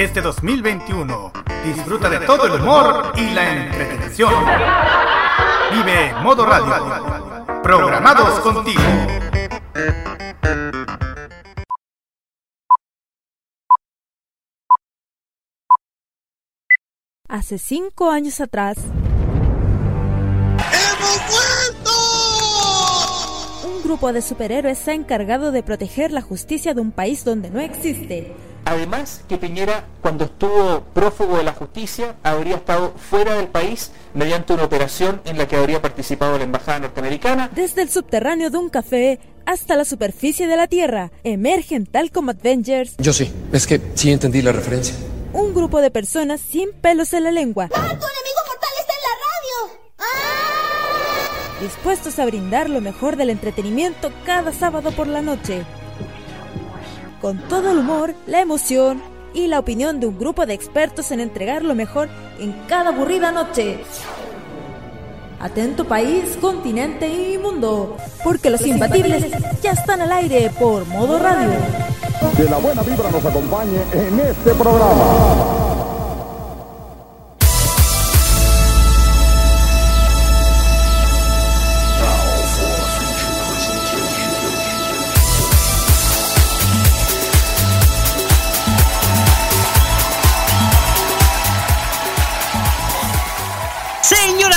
Este 2021, disfruta de todo el humor y la entretención. Vive Modo Radio. Programados contigo. Hace cinco años atrás. ¡Hemos vuelto! Un grupo de superhéroes se ha encargado de proteger la justicia de un país donde no existe. Además, que Piñera, cuando estuvo prófugo de la justicia, habría estado fuera del país mediante una operación en la que habría participado la embajada norteamericana. Desde el subterráneo de un café hasta la superficie de la Tierra, emergen tal como Avengers. Yo sí, es que sí entendí la referencia. Un grupo de personas sin pelos en la lengua. ¡Ah, tu enemigo mortal está en la radio! ¡Ah! Dispuestos a brindar lo mejor del entretenimiento cada sábado por la noche con todo el humor, la emoción y la opinión de un grupo de expertos en entregar lo mejor en cada aburrida noche. Atento país, continente y mundo, porque los imbatibles ya están al aire por modo radio. Que la buena vibra nos acompañe en este programa.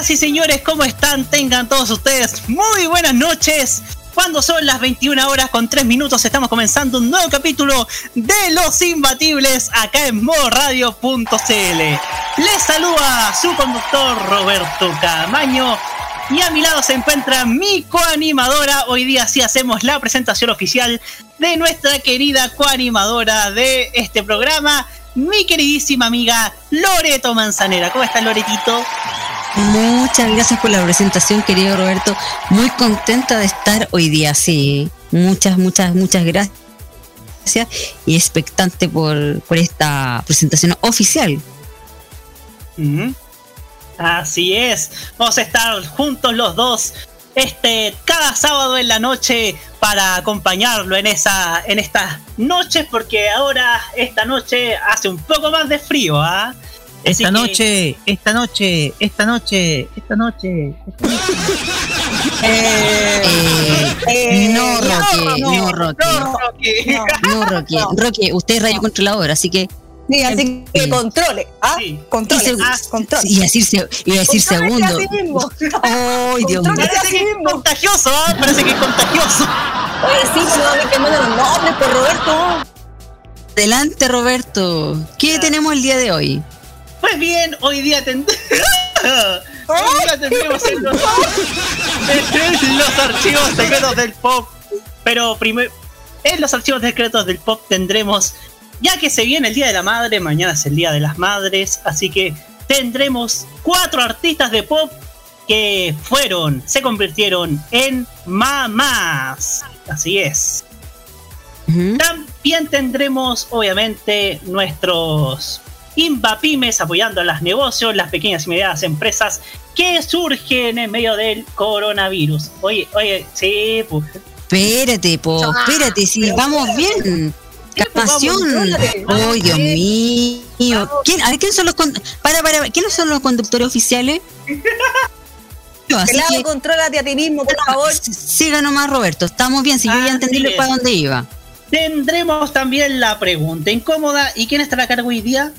Señoras y señores, ¿cómo están? Tengan todos ustedes muy buenas noches. Cuando son las 21 horas con 3 minutos, estamos comenzando un nuevo capítulo de Los Imbatibles acá en modoradio.cl. Les saluda su conductor Roberto Camaño. Y a mi lado se encuentra mi coanimadora. Hoy día sí hacemos la presentación oficial de nuestra querida coanimadora de este programa, mi queridísima amiga Loreto Manzanera. ¿Cómo estás, Loretito? Muchas gracias por la presentación, querido Roberto. Muy contenta de estar hoy día, sí. Muchas, muchas, muchas gracias. Y expectante por, por esta presentación oficial. Así es. Vamos a estar juntos los dos este cada sábado en la noche para acompañarlo en esa en estas noches porque ahora esta noche hace un poco más de frío, ¿ah? Esta noche, esta noche, esta noche, esta noche, esta noche. Eh, no, Roque, no, Roque. No, Roque. Roque, usted es radio controlador, así que. Sí, así que controle, ¿ah? Controle, y, ah, controle. y decir, y decir segundo. Ay, Dios mío. Parece que es contagioso, ¿ah? Parece que es contagioso. Oye, sí, pero me quemando los nombres por Roberto. Adelante, Roberto. ¿Qué tenemos el día de hoy? Pues bien, hoy día, ten... hoy día tendremos en los... en los archivos secretos del pop. Pero primero, en los archivos secretos del pop tendremos, ya que se viene el Día de la Madre, mañana es el Día de las Madres, así que tendremos cuatro artistas de pop que fueron, se convirtieron en mamás. Así es. También tendremos, obviamente, nuestros Invapymes apoyando a los negocios, las pequeñas y medianas empresas que surgen en medio del coronavirus. Oye, oye, sí, pues. Espérate, po, espérate, si vamos bien. Captación. Oh, Dios mío. ¿Quién, a ver, ¿quiénes son los para, para, ¿quiénes son los conductores oficiales? Así que, contrólate a ti mismo, por favor. Siga nomás, Roberto. Estamos bien, si yo ya entendí para dónde iba. Tendremos también la pregunta incómoda. ¿Y quién estará a cargo hoy día?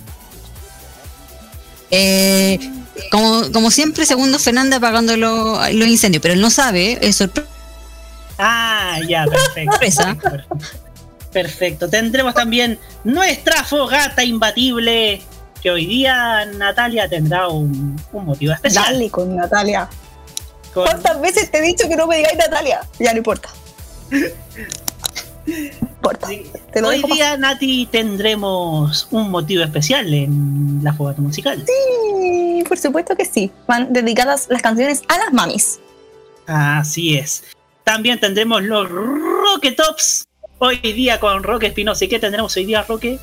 Eh, como, como siempre, segundo Fernanda apagando los, los incendios, pero él no sabe, es sorpresa. Ah, ya, perfecto. perfecto. Tendremos también nuestra fogata imbatible, que hoy día Natalia tendrá un, un motivo especial. Dale con Natalia. ¿Cuántas veces te he dicho que no me digáis Natalia? Ya no importa. Hoy día, Nati, tendremos un motivo especial en la fogata musical. Sí, por supuesto que sí. Van dedicadas las canciones a las mamis. Así es. También tendremos los Rocket Tops. Hoy día con Roque Espinosa. ¿Y qué tendremos hoy día, Roque?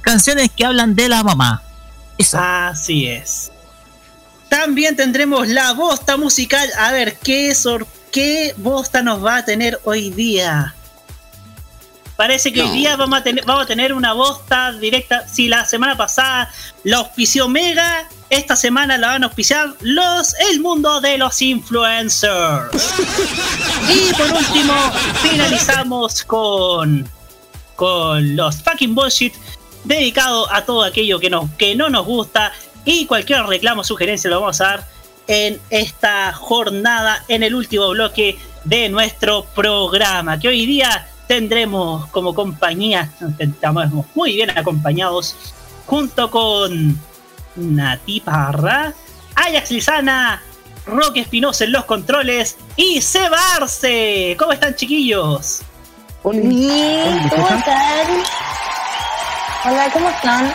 Canciones que hablan de la mamá. Así es. También tendremos la bosta musical. A ver, ¿qué, sor ¿qué bosta nos va a tener hoy día? Parece que hoy día vamos a, tener, vamos a tener una bosta directa. Si la semana pasada la auspició Mega, esta semana la van a auspiciar los el mundo de los influencers. y por último, finalizamos con con los fucking bullshit dedicado a todo aquello que, nos, que no nos gusta y cualquier reclamo, sugerencia lo vamos a dar en esta jornada, en el último bloque de nuestro programa, que hoy día tendremos como compañía, estamos muy bien acompañados, junto con Nati Parra, Ajax Lizana, Roque Espinosa en los controles y Cebarse. ¿Cómo están, chiquillos? Hola, ¿cómo están? Hola, ¿cómo están?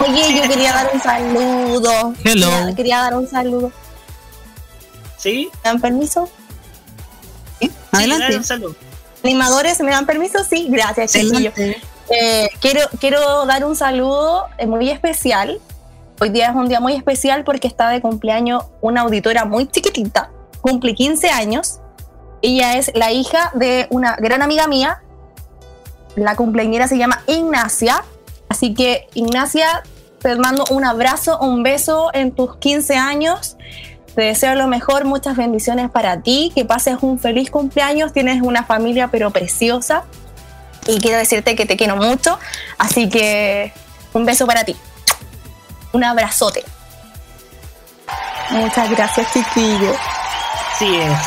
Oye, yo quería dar un saludo. Hello. Quería, dar un saludo. ¿Sí? ¿Me dan permiso? ¿Sí? Adelante. un saludo. ¿Animadores me dan permiso? Sí, gracias. Eh, quiero, quiero dar un saludo eh, muy especial. Hoy día es un día muy especial porque está de cumpleaños una auditora muy chiquitita, cumple 15 años. Ella es la hija de una gran amiga mía. La cumpleañera se llama Ignacia. Así que, Ignacia, te mando un abrazo, un beso en tus 15 años. Te deseo lo mejor, muchas bendiciones para ti, que pases un feliz cumpleaños, tienes una familia pero preciosa y quiero decirte que te quiero mucho, así que un beso para ti, un abrazote. Muchas gracias, chiquillo. Así es.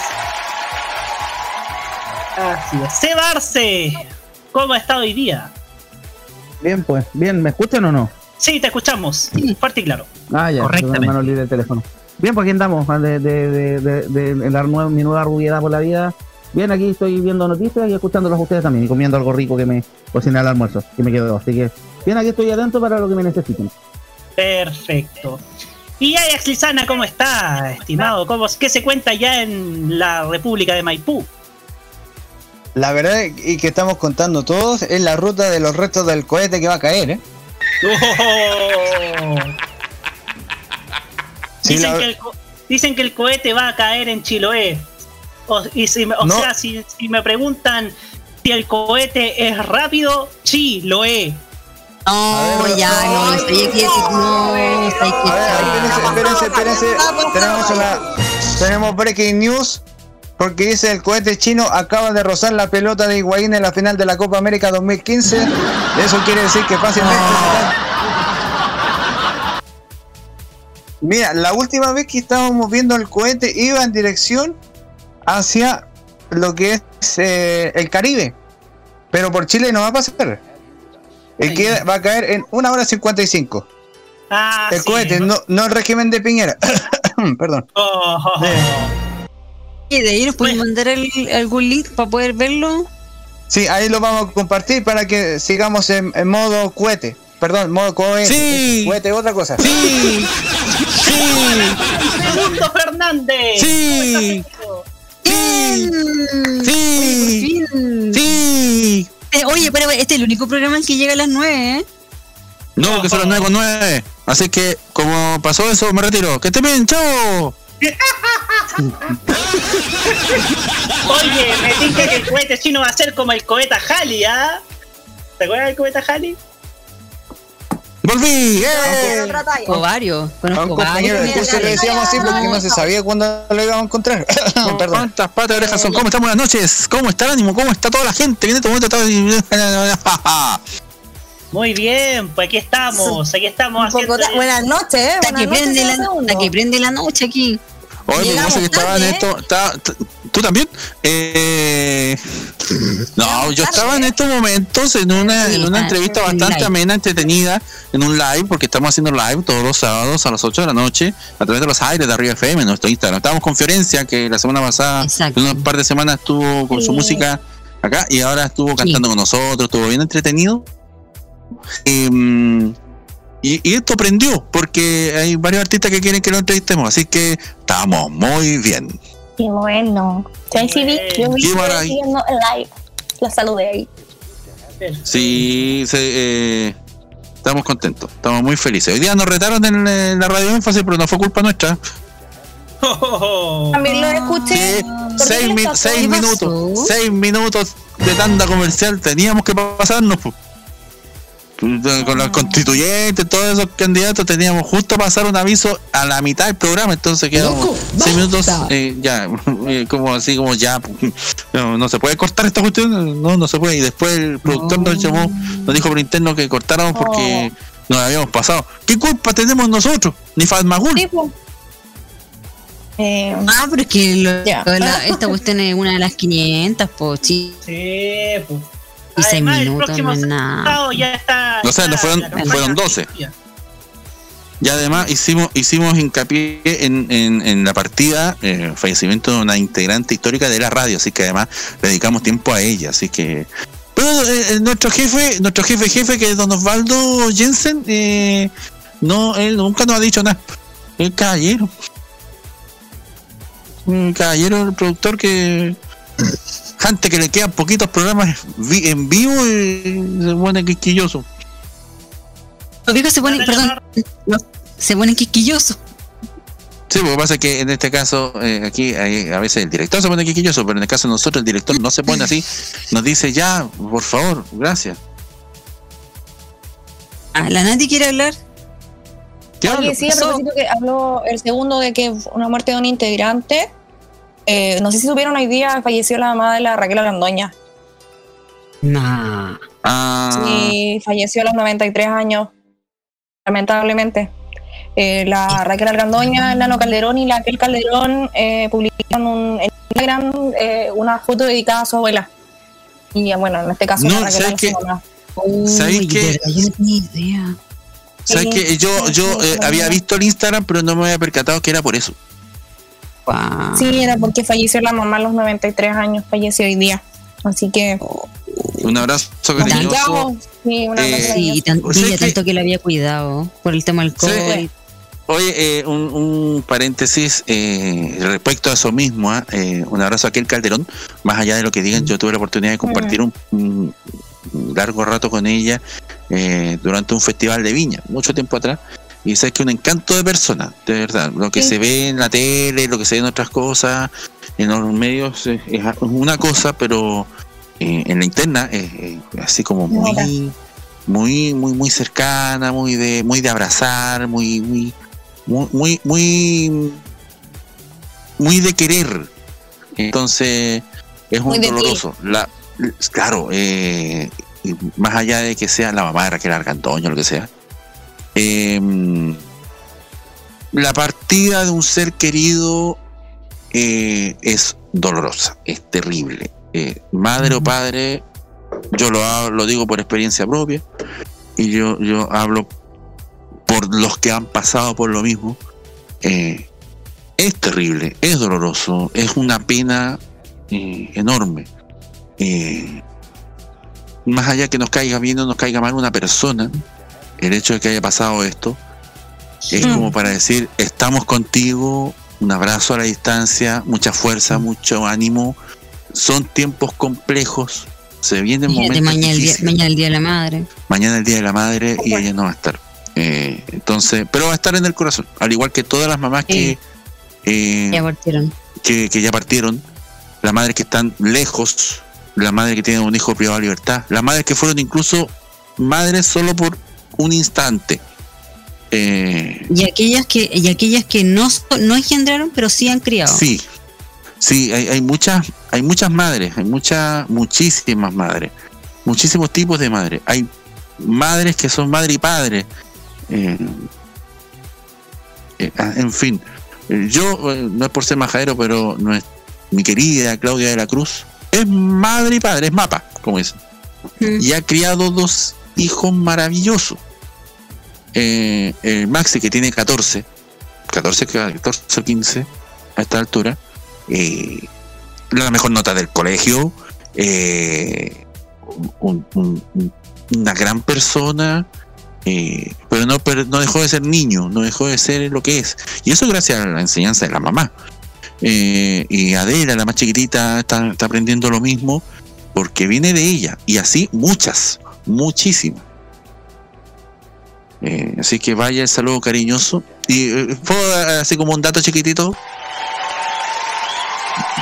Así es. Cebarse, ¿cómo está hoy día? Bien, pues, bien, ¿me escuchan o no? Sí, te escuchamos, fuerte y claro. Ah, ya, Correctamente. mano libre del teléfono. Bien, pues aquí andamos, de, de, de, de, de- de la nueva, mi nueva rubiedad por la vida. Bien, aquí estoy viendo noticias y escuchándolos a ustedes también y comiendo algo rico que me cociné al almuerzo, que me quedó. Así que, bien, aquí estoy atento para lo que me necesiten. Perfecto. Y Ajax Lizana, ¿cómo está, estimado? ¿Cómo, ¿Qué se cuenta ya en la República de Maipú? La verdad y que estamos contando todos es la ruta de los restos del cohete que va a caer, ¿eh? Oh. Sí, dicen, la- que el, dicen que el cohete va a caer en Chiloé. O, y si me- o No. sea, si, si me preguntan si el cohete es rápido, Chiloé. No, ya, no, estoy aquí, no, aquí. Espérense, espérense, espérense. Tenemos una. Tenemos breaking news. Porque dice el cohete chino acaba de rozar la pelota de Higuaín en la final de la Copa América 2015. Eso quiere decir que fácilmente. Mira, la última vez que estábamos viendo el cohete iba en dirección hacia lo que es eh, el Caribe. Pero por Chile no va a pasar. El que va a caer en una hora 55. Ah, el sí. cohete, no, no el régimen de Piñera. Perdón. Oh, oh, oh. ¿Y de ahí nos pueden mandar el- algún link para poder verlo? Sí, ahí lo vamos a compartir para que sigamos en, en modo cohete. Perdón, modo cohete. Sí. Cohete otra cosa. Sí, Segundo Fernández. sí, sí, sí, sí. Eh, oye, pero este es el único programa en que llega a las 9, ¿eh? No, porque son las 9 con 9. Así que, como pasó eso, me retiro. Que esté bien, chao. Oye, me tinca que el cohete chino va a ser como el cohete Halley, ¿ah? ¿Te acuerdas del cohete Halley? Volví, ¡eh! Varios. A un compañero del curso le decíamos así porque no se sabía cuándo lo íbamos a encontrar. Perdón. ¿Cuántas patas de orejas son? ¿Cómo están? Buenas noches. ¿Cómo está el ánimo? ¿Cómo está toda la gente? Viene este momento. Muy bien, pues aquí estamos, aquí estamos haciendo. Buenas noches, ¿eh? Hasta Buenas que, prende la, hasta que prende la noche aquí. Oye, pasa es que estaba en tarde, esto. ¿Tú también? Eh, no, yo estaba en estos momentos en una, en una entrevista en bastante amena, entretenida, en un live, porque estamos haciendo live todos los sábados a las 8 de la noche a través de los aires de Arriba FM, en nuestro Instagram. Estábamos con Fiorencia, que la semana pasada, Exacto. en un par de semanas estuvo con su música acá y ahora estuvo cantando con nosotros, estuvo bien entretenido. Em, y, y esto prendió, porque hay varios artistas que quieren que lo entrevistemos, así que estamos muy bien. Qué bueno. Sí, sí, vi, yo vi siguiendo el live. La saludé ahí. Sí, se, eh, estamos contentos, estamos muy felices. Hoy día nos retaron en, la radio énfasis, pero no fue culpa nuestra. También lo escuché. ¿Por qué Seis, minutos, seis minutos de tanda comercial teníamos que pasarnos. pues. Con los constituyentes, todos esos candidatos, teníamos justo pasar un aviso a la mitad del programa, entonces quedamos Loco, seis minutos, basta. eh, ya, eh, como así, como ya, pues, no, no se puede cortar esta cuestión, no, no se puede. Y después el productor nos llamó, nos dijo por interno que cortáramos porque nos habíamos pasado. ¿Qué culpa tenemos nosotros? Ni Fatmagul. Eh, ah, pero es que lo- la- esta cuestión es una de las 500, po, sí. Sí, pues. Y seis minutos no es nada. ya está. O sea, no fueron, fueron 12. limpia. Y además hicimos hicimos hincapié en, en, en la partida, eh, fallecimiento de una integrante histórica de la radio, así que además le dedicamos tiempo a ella, así que... Pero eh, eh, nuestro jefe, nuestro jefe jefe, que es don Osvaldo Jensen, eh, no, él nunca nos ha dicho nada. El caballero. Un caballero, el productor que... Gente que le quedan poquitos programas vi- en vivo y se pone quisquilloso. Los viejos se ponen, perdón, no, se ponen quisquillosos. Sí, lo que pasa es que en este caso, eh, aquí hay- a veces el director se pone quisquilloso, pero en el caso de nosotros el director no se pone así, nos dice ya, por favor, gracias. Ah, ¿La Nati quiere hablar? Oye, sí, a propósito que habló el segundo de que una muerte de un integrante. Eh, no sé si supieron hoy día, falleció la mamá de la Raquel Arandoña. Nah. Ah, Sí, falleció a los 93 años, lamentablemente. Eh, la Raquel Argandoña, el Nano Calderón y la Raquel Calderón eh, publicaron un, en Instagram eh, una foto dedicada a su abuela. Y eh, bueno, en este caso No, la Raquel ¿sabes qué? mamá. ¿Sabes Uy, qué? de verdad, yo no tenía idea. ¿Sabes Sí, que Yo, yo eh, sí. había visto el Instagram, pero no me había percatado que era por eso. Sí, era porque falleció la mamá a los 93 años, falleció hoy día. Así que. Un abrazo cariñoso. Sí, un abrazo Eh, Sí, tan- O sea ella que- tanto que la había cuidado por el tema del COVID. Oye, eh, un, un paréntesis eh, respecto a eso mismo. ¿ah? Eh, un abrazo a aquel Calderón. Más allá de lo que digan, yo tuve la oportunidad de compartir un, un largo rato con ella eh, durante un festival de viña, mucho tiempo atrás. Y sabes que un encanto de persona, de verdad. Lo que Sí. se ve en la tele, lo que se ve en otras cosas, en los medios, es una cosa, pero eh, en la interna es así como muy, muy, muy, muy cercana, muy de, muy de abrazar, muy, muy, muy, muy, muy, de querer. Entonces es Muy un doloroso. La, claro, eh, más allá de que sea la mamá de Raquel Argandoña, lo que sea. Eh, la partida de un ser querido eh, es dolorosa, es terrible. Eh, madre o padre, yo lo, hablo- lo digo por experiencia propia y yo, yo hablo por los que han pasado por lo mismo. Eh, es terrible, es doloroso, es una pena enorme. Más allá que nos caiga bien o nos caiga mal una persona, el hecho de que haya pasado esto es Mm. como para decir, estamos contigo, un abrazo a la distancia, mucha fuerza, mucho ánimo. Son tiempos complejos, se vienen momentos mañana el, día, mañana el día de la madre. Mañana el Día de la Madre y ella no va a estar. Eh, entonces, pero va a estar en el corazón, al igual que todas las mamás que, eh, Ya partieron. que, que ya partieron, las madres que están lejos, las madres que tienen un hijo privado de libertad, las madres que fueron incluso madres solo por un instante. Eh, Y aquellas que, y aquellas que no, no engendraron, pero sí han criado. Sí, sí, hay, hay muchas, hay muchas madres, hay muchas, muchísimas madres, muchísimos tipos de madres. Hay madres que son madre y padre. eh, eh, ah, en fin, yo, no es por ser majadero, pero no es, mi querida Claudia de la Cruz es madre y padre, es mapa, como dicen. Mm. Y ha criado dos hijos maravillosos. Eh, el Maxi, que tiene 14, 14, 14 o 15 a esta altura, eh, la mejor nota del colegio, eh, un- un- un- una gran persona, pero no, dejó de ser niño, no dejó de ser lo que es. Y eso gracias a la enseñanza de la mamá. Y Adela, la más chiquitita, está aprendiendo lo mismo porque viene de ella. Y así muchas, muchísimas. Eh, así que vaya el saludo cariñoso. Y eh, ¿puedo dar así como un dato chiquitito.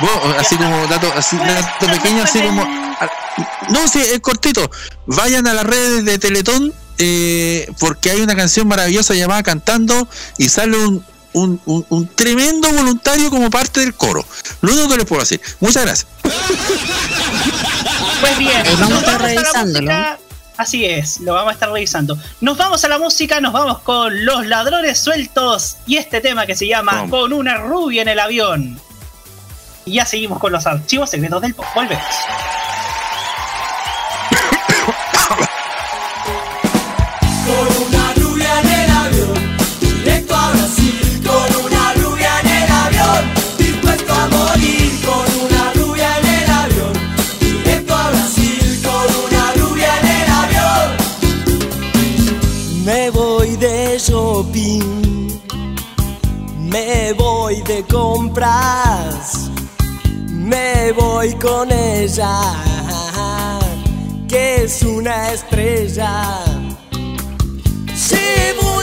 ¿Puedo? Así como dato, así, dato pequeño, así como. No, sí, es cortito. Vayan a las redes de Teletón eh, porque hay una canción maravillosa llamada Cantando y sale un, un, un- un tremendo voluntario como parte del coro. Lo único que les puedo decir. Muchas gracias. Pues bien, Eh, vamos a estar revisándolo. Así es, lo vamos a estar revisando. Nos vamos a la música, nos vamos con Los Ladrones Sueltos y este tema que se llama. Con una rubia en el avión. Y ya seguimos con los archivos secretos del pop. Volvemos. Me voy de compras, me voy con ella, que es una estrella. Llevo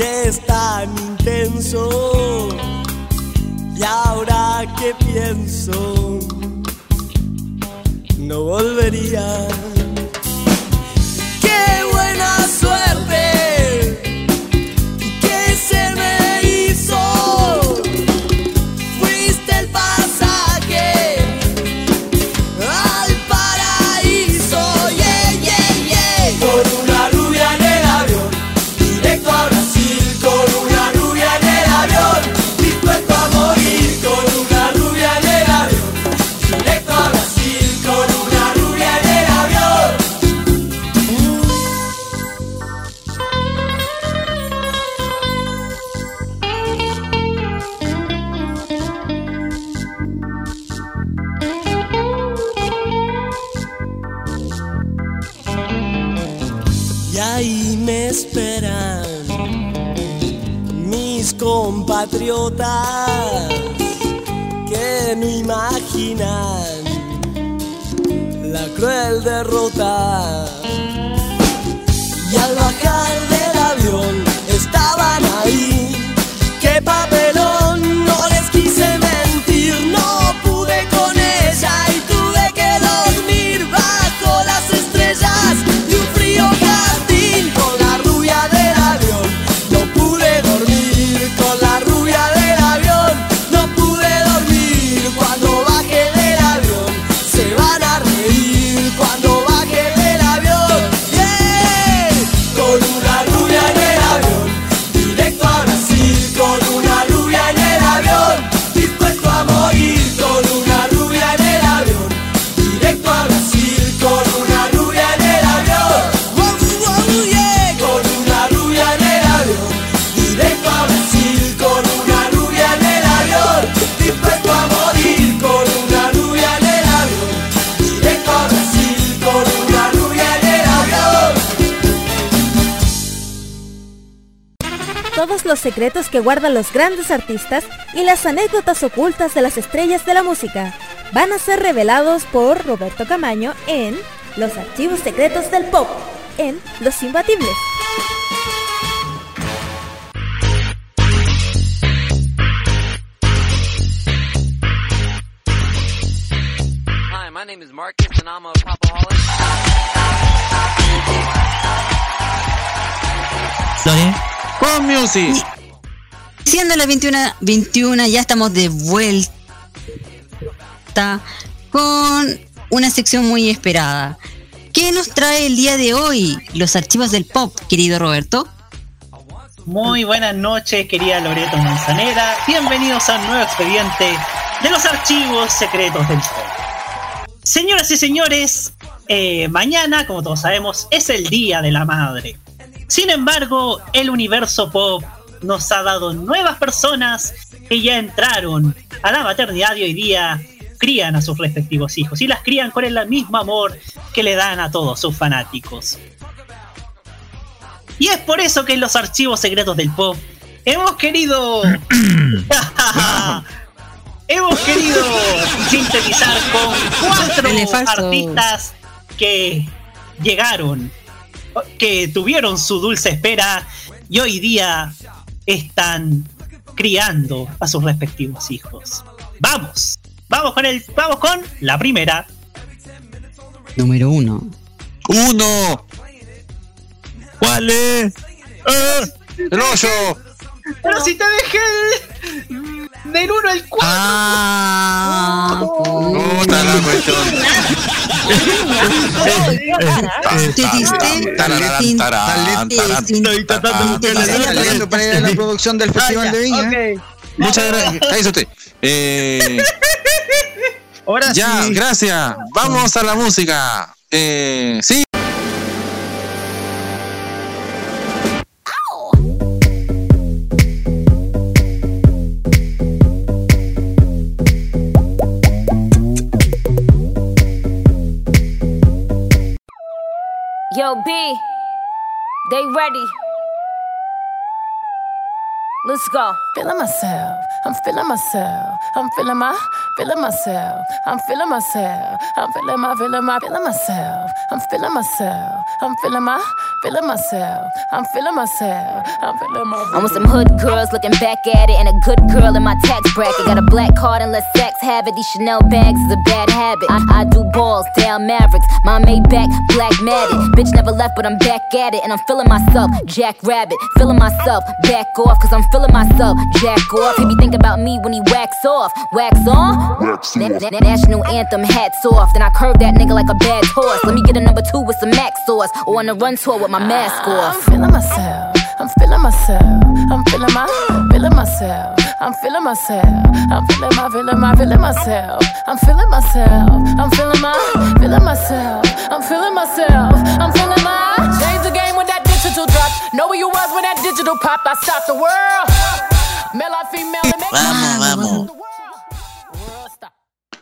Es tan intenso. Y ahora que pienso, no volvería. Esperan mis compatriotas que no imaginan la cruel derrota. Y al bajar del avión estaban ahí. ¡Qué los secretos que guardan los grandes artistas y las anécdotas ocultas de las estrellas de la música. Van a ser revelados por Roberto Camaño en Los Archivos Secretos del Pop, en Los Imbatibles. Hi, my name is Marcus and I'm a popaholic. Con music. Siendo las 21, 21, ya estamos de vuelta con una sección muy esperada. ¿Qué nos trae el día de hoy los archivos del pop, querido Roberto? Muy buenas noches, querida Loreto Manzanera. Bienvenidos a un nuevo expediente de los archivos secretos del pop. Señoras y señores, eh, mañana, como todos sabemos, es el Día de la Madre. Sin embargo, el universo pop nos ha dado nuevas personas que ya entraron a la maternidad y hoy día crían a sus respectivos hijos y las crían con el mismo amor que le dan a todos sus fanáticos. Y es por eso que en los archivos secretos del pop hemos querido hemos querido sintetizar con cuatro artistas que llegaron, que tuvieron su dulce espera y hoy día están criando a sus respectivos hijos. Vamos, vamos con el, vamos con la primera. Número uno. Uno. ¿Cuál es? ¡Eh! ¡El hoyo! Pero si te dejé del 1 al 4. Ah, Puta la cuestión. La producción del Festival de Viña. Muchas gracias. Cállese usted. Eh, Ahora ya, sí. gracias. Vamos a la música. Eh, sí. B, they ready. Let's go. Feeling myself, I'm feeling myself, I'm feeling my, feeling myself, I'm feeling myself, I'm feeling my, feeling my, feeling myself, I'm feeling myself, I'm feeling my, feeling myself, I'm feeling myself, I'm feeling my. I'm with some hood girls looking back at it, and a good girl in my tax bracket. Got a black card and less sex have it. These Chanel bags is a bad habit. I, I do balls, down Mavericks. My Maybach, black matted. Bitch never left, but I'm back at it, and I'm feeling myself. Jack Rabbit, feeling myself. Back off, cause I'm feeling myself. Jack off. He be thinking about me when he wax off. Wax on? Na- na- National anthem, hats off. Then I curve that nigga like a bad horse. Let me get a number two with some max sauce. Or on a run tour with my mask ah. off. I'm feeling myself. I'm feeling myself. I'm feeling my, feeling myself. I'm feeling myself. I'm feeling my, feeling my, feeling myself. I'm feeling myself. I'm feeling my, feeling myself. I'm feeling myself. I'm feeling my. Change the game when that digital drop. Know where you was when that digital pop. I stopped the world. Male or female. and make- Vamos, vamos.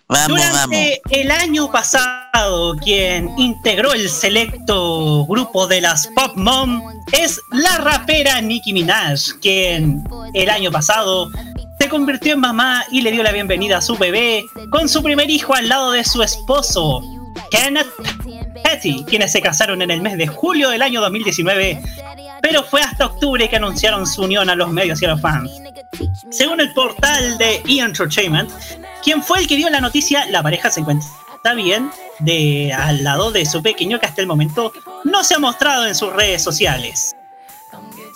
Vamos, vamos. Durante el año pasado, quien integró el selecto grupo de las Pop Mom es la rapera Nicki Minaj, quien el año pasado se convirtió en mamá y le dio la bienvenida a su bebé con su primer hijo al lado de su esposo, Kenneth Petty, quienes se casaron en el mes de julio del año 2019, pero fue hasta octubre que anunciaron su unión a los medios y a los fans. Según el portal de E! Entertainment, quien fue el que dio la noticia, la pareja se encuentra bien al lado de su pequeño que hasta el momento no se ha mostrado en sus redes sociales.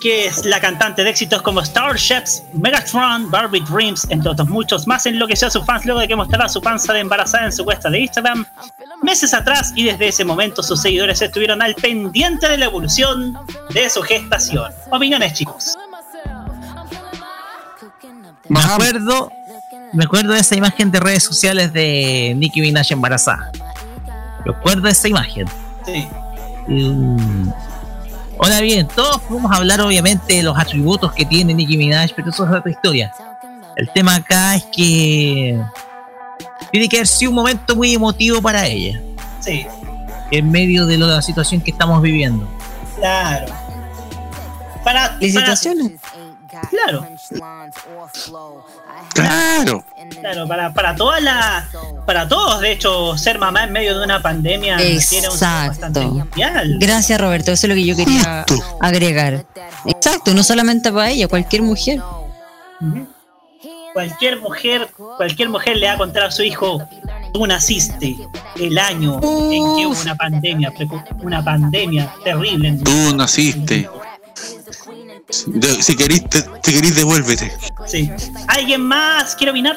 Que es la cantante de éxitos como Starships, Megatron, Barbie Dreams, entre otros muchos más, enloqueció a sus fans luego de que mostrara su panza de embarazada en su cuesta de Instagram meses atrás y desde ese momento sus seguidores estuvieron al pendiente de la evolución de su gestación. Opiniones, chicos. Me acuerdo, me acuerdo de esa imagen de redes sociales de Nicki Minaj embarazada. Recuerdo esa imagen. Sí. Ahora bien, todos podemos hablar obviamente de los atributos que tiene Nicki Minaj, pero eso es otra historia. El tema acá es que tiene que haber sido un momento muy emotivo para ella, Sí, en medio de la situación que estamos viviendo. claro. Para, Felicitaciones. Claro. Claro. Claro, para, para todas las. Para todos, de hecho, ser mamá en medio de una pandemia tiene un bastante especial. Gracias, Roberto. Eso es lo que yo quería agregar. Exacto, no solamente para ella, cualquier mujer. Cualquier mujer, cualquier mujer le va a contar a su hijo, tú naciste el año en que hubo una pandemia, una pandemia terrible. en- Tú naciste. De- si querís, te- si querís, devuélvete. Sí. ¿Alguien más quiere opinar?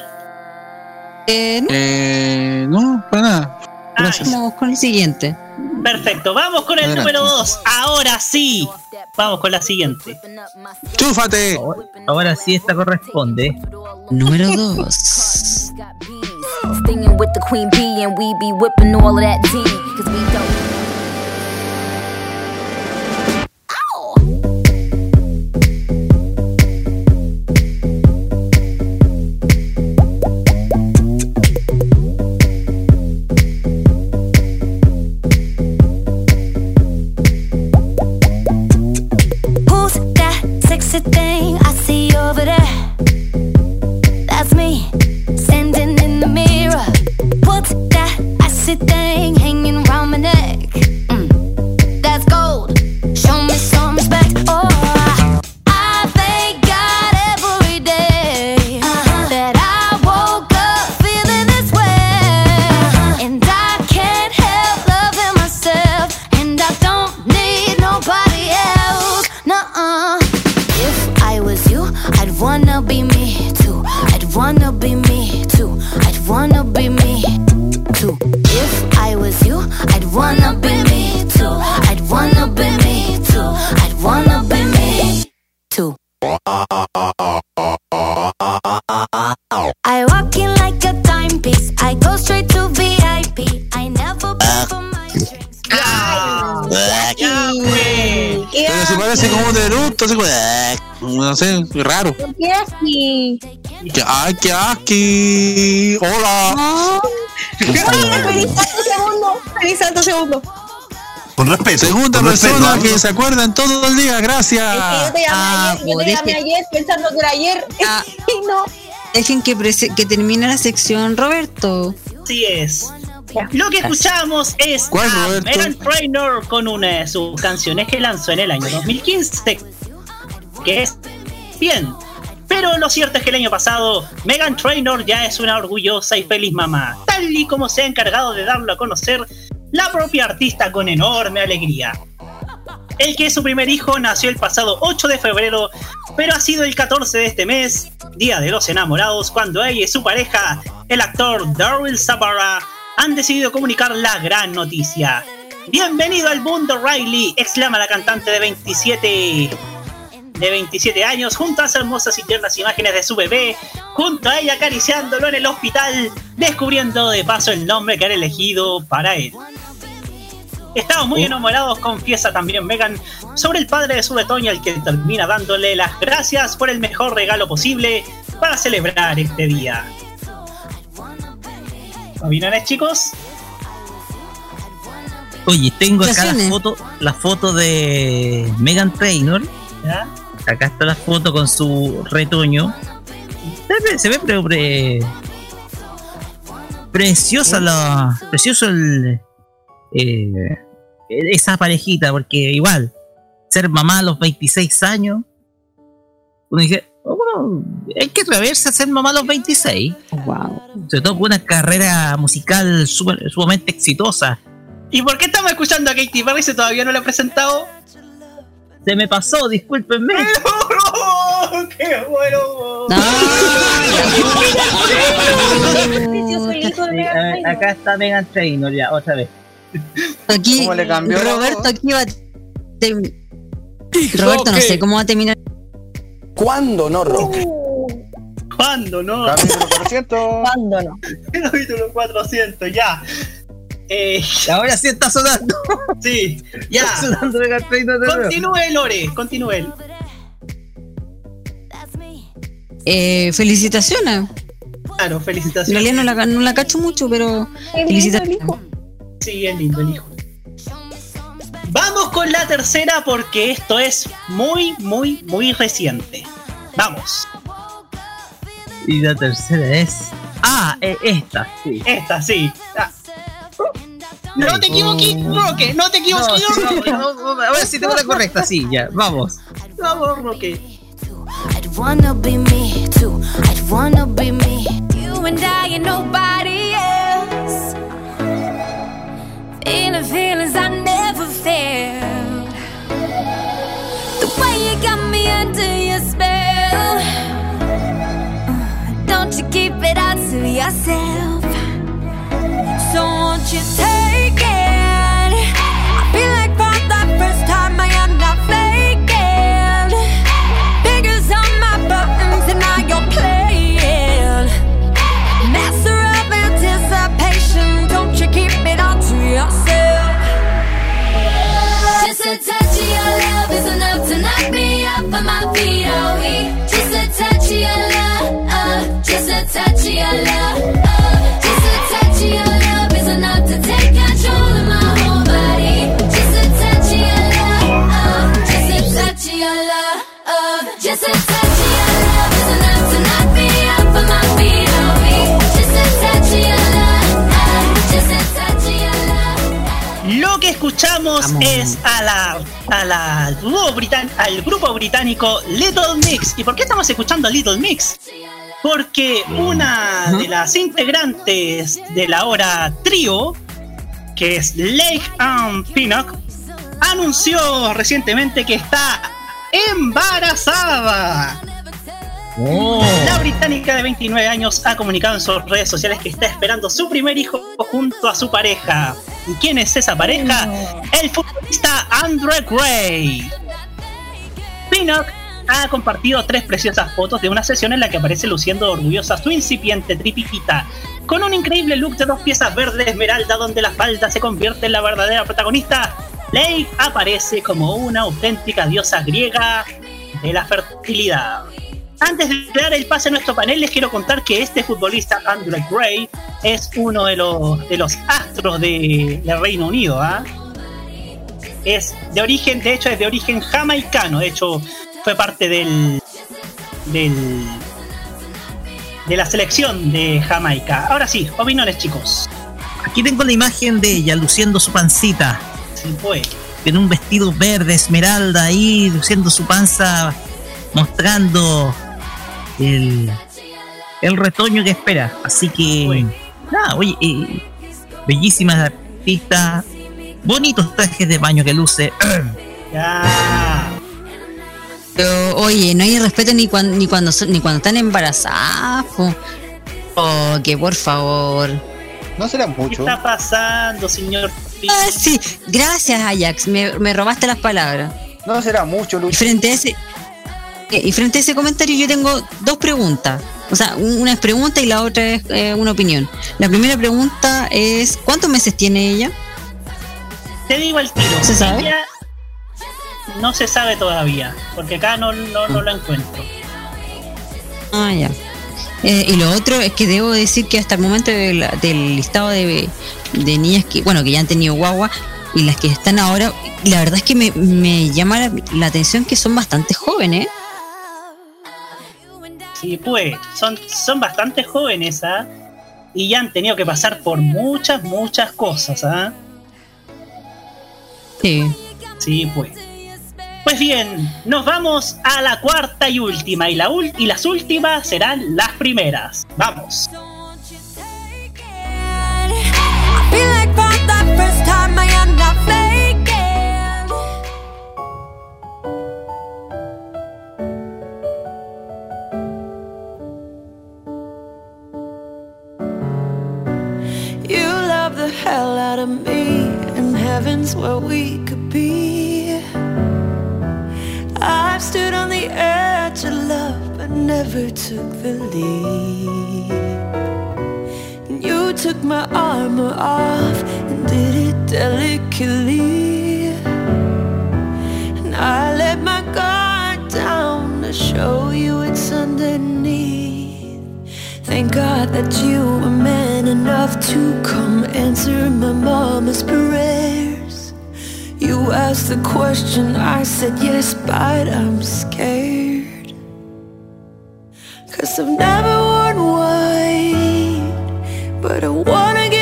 Eh, no, Eh, no, para nada. Gracias. vamos con el siguiente. Perfecto, vamos con el Adelante. número 2. Ahora sí. Vamos con la siguiente. ¡Chúfate! Ahora sí, esta corresponde. Número 2. Así como, eh, no sé, raro. ¿Qué así? Que- ¡Ay, qué asqui! ¡Hola! Feliz santo segundo. Feliz santo segundo. Con respeto. Segunda con persona que se acuerdan todo el día, gracias. Es que yo te llamé Ah, ayer, yo pues, te llamé ayer pensando que era ayer. Ah. y no. Dejen que, prese- que termine la sección, Roberto. Así es. Lo que escuchamos es ¿Cuál, a? Megan Trainor con una de sus canciones que lanzó en el año 2015. Que es bien. Pero lo cierto es que el año pasado Megan Trainor ya es una orgullosa y feliz mamá, tal y como se ha encargado de darlo a conocer la propia artista con enorme alegría. El que es su primer hijo nació el pasado 8 de febrero, pero ha sido el 14 de este mes, Día de los Enamorados, cuando ella y su pareja, el actor Daryl Sabara, han decidido comunicar la gran noticia. Bienvenido al mundo, Riley, exclama la cantante de 27 de 27 años, junto a las hermosas y tiernas imágenes de su bebé, junto a ella acariciándolo en el hospital, descubriendo de paso el nombre que han elegido para él. Estamos muy enamorados, confiesa también Megan, sobre el padre de su retoño, al que termina dándole las gracias por el mejor regalo posible para celebrar este día. ¿Opiniones, chicos? Oye, tengo acá la foto, la foto de Megan Trainor. ¿Ya? Acá está la foto con su retoño. Se ve, se ve pre- pre- preciosa la. Precioso el. eh, esa parejita, porque igual, ser mamá a los 26 años. Uno dice, oh, bueno, hay que atreverse a ser mamá a los 26. Wow. Sobre todo con una carrera musical super- sumamente exitosa. ¿Y por qué estamos escuchando a Katy Perry si todavía no la he presentado? Se me pasó, discúlpenme. ¡Qué bueno! Acá está Megan Trainor ya, otra vez. Aquí, ¿Cómo le cambió Roberto, aquí va a Roberto, no sé cómo va a terminar. ¿Cuándo no, Roque? ¿Cuándo no? Capítulo 400. ¿Cuándo no? Capítulo 400, ya. Eh, Ahora sí está sonando. sí, ya. Está sonando de. Continúe, Lore, continúe. Eh, felicitaciones. Claro, En felicitaciones. realidad no la, no la cacho mucho, pero felicitaciones. Sí, es lindo el hijo. Vamos con la tercera porque esto es muy, muy, muy reciente. Vamos. Y la tercera es. Ah, eh, esta, sí. Esta, sí. Ah. No te equivoques, Roque, no te equivoques, No, sí, Roque. no, no, a ver si tengo la correcta, sí, ya, vamos. Vamos, Roque. I'd wanna be me too. I'd wanna be me. You and I and nobody else. Feeling feelings I never felt. The way you got me under your spell. Don't you keep it out to yourself. So won't you take it? I feel like for the first time I am not faking. On my buttons playing. Master of anticipation, don't you keep it all to yourself. Just a touch of your love is enough to knock me off of my feet. Oh, just a touch of your love, uh, just a touch of your love, uh, Escuchamos es a la, a la dúo britan- al grupo británico Little Mix. ¿Y por qué estamos escuchando a Little Mix? Porque una de las integrantes de la hora trío, que es Lake Ann Pinnock, anunció recientemente que está embarazada. La británica de 29 años ha comunicado en sus redes sociales que está esperando su primer hijo junto a su pareja. ¿Y quién es esa pareja? El futbolista Andre Gray. Pinnock ha compartido tres preciosas fotos de una sesión en la que aparece luciendo orgullosa su incipiente tripitita, con un increíble look de dos piezas verde esmeralda donde la falda se convierte en la verdadera protagonista. Leigh aparece como una auténtica diosa griega de la fertilidad. Antes de dar el pase a nuestro panel, les quiero contar que este futbolista, Andre Gray, es uno de los, de los astros de, de Reino Unido. ¿ah? Es de origen, de hecho, es de origen jamaicano. De hecho, fue parte del, del de la selección de Jamaica. Ahora sí, opiniones, chicos. Aquí tengo la imagen de ella luciendo su pancita. Sí, fue. En un vestido verde, esmeralda, ahí luciendo su panza, mostrando el, el retoño que espera. Así que, nada, oye, eh, bellísima artista, bonitos trajes de baño que luce. Ya. Pero, oye, no hay respeto ni cuando, ni cuando, son- ni cuando están embarazadas. po. Oh, que por favor. No será ¿Qué mucho. está pasando, señor? Ah, sí, gracias Ajax, me, me robaste las palabras. No será mucho, Y Lucho. frente a ese y frente a ese comentario yo tengo dos preguntas. O sea, un- una es pregunta y la otra es eh, una opinión. La primera pregunta es ¿cuántos meses tiene ella? Te digo el tiro. ¿Se sabe? Ella no se sabe todavía, porque acá no, no, no lo encuentro. Ah, ya. Eh, y lo otro es que debo decir que hasta el momento del, del listado de, de niñas que, bueno, que ya han tenido guagua y las que están ahora, la verdad es que me, me llama la, la atención que son bastante jóvenes. Sí, pues, son, son bastante jóvenes, ¿ah? Y ya han tenido que pasar por muchas, muchas cosas, ¿ah? Sí. Sí, pues. Pues bien, nos vamos a la cuarta y última, y, la ul- y las últimas serán las primeras. Vamos. Where we could be. I've stood on the edge of love, but never took the lead. And you took my armor off and did it delicately. And I let my guard down to show you it's underneath. Thank God that you were man enough to come answer my mama's prayers. You asked the question, I said yes, but I'm scared. Cause I've never worn white, but I wanna get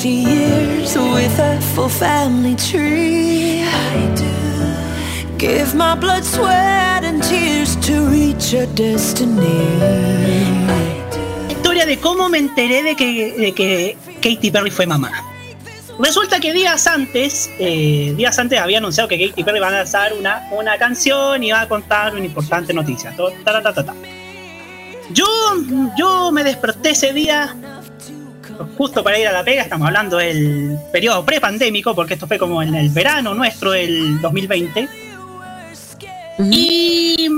60 years with a full family tree. I do. Give my blood, sweat, and tears to reach a destiny. Historia de cómo me enteré de que, de Katy Perry fue mamá. Resulta que días antes, eh, días antes había anunciado que Katy Perry va a lanzar una, una canción y va a contar una importante noticia. Yo, yo me desperté ese día justo para ir a la pega, estamos hablando del periodo prepandémico, porque esto fue como en el verano nuestro del 2020. Y,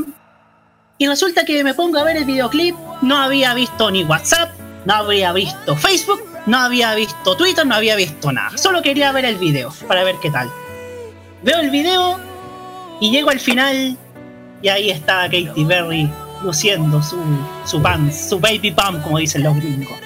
y resulta que me pongo a ver el videoclip, no había visto ni WhatsApp, no había visto Facebook, no había visto Twitter, no había visto nada. Solo quería ver el video para ver qué tal. Veo el video y llego al final y ahí está Katy Perry luciendo su, su pants, su baby pump, como dicen los gringos.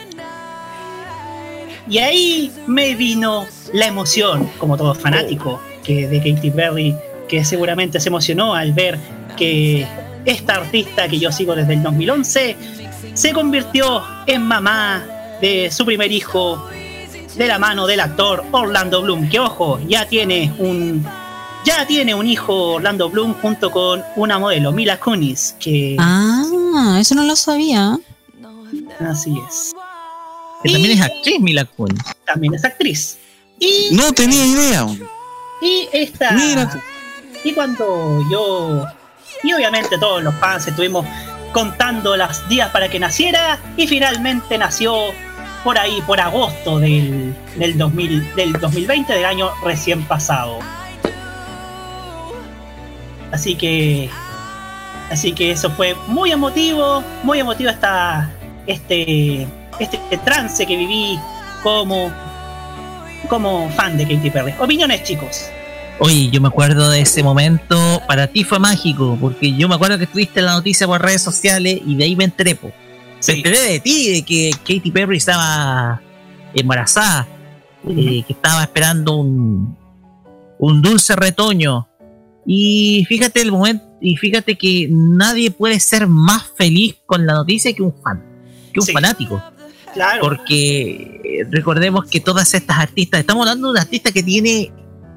Y ahí me vino la emoción, como todo fanático que de Katy Perry, que seguramente se emocionó al ver que esta artista que yo sigo desde el 2011 se convirtió en mamá de su primer hijo de la mano del actor Orlando Bloom, que ojo, ya tiene un ya tiene un hijo Orlando Bloom junto con una modelo, Mila Kunis, que Ah, eso no lo sabía. así es. Que también es actriz Mila Kunis. También es actriz. Y No tenía idea. Y esta. Y cuando yo. Y obviamente todos los fans estuvimos contando los días para que naciera. Y finalmente nació por ahí, por agosto del, del, 2000, del 2020, del año recién pasado. Así que. Así que eso fue muy emotivo. Muy emotivo esta, este, este trance que viví como, como fan de Katy Perry. Opiniones, chicos. Oye, yo me acuerdo de ese momento, para ti fue mágico, porque yo me acuerdo que estuviste en la noticia por redes sociales y de ahí me enteré, po. Me enteré de ti, de que Katy Perry estaba embarazada, eh, que estaba esperando un, un dulce retoño. Y fíjate el momento, y fíjate que nadie puede ser más feliz con la noticia que un fan, que un fanático. Claro. Porque eh, recordemos que todas estas artistas, estamos hablando de una artista que tiene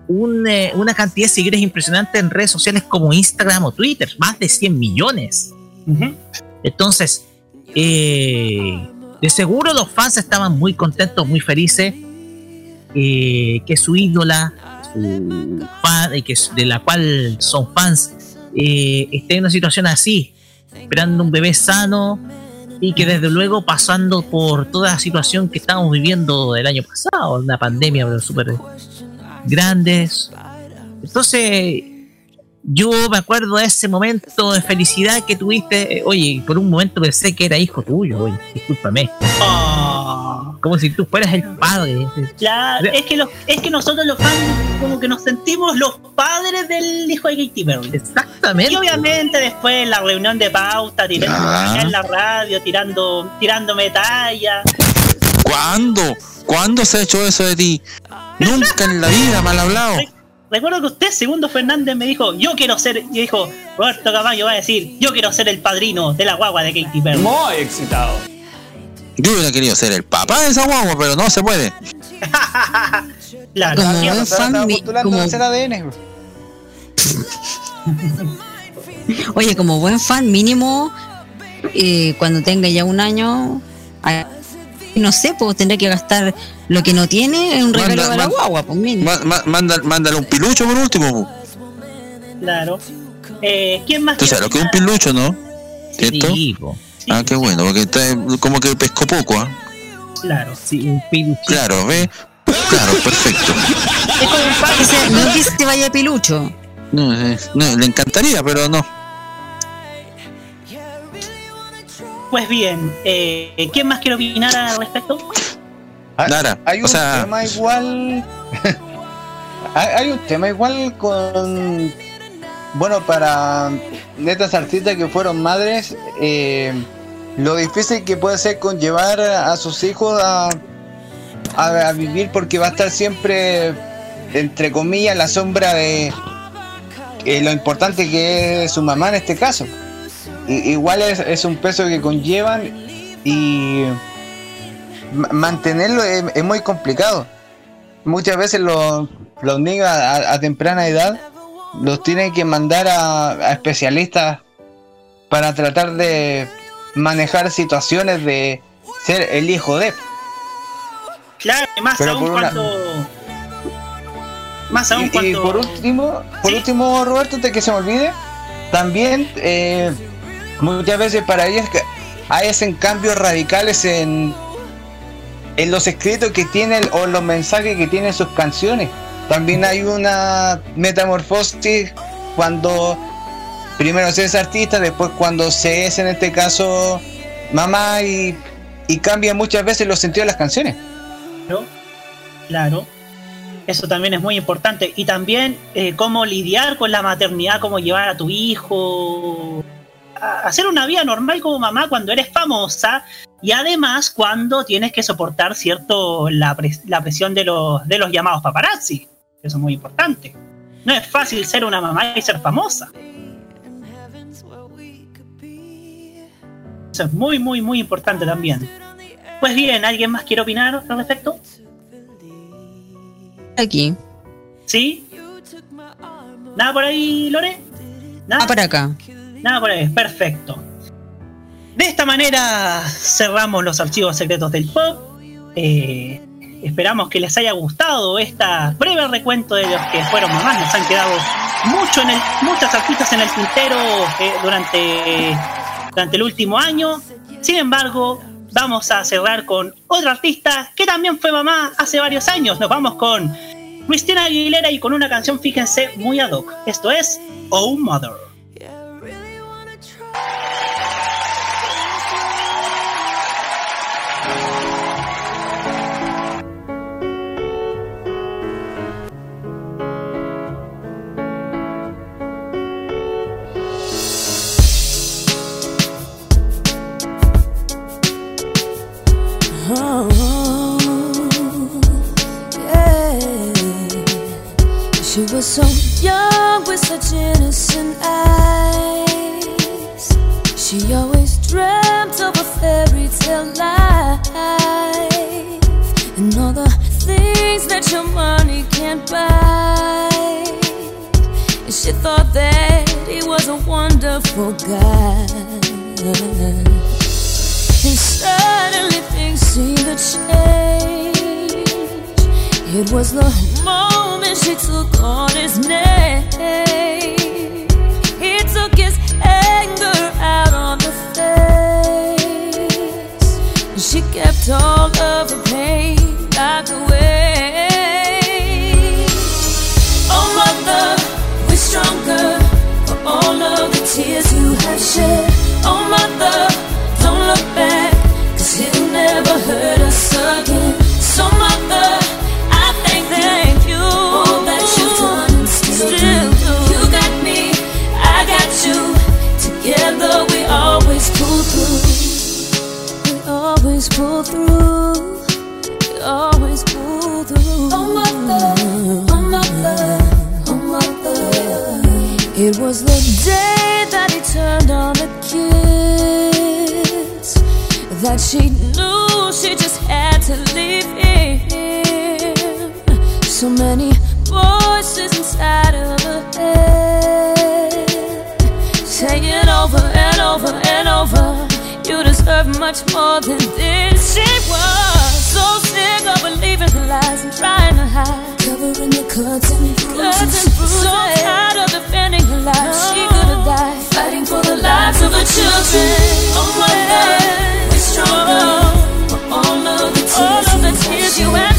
un, eh, una cantidad de seguidores impresionante en redes sociales como Instagram o Twitter, más de 100 millones. Entonces, eh, de seguro los fans estaban muy contentos, muy felices eh, que su ídola, su fan, que, de la cual son fans, esté en una situación así, esperando un bebé sano y que desde luego pasando por toda la situación que estábamos viviendo el año pasado, una pandemia súper grandes. Entonces, yo me acuerdo de ese momento de felicidad que tuviste. Oye, por un momento pensé que era hijo tuyo, oye, discúlpame. Como si tú fueras el padre. Claro, es que, los, es que nosotros los fans como que nos sentimos los padres del hijo de Katy Perry. Exactamente. Y obviamente después en la reunión de pauta, tirando Ah. en la radio, tirando, tirándome talla. ¿Cuándo? ¿Cuándo se ha hecho eso de ti? Nunca en la vida, mal hablado. Recuerdo que usted, Segundo Fernández, me dijo, yo quiero ser, y dijo, Roberto Camayo va a decir, yo quiero ser el padrino de la guagua de Katy Perry. Muy excitado. Yo hubiera querido ser el papá de esa guagua, pero no se puede. claro. Como Ya, buen no, estaba postulando como- ADN. Oye, como buen fan mínimo, eh, cuando tenga ya un año, no sé, pues tendrá que gastar lo que no tiene en un regalo Manda- a la man- guagua, pues mínimo. Ma- ma- manda- mándale un pilucho por último. po. Claro. Eh, ¿Quién más Tú sabes lo que es un pilucho, ¿no? ¿Cierto? po. Ah, qué bueno, porque está como que pescó poco, ¿ah? Claro. Sí, un pilucho. Claro, ¿ve? Claro, perfecto. Ese- no que se vaya pilucho. No, eh, no, le encantaría, pero no. Pues bien, eh, ¿quién más quiere opinar al respecto? Nara, Hay o un sea, tema igual. hay, hay un tema igual con. Bueno, para estas artistas que fueron madres, eh, lo difícil que puede ser conllevar a sus hijos a, a, a vivir porque va a estar siempre, entre comillas, la sombra de eh, lo importante que es su mamá en este caso. I- igual es, es un peso que conllevan y mantenerlo es, es muy complicado. Muchas veces los, los niños a, a temprana edad los tienen que mandar a, a especialistas para tratar de manejar situaciones de ser el hijo de. Claro, y más Pero aún una- cuando. Más aún Y, y cuando. por último, por último, Roberto, antes que se me olvide, también eh, muchas veces para ellos hacen cambios radicales en, en los escritos que tienen o los mensajes que tienen sus canciones. También hay una metamorfosis cuando primero se es artista, después cuando se es en este caso mamá y, y cambia muchas veces los sentidos de las canciones. Claro, claro. Eso también es muy importante. Y también eh, cómo lidiar con la maternidad, cómo llevar a tu hijo hacer una vida normal como mamá cuando eres famosa y además cuando tienes que soportar cierto la, pres- la presión de los, de los llamados paparazzi. Eso es muy importante. No es fácil ser una mamá y ser famosa. Eso es muy, muy, muy importante también. Pues bien, ¿alguien más quiere opinar al respecto? Aquí. ¿Sí? ¿Nada por ahí, Lore? ¿Nada? Ah, para acá. Nada por ahí, perfecto. De esta manera cerramos los archivos secretos del pop. Eh, esperamos que les haya gustado esta breve recuento de los que fueron mamás. Nos han quedado mucho en muchas artistas en el tintero eh, durante, durante el último año. Sin embargo, vamos a cerrar con otra artista que también fue mamá hace varios años. Nos vamos con Cristina Aguilera y con una canción, fíjense, muy ad hoc. Esto es Oh Mother. She was so young with such innocent eyes. She always dreamt of a fairy tale life and all the things that your money can't buy. And she thought that he was a wonderful guy. And suddenly things seemed to change. It was the moment she took on his name. He took his anger out on the face. She kept all of the pain locked away. Oh, mother, we're stronger for all of the tears you have shed. Was the day that he turned on the kiss that she knew she just had to leave him. So many voices inside of her head saying over and over and over, you deserve much more than this. She was believing the lies and trying to hide, covering the cuts and bruises. So tired. of defending her life, she could have died. Fighting for the lives of her children. Oh my God, we're stronger. for all of the tears, all of the tears you have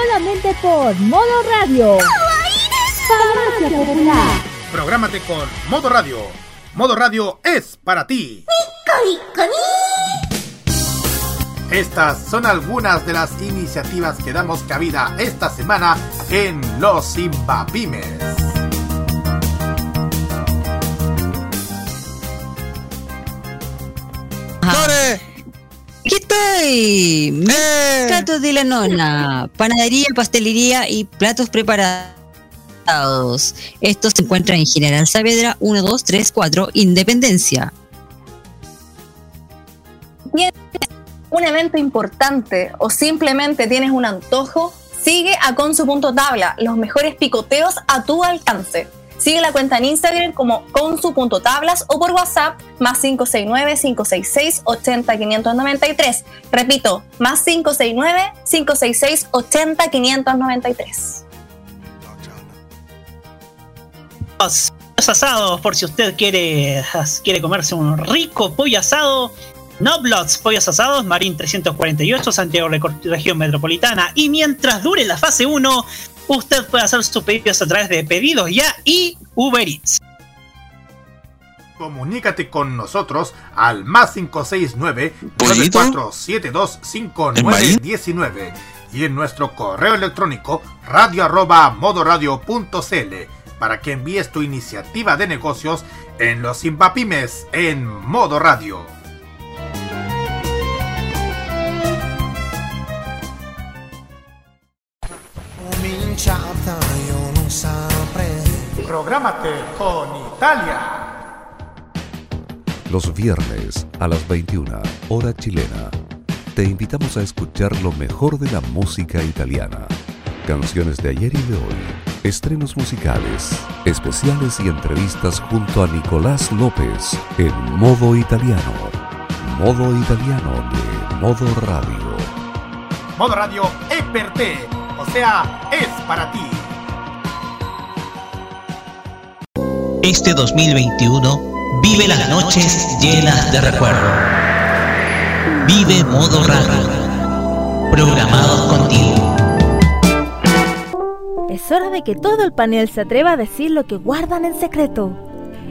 Solamente por Modo Radio. Farmacia Popular. Prográmate con Modo Radio. Modo Radio es para ti. Estas son algunas de las iniciativas que damos cabida esta semana en Los Simbapimes. Aquí estoy. Mercado de la nona. Panadería, pastelería y platos preparados. Estos se encuentran en General Saavedra 1, 2, 3, 4, Independencia. tienes un evento importante o simplemente tienes un antojo, sigue a Consu.tabla, los mejores picoteos a tu alcance. Sigue la cuenta en Instagram como consu.tablas o por WhatsApp más 569-566-80593. Repito, más 569-566-80593. Los asados, por si usted quiere, quiere comerse un rico pollo asado. Noblots, pollos asados, Marín 348, Santiago Región Metropolitana. Y mientras dure la fase 1, usted puede hacer sus pedidos a través de Pedidos Ya y Uber Eats. Comunícate con nosotros al más 569 ¿Pollito? 94725919 y en nuestro correo electrónico radio arroba modoradio.cl para que envíes tu iniciativa de negocios en los Zimbapymes en modo radio. Cominciata, io non saprei. Prográmate con Italia. Los viernes a las 21, hora chilena, te invitamos a escuchar lo mejor de la música italiana. Canciones de ayer y de hoy, estrenos musicales, especiales y entrevistas junto a Nicolás López en modo italiano. Modo italiano de Modo Radio. Modo radio es per te, o sea, es para ti. Este 2021 vive las noches llenas de recuerdo. Vive modo radio. Programados contigo. Es hora de que todo el panel se atreva a decir lo que guardan en secreto.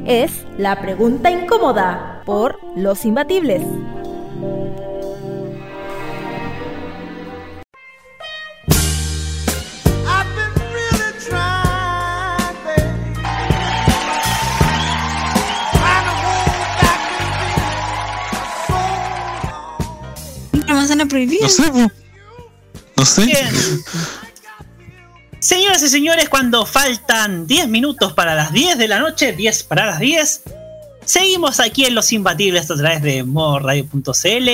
Es la pregunta incómoda por los imbatibles. ¿La manzana prohibida? No sé, po. No sé. Bien. Señoras y señores, cuando faltan 10 minutos para las 10 de la noche, 10 para las 10, seguimos aquí en Los Imbatibles a través de modoradio.cl.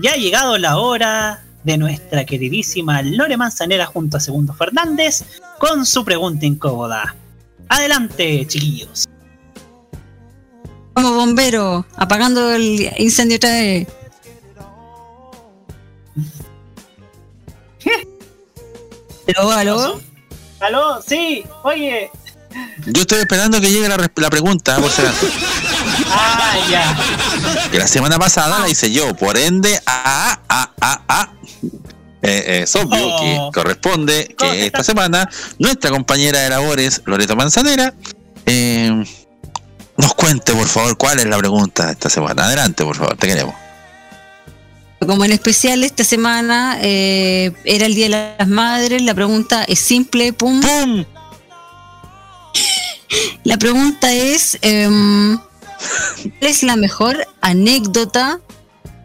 Ya ha llegado la hora de nuestra queridísima Lore Manzanera junto a Segundo Fernández con su pregunta incómoda. Adelante, chiquillos. Como bombero, apagando el incendio otra vez. ¿Aló, aló? ¿Aló? Sí, oye. Yo estoy esperando que llegue la, pregunta, por si acaso. Ah, ya. Que la semana pasada la hice yo, por ende, a, a, a, a. Eh, es obvio Oh. que corresponde que esta semana nuestra compañera de labores, Loreto Manzanera, eh, nos cuente, por favor, cuál es la pregunta de esta semana. Adelante, por favor, te queremos. Como en especial esta semana eh, era el Día de las Madres, la pregunta es simple, pum. La pregunta es, em, ¿cuál es la mejor anécdota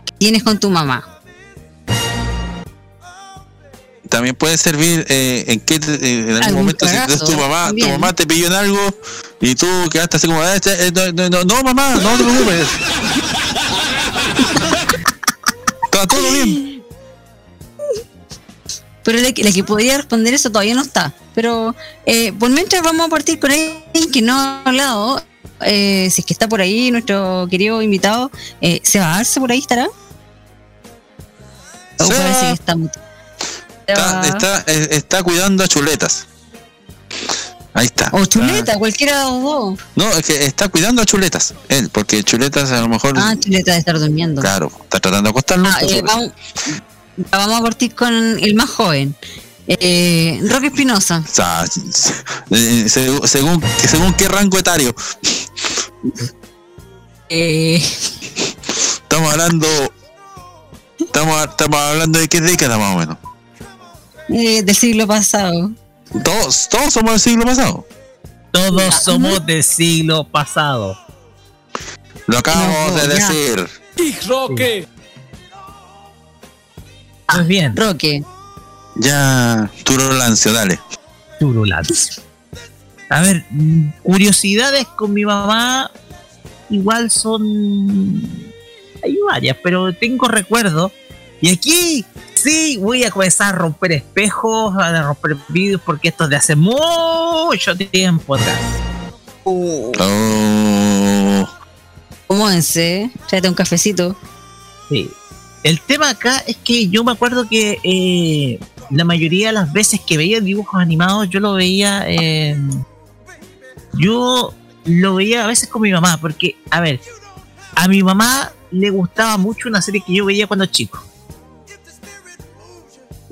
que tienes con tu mamá? También puede servir eh, en que eh, en algún Algún momento si tu mamá, tu mamá te pilló en algo y tú quedaste así como, "Eh, eh, no, no, no, no, mamá, no te preocupes. Está todo bien. pero la, que- podría responder eso todavía no está. Pero eh, por mientras vamos a partir con alguien que no ha hablado. Eh, si es que está por ahí, nuestro querido invitado, eh, ¿Seba Arce por ahí estará? O Seba. parece que está muy- Está, está, eh, está cuidando a chuletas. Ahí está. O chuleta, cualquiera de los dos. No, es que está cuidando a chuletas. Él, porque chuletas a lo mejor. Ah, chuleta de estar durmiendo. Claro, está tratando de acostarlo. Ah, eh, vamos, a partir con el más joven. Eh, Roque Espinosa. O sea, eh, seg- según, según qué rango etario. Eh, Estamos hablando. Estamos, estamos hablando de qué década más o menos. eh, del siglo pasado. Todos, todos somos del siglo pasado. Todos somos del siglo pasado. Lo acabo No, de ya. decir. Roque. Pues bien. Roque. Ya, Turolancio, dale. Turulancio. A ver, mm, curiosidades con mi mamá igual son... Hay varias, pero tengo recuerdos. Y aquí sí voy a comenzar a romper espejos, a romper vídeos, porque esto es de hace mucho tiempo atrás. Oh, ¿Cómo es? eh? Tráete un cafecito. Sí. El tema acá es que yo me acuerdo que eh, la mayoría de las veces que veía dibujos animados, yo lo veía. eh, yo lo veía a veces con mi mamá, porque, a ver, a mi mamá le gustaba mucho una serie que yo veía cuando chico.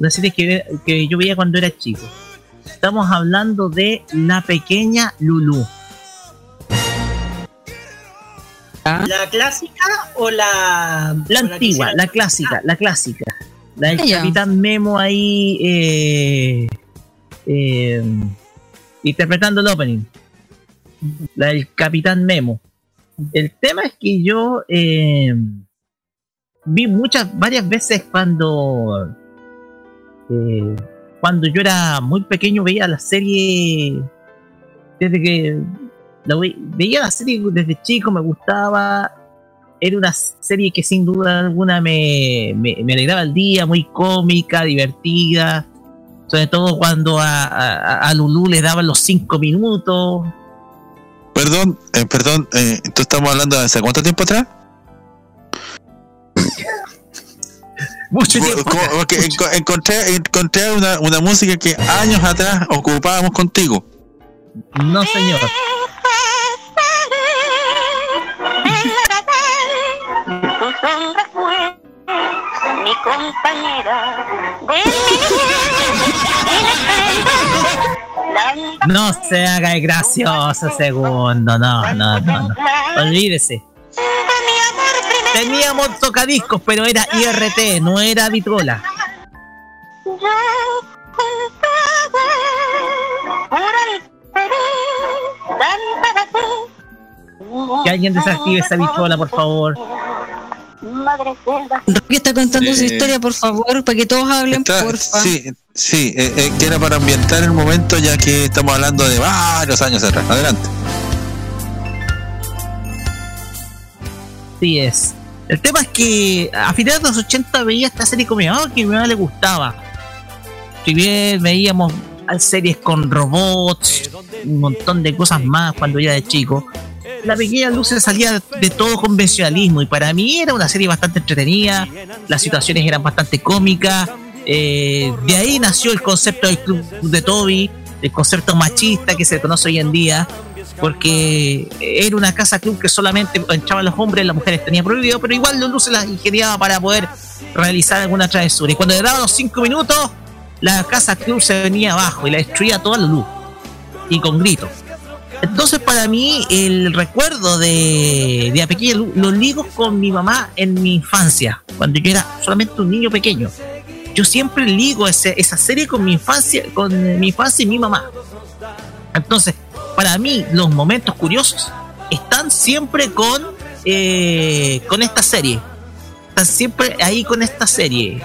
Una serie que, que yo veía cuando era chico. Estamos hablando de La Pequeña Lulu. ¿La clásica o la. La o antigua, la clásica, la clásica. La del Ah. Capitán Memo ahí eh, eh, interpretando el opening. La del Capitán Memo. El tema es que yo eh, vi muchas, varias veces cuando eh, cuando yo era muy pequeño veía la serie desde que veía la serie desde chico, me gustaba. Era una serie que sin duda alguna me, me, me alegraba el día, muy cómica, divertida. Sobre todo cuando a, a, a Lulú le daban los cinco minutos. Perdón, eh, perdón, eh, ¿tú estamos hablando de hace cuánto tiempo atrás? Mucho tiempo. Porque enco- encontré, encontré una, una música que años atrás ocupábamos contigo. No, señor. Mi compañera No se haga el gracioso, segundo. No, no, no, no. Olvídese. Teníamos tocadiscos, pero era IRT, no era Vitrola. Que alguien desactive esa Vitrola, por favor. Roque está contando su Eh, historia, por favor, para que todos hablen, Está- porfa. sí, sí, eh, eh, que era para ambientar el momento ya que estamos hablando de varios años atrás. Adelante. Así es. El tema es que a finales de los 80 veía esta serie con mi que a mi mamá le gustaba. Si bien veíamos series con robots, un montón de cosas más cuando yo era de chico, la pequeña luz se salía de todo convencionalismo y para mí era una serie bastante entretenida, las situaciones eran bastante cómicas, eh, de ahí nació el concepto del club de Toby, el concepto machista que se conoce hoy en día, porque era una casa club que solamente entraban los hombres, las mujeres tenían prohibido, pero igual Lulu se las ingeniaba para poder realizar alguna travesura. Y cuando le daban los cinco minutos, la casa club se venía abajo y la destruía toda Lulu. Y con gritos. Entonces, para mí, el recuerdo de, de pequeña lo ligo con mi mamá en mi infancia, cuando yo era solamente un niño pequeño. Yo siempre ligo ese- esa serie con mi infancia, con mi infancia y mi mamá. Entonces, para mí, los momentos curiosos están siempre con, eh, con esta serie. Están siempre ahí con esta serie.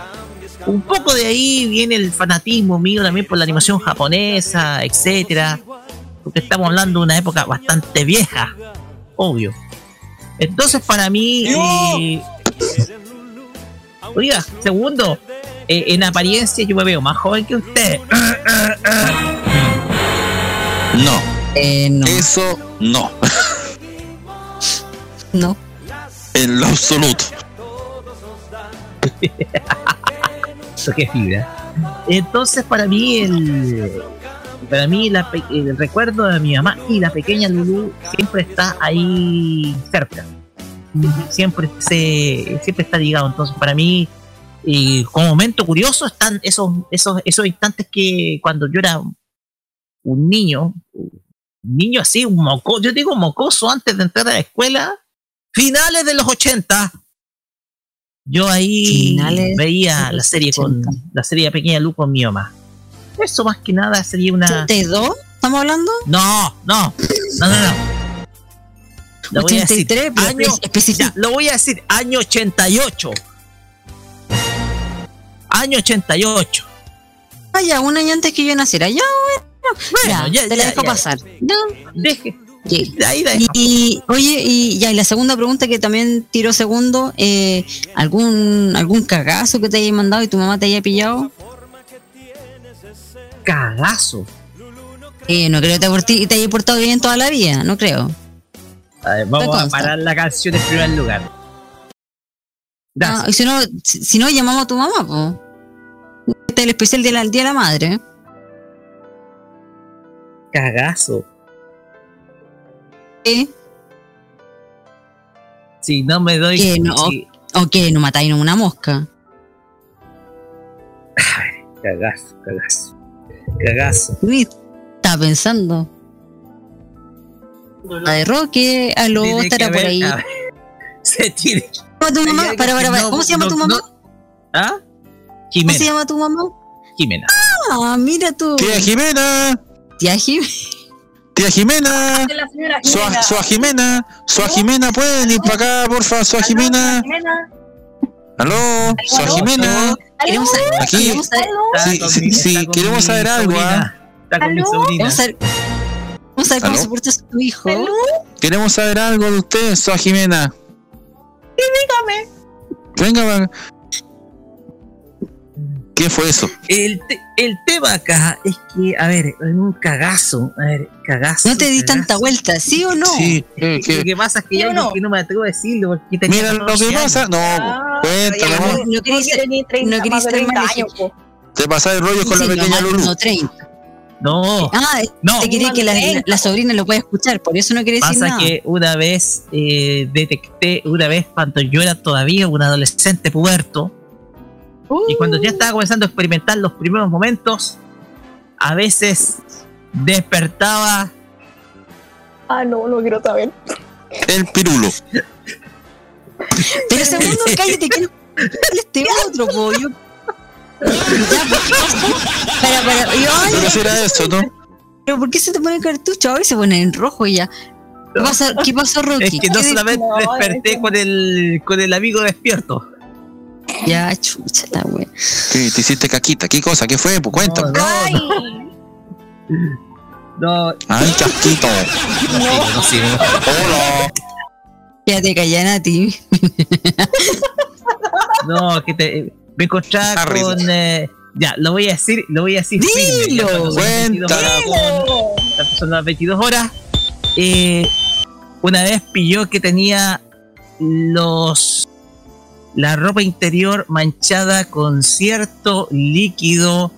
Un poco de ahí viene el fanatismo mío también por la animación japonesa, etcétera. Porque estamos hablando de una época bastante vieja, obvio. Entonces, para mí. eh, Oiga, segundo. eh, en apariencia yo me veo más joven que usted. No. Eh, no. Eso no. No. En lo absoluto. Eso qué fibra. Entonces para mí el para mí la el recuerdo de mi mamá y la pequeña Lulu siempre está ahí cerca. Siempre se siempre está ligado. Entonces para mí y como momento curioso están esos esos esos instantes que cuando yo era un niño, niño así, un mocoso, yo digo mocoso antes de entrar a la escuela, finales de los 80, yo ahí Finales veía la serie con la serie Pequeña Lu con mi mamá. Eso más que nada sería una. ¿82? ¿Estamos hablando? No, no, no, no, no. Lo voy a decir. 83, Año, ya, lo voy a decir, año 88. Año 88. Vaya, un año antes que yo naciera. Ya, bueno. Bueno, ya, ya, te la dejo pasar. Deje. Sí. Ahí la Y, oye, y ya, y la segunda pregunta que también tiró segundo, eh, ¿algún, algún cagazo que te haya mandado y tu mamá te haya pillado? Cagazo. Eh, no creo que te, porti- te haya portado bien toda la vida, no creo. A ver, vamos a parar la canción en primer lugar. Ah, si no, si, no, llamamos a tu mamá, pues. Este es el especial del Día de la Madre. Cagazo. ¿Qué? Si no me doy. ¿Qué? No, si- ¿O qué? ¿No matáis una mosca? Cagazo, cagazo. Cagazo. Uy, Estaba pensando. La de Roque, aló, estará por ahí. Se tiene. ¿Cómo tu mamá? Para, para, para. no- ¿Cómo se llama no- tu mamá? no- ¿Ah? ¿Cómo Jimena. se llama tu mamá? Jimena. Ah, mira tú. Tía Jimena. Tía Jimena. Tía Jimena. Sua, Sua Jimena. Sua Jimena, ¿pueden ir para acá, porfa? Sua Jimena. Aló. Sua Jimena. Queremos saber, Aquí. queremos saber, Sí, sí, sí, queremos saber algo, ¿ah? Está con mi sobrina. vamos a ver, cómo ¿Aló? se porta tu hijo. Queremos saber algo de usted, Sua Jimena. dígame. Venga, va. ¿Qué fue eso? El, te- el tema acá es que, a ver, en un cagazo. A ver, cagazo. No te di cagazo. tanta vuelta, ¿sí o no? Sí, eh, Lo que- que pasa es que ¿Sí ya no? no? que no me atrevo a decirlo porque tenía Mira, lo 14 que pasa. No, cuéntalo, No, no queréis no queréis ser mal ejemplo. Te pasás el rollo con la Sí, pequeña no, Lulu. No, 30. No, Ah, No. te quería que la, la- la sobrina lo pueda escuchar, por eso no quería decir pasa nada. que una vez eh, detecté, una vez cuando yo era todavía un adolescente puberto, y cuando ya estaba comenzando a experimentar los primeros momentos, a veces despertaba Ah, no, no quiero saber. El pirulo. Pero segundo, cállate, que no este otro, po. Yo... Ya, ¿qué pasó? Para, para, yo, ay, Pero si era eso, ¿no? pero ¿por qué se te pone el cartucho? Ahora se pone en rojo y ya. ¿Qué pasó, ¿Qué pasó Rocky? Es que no ¿Qué de- solamente desperté con el, con el amigo despierto. Ya, chucha, la wea. ¿Qué? ¿Te hiciste caquita? ¿Qué cosa? ¿Qué fue? Pues cuéntame. No, Ay, chasquito. no sirve. Hola. Ya te callan a ti. No, que te, me encontraba Ah, con. eh, ya, lo voy a decir, lo voy a decir. firme, Dilo. 22 horas, cuando son las 22 horas. eh, una vez pilló que tenía los. La ropa interior manchada con cierto líquido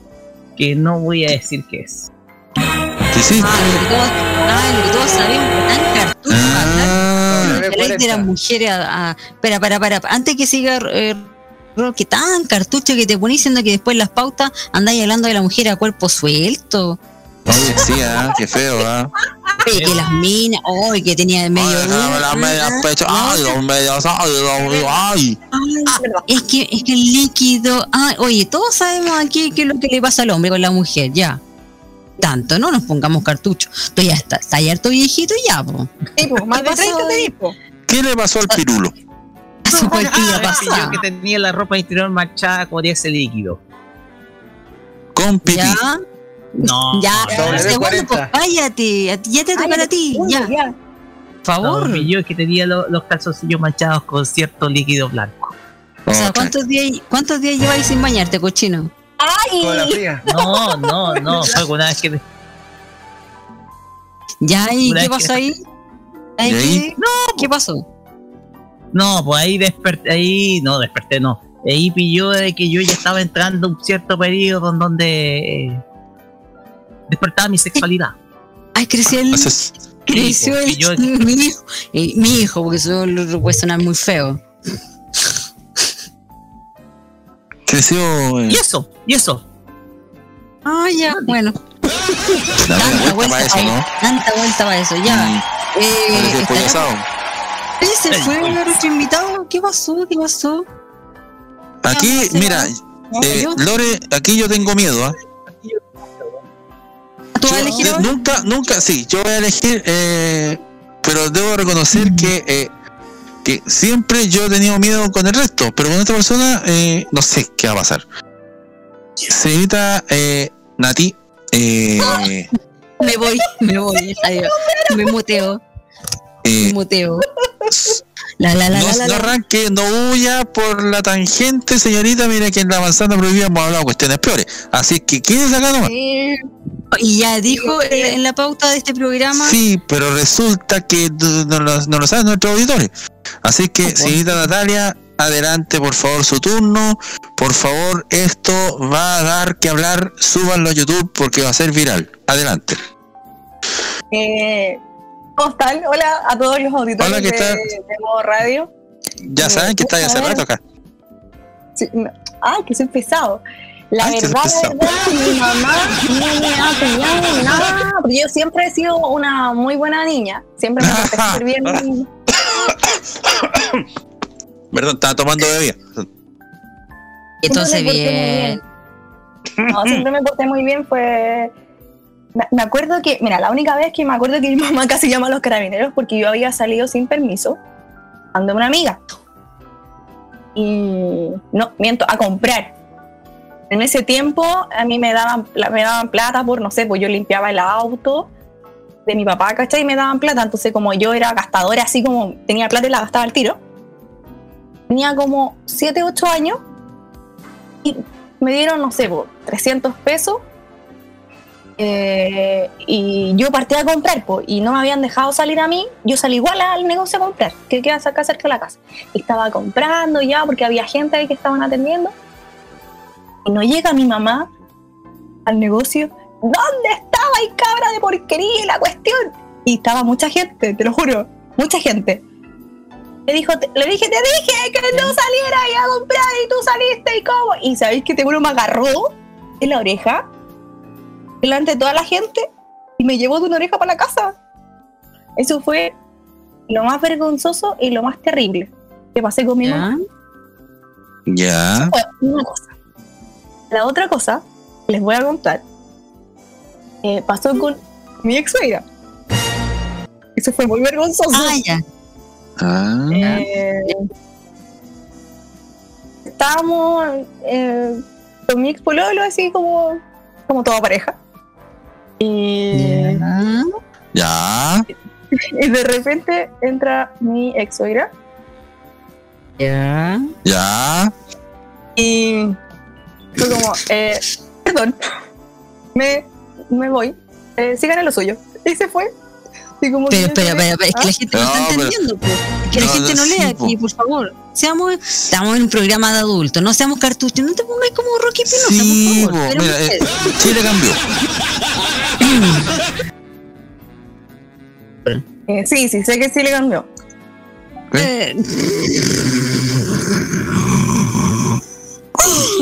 que no voy a decir qué es. Sí, sí. Ah, lo que todos, lo que todos sabemos, tan cartucho. La de las mujeres a, a- Espera, para, para, antes que siga eh, Roque, tan cartucho que te ponís diciendo que después las pautas andáis hablando de la mujer a cuerpo suelto. Oye, sí, ah, qué feo, ah. Oye, que las minas, oye, que tenía el medio. Ay, duro, las medias pecho. Ay, los medios. Ay, los- ay. ay, es que es que el líquido, ah, oye, todos sabemos aquí qué es lo que le pasa al hombre con la mujer, ya. Tanto, no nos pongamos cartucho. Tú ya está, está ya harto viejito y ya, po. Sí, más de pasó 30 te ahí? di, po. ¿Qué le pasó al pirulo? Pasó cualquier Una vez pilló pasada. que tenía la ropa interior manchada con ese líquido. Con pipí. Ya, No, ya, no, no. segundo, pues ti- ya te toca a ti, ya. ya. Por favor. No, pilló que tenía lo- los calzoncillos manchados con cierto líquido blanco. O sea, ¿cuántos días, ¿cuántos días lleváis sin bañarte, cochino? ¡Ay! Con la fría. No, no, no, fue una vez que. ¿Ya? ¿Y Una qué vez pasó que- ahí? ¿Ahí ¿Y ahí? qué? ¿Qué pasó? No, pues ahí desperté, ahí, no, desperté, no. Ahí pilló de que yo ya estaba entrando a un cierto periodo en donde eh, despertaba mi sexualidad. Ay, creció el. Creció el. yo- Mi hijo. Eh, mi hijo, porque eso puede sonar muy feo. Creció. eh, Y eso, y eso. Ah, ya, bueno. Tanta vuelta vuelta para eso, ¿no? Tanta vuelta para eso, ya. Eh, asado. Oye, se fue nuestro invitado. ¿Qué pasó? ¿Qué pasó? Aquí, mira, eh? Lore, aquí yo tengo miedo, ¿ah? ¿Tú vas a elegir Yo- ahora? nunca, nunca, sí, yo voy a elegir, eh, pero debo reconocer que, eh, que siempre yo he tenido miedo con el resto, pero con esta persona eh, no sé qué va a pasar. Señorita eh, Nati, eh, Me voy, me voy. Adiós. Me muteo. eh, Me muteo. La, la, la, no, la, la, no la. arranque, no huya por la tangente, señorita. Mira que en la manzana prohibida hemos hablado de cuestiones peores. Así que quédese acá nomás. Y ya dijo en la- pauta de este programa. Sí, pero resulta que no lo, no lo saben nuestros auditores. Así que, señorita Natalia, adelante, por favor, su turno. Por favor, esto va a dar que hablar. Súbanlo a YouTube porque va a ser viral. Adelante. Eh, ¿Cómo están? Hola a todos los auditores Hola, ¿qué de, tal? de Modo Radio. Ya saben que está ahí hace rato acá. Sí, no. Ah, que soy pesado. La Ay, verdad, la verdad, mi mamá no me ha enseñado nada. porque Yo siempre he sido una muy buena niña. Siempre me porté súper bien. Perdón, estaba tomando bebida. Entonces, bien. No, siempre me porté muy bien. Me me acuerdo que, mira, la única vez que me acuerdo que mi mamá casi llama a los carabineros porque yo había salido sin permiso, ando una amiga. Y no, miento, a comprar. En ese tiempo a mí me daban, me daban plata por, no sé, pues yo limpiaba el auto de mi papá, ¿cachai? Y me daban plata. Entonces, como yo era gastadora, así como tenía plata y la gastaba al tiro, tenía como 7, 8 años y me dieron, no sé, por 300 pesos. eh, y yo partí a comprar, po, y no me habían dejado salir a mí. Yo salí igual al negocio a comprar, que queda acá cerca de la casa. Y estaba comprando ya, porque había gente ahí que estaban atendiendo. Y no llega mi mamá al negocio. ¿Dónde estaba el cabra de porquería y la cuestión? Y estaba mucha gente, te lo juro, mucha gente. Le, dijo, le dije, te dije que no salieras a comprar y tú saliste y cómo. Y sabéis que te juro, me agarró en la oreja delante de toda la gente y me llevó de una oreja para la casa. Eso fue lo más vergonzoso y lo más terrible que pasé con mi mamá. Ya. Fue una cosa. La otra cosa que les voy a contar eh, pasó con mi ex suegra. Eso fue muy vergonzoso. Ah, ya. Ah, Eh, estábamos eh, con mi ex pololo así como, como toda pareja. Y, ya. y de repente entra mi ex suegra Ya. Ya. y fue como, eh, perdón, me, me voy, eh, sigan en lo suyo. Y se fue. Y como Pero, espera, espera, es que la gente no, "Ah". está No, pero- entendiendo. po. Es que la gente no no, lee sí, aquí, po. por favor. Seamos, estamos en un programa de adultos, no seamos cartuchos, no te pongas como Rocky Pinoza, Sí, por po, favor. Pero mira, eh. Chile cambió. Eh, sí, sí, sé que sí le cambió. Eh,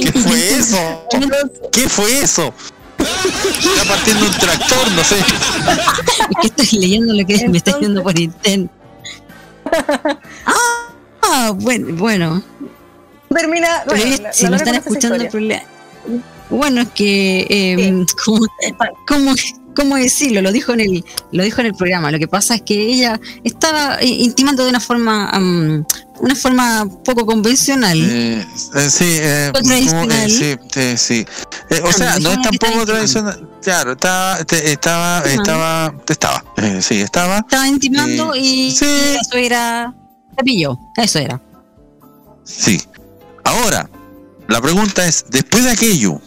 ¿Qué fue eso? ¿Qué fue eso? Está partiendo un tractor, no sé. es que estoy leyendo lo que me está diciendo por internet. Ah, ah, bueno, bueno. Termina. Pero bueno, es- la- si no están escuchando el problema. Bueno, es que eh, ¿cómo, cómo, cómo decirlo? Lo dijo en el, lo dijo en el programa. Lo que pasa es que ella estaba intimando de una forma, una forma poco convencional. Eh, eh, sí, eh, como, eh, sí, sí, sí. O sea, no es tampoco tradicional. Claro, estaba, te- estaba, Ajá. estaba, estaba, sí, estaba. Estaba intimando y sí. la suegra se pilló. Eso era. Sí. Ahora, la pregunta es, después de aquello,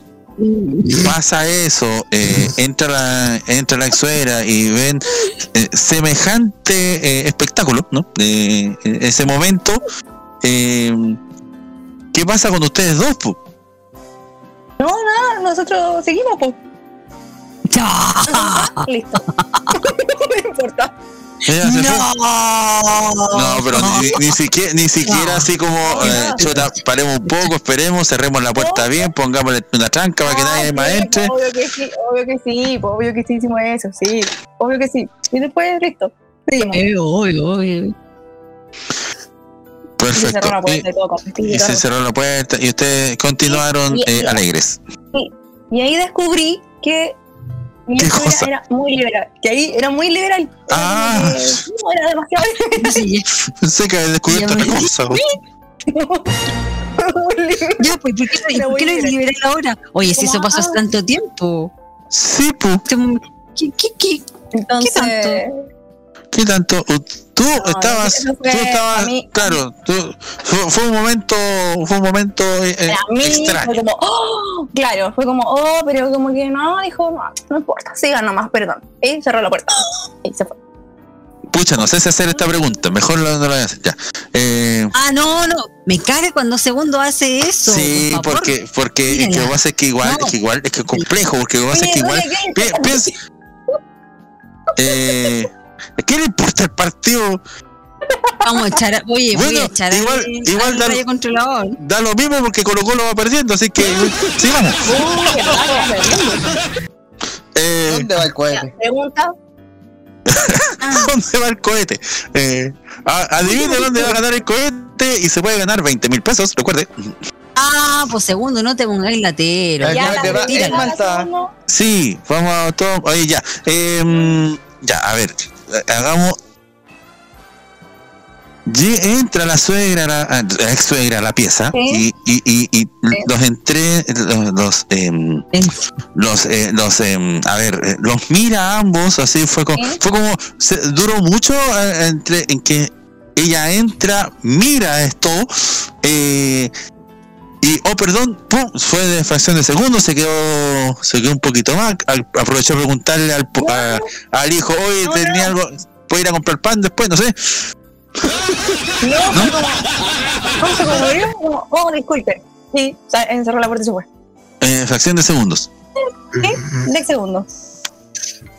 pasa eso, eh, entra la entra la suegra y ven eh, semejante eh, espectáculo, ¿no? Eh, ese momento, eh, ¿qué pasa con ustedes dos? po? No, nada, nosotros seguimos, pues. Listo. no importa. Ella se fue. No, pero ni, ni siquiera, ni siquiera así como, eh, chuta, paremos un poco, esperemos, cerremos la puerta bien, pongámosle una tranca para que nadie más entre. Obvio que sí, obvio que sí, pues, obvio que sí hicimos eso, sí, obvio que sí. Y después, listo. Seguimos. obvio, obvio. Y se cerró Perfecto. la puerta Y, y todo, con vestido y se cerró la puerta y ustedes continuaron Y- y- eh, alegres. Y, y ahí descubrí que mi ¿Qué escuela cosa? era muy liberal. Que ahí era muy liberal. Ah. Que, no, era demasiado Pensé que había descubierto otra cosa. Ya, pues, ¿por qué, por qué no muy es liberal ahora? Oye, si eso pasó hace tanto tiempo. Sí, pues. ¿Qué, qué, qué, Entonces, qué tanto? ¿Qué tanto? Tú estabas, tú estabas, mí- claro, tú- fue, fue un momento, fue un momento eh, eh, a mí extraño. fue como, oh, claro, fue como, oh, pero como que no, dijo, no, no importa, siga nomás, perdón. Y cerró la puerta. Y se fue. Pucha, no sé si hacer esta pregunta, mejor no, la voy a hacer. Ya. Eh, Ah, no, no. Me caga cuando segundo hace eso. sí, por favor. porque, porque es que Mírala. lo que pasa es que igual, No. es que igual, es que es complejo, porque lo que pasa es que igual, piensa, eh, ¿qué le importa el partido? Vamos a echar. Oye, voy Bueno, a echar igual- al, igual al da- rayo controlador. Da lo mismo porque Colo Colo va perdiendo, así que sigamos. Eh, ¿Dónde va el cohete? Pregunta, ¿Dónde va el cohete? Eh, a- adivine dónde va a ganar el cohete y se puede ganar 20 mil pesos, recuerde. Ah, pues segundo, no te pongáis latero. El Ya, va. Malta. Sí, vamos a todo. Oye, ya. em, ya, a ver, hagamos. Entra la suegra, la, ah, la ex suegra a la pieza y, y, y, y los entré, los, los, em, los, eh, los em, a ver, eh, los mira a ambos, así fue como, fue como, se, duró mucho eh, entre en que ella entra, mira esto, eh, y, oh, perdón, pum, fue de fracción de segundos, se quedó, se quedó un poquito más. Al- aprovechó a preguntarle al, a- al hijo, oye, tenía algo, ¿puedo ir a comprar pan después? No sé. no, como, ¿cómo se como, oh, disculpe. Sí, encerró la puerta y se fue. Eh, fracción de segundos. ¿Qué? 10 segundos.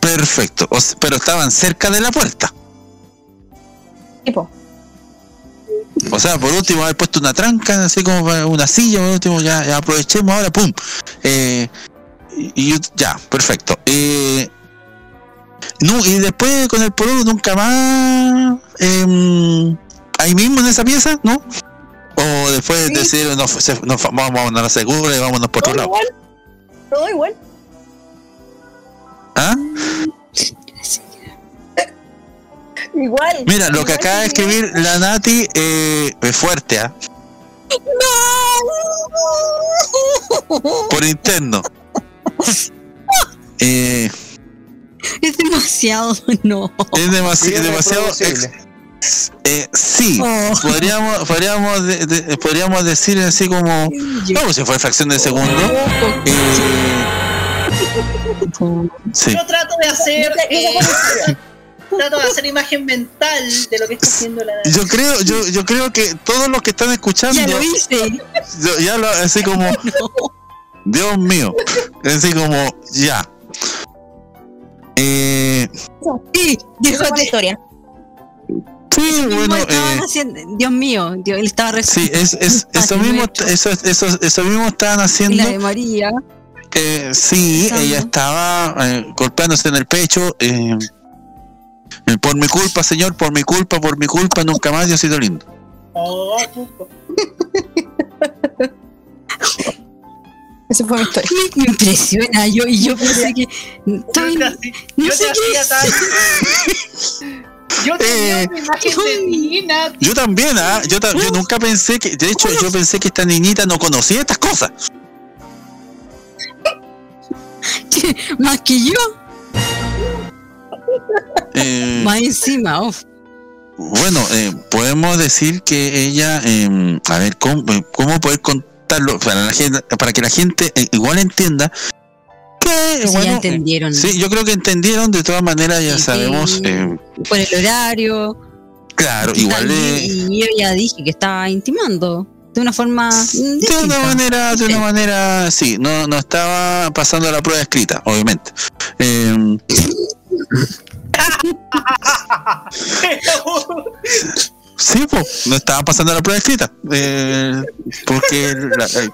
Perfecto. O pero estaban cerca de la puerta. Tipo. O sea, por último haber puesto una tranca, así como una silla, por último ya, ya aprovechemos ahora, pum. Eh, y, ya, perfecto. Eh, no, y después con el pololo nunca más em, ahí mismo en esa pieza, ¿no? O después decidieron, no, se- no, vamos a la segura y vámonos por otro Todo lado. igual. Todo igual. ¿Ah? Igual. Mira, lo que acaba de escribir la Nati eh, es fuerte, ¿ah? Por interno. Eh, Es demasiado, no. es demasi- demasiado. ex- eh, sí, Oh. podríamos, podríamos, de- de- podríamos decir así como. No, si fue fracción de segundo. Eh, sí. Yo trato de hacer. Trato de hacer imagen mental de lo que está haciendo la Yo creo, yo, yo creo que todos los que están escuchando. Ya lo hice. yo- ya lo, así como. Dios mío. Así como, ya. Eh, Sí, déjate. historia. sí, bueno. eh, haciendo- Dios mío, Dios, él estaba Sí, es, es, eso mismo, eso, eso, eso mismo estaban Y haciendo. la de María. Eh, sí, ella estaba eh, golpeándose en el pecho. eh, por mi culpa, señor, por mi culpa, por mi culpa, nunca más yo he sido lindo. Oh. Esa fue mi historia. Me impresiona, yo, y yo pensé que. Estoy- Yo te- no yo sé qué. Yo tenía Eh, una imagen de ti, Nati. Yo también, ¿ah? yo, ta- yo nunca pensé que, de hecho, yo pensé que esta niñita no conocía estas cosas. Más que yo, Eh, más encima. Bueno, eh, podemos decir que ella, eh, a ver, ¿cómo, eh, cómo poder contarlo para, la gente, para que la gente eh, igual entienda que, ya bueno, entendieron. sí, yo creo que entendieron, de todas maneras ya sabemos, Por el horario. claro, igual Y yo ya dije que estaba intimando de una forma. de una manera, de una manera, sí, no, no estaba pasando la prueba escrita, obviamente. Eh, sí, pues, no estaba pasando la prueba escrita, eh, porque la- eh,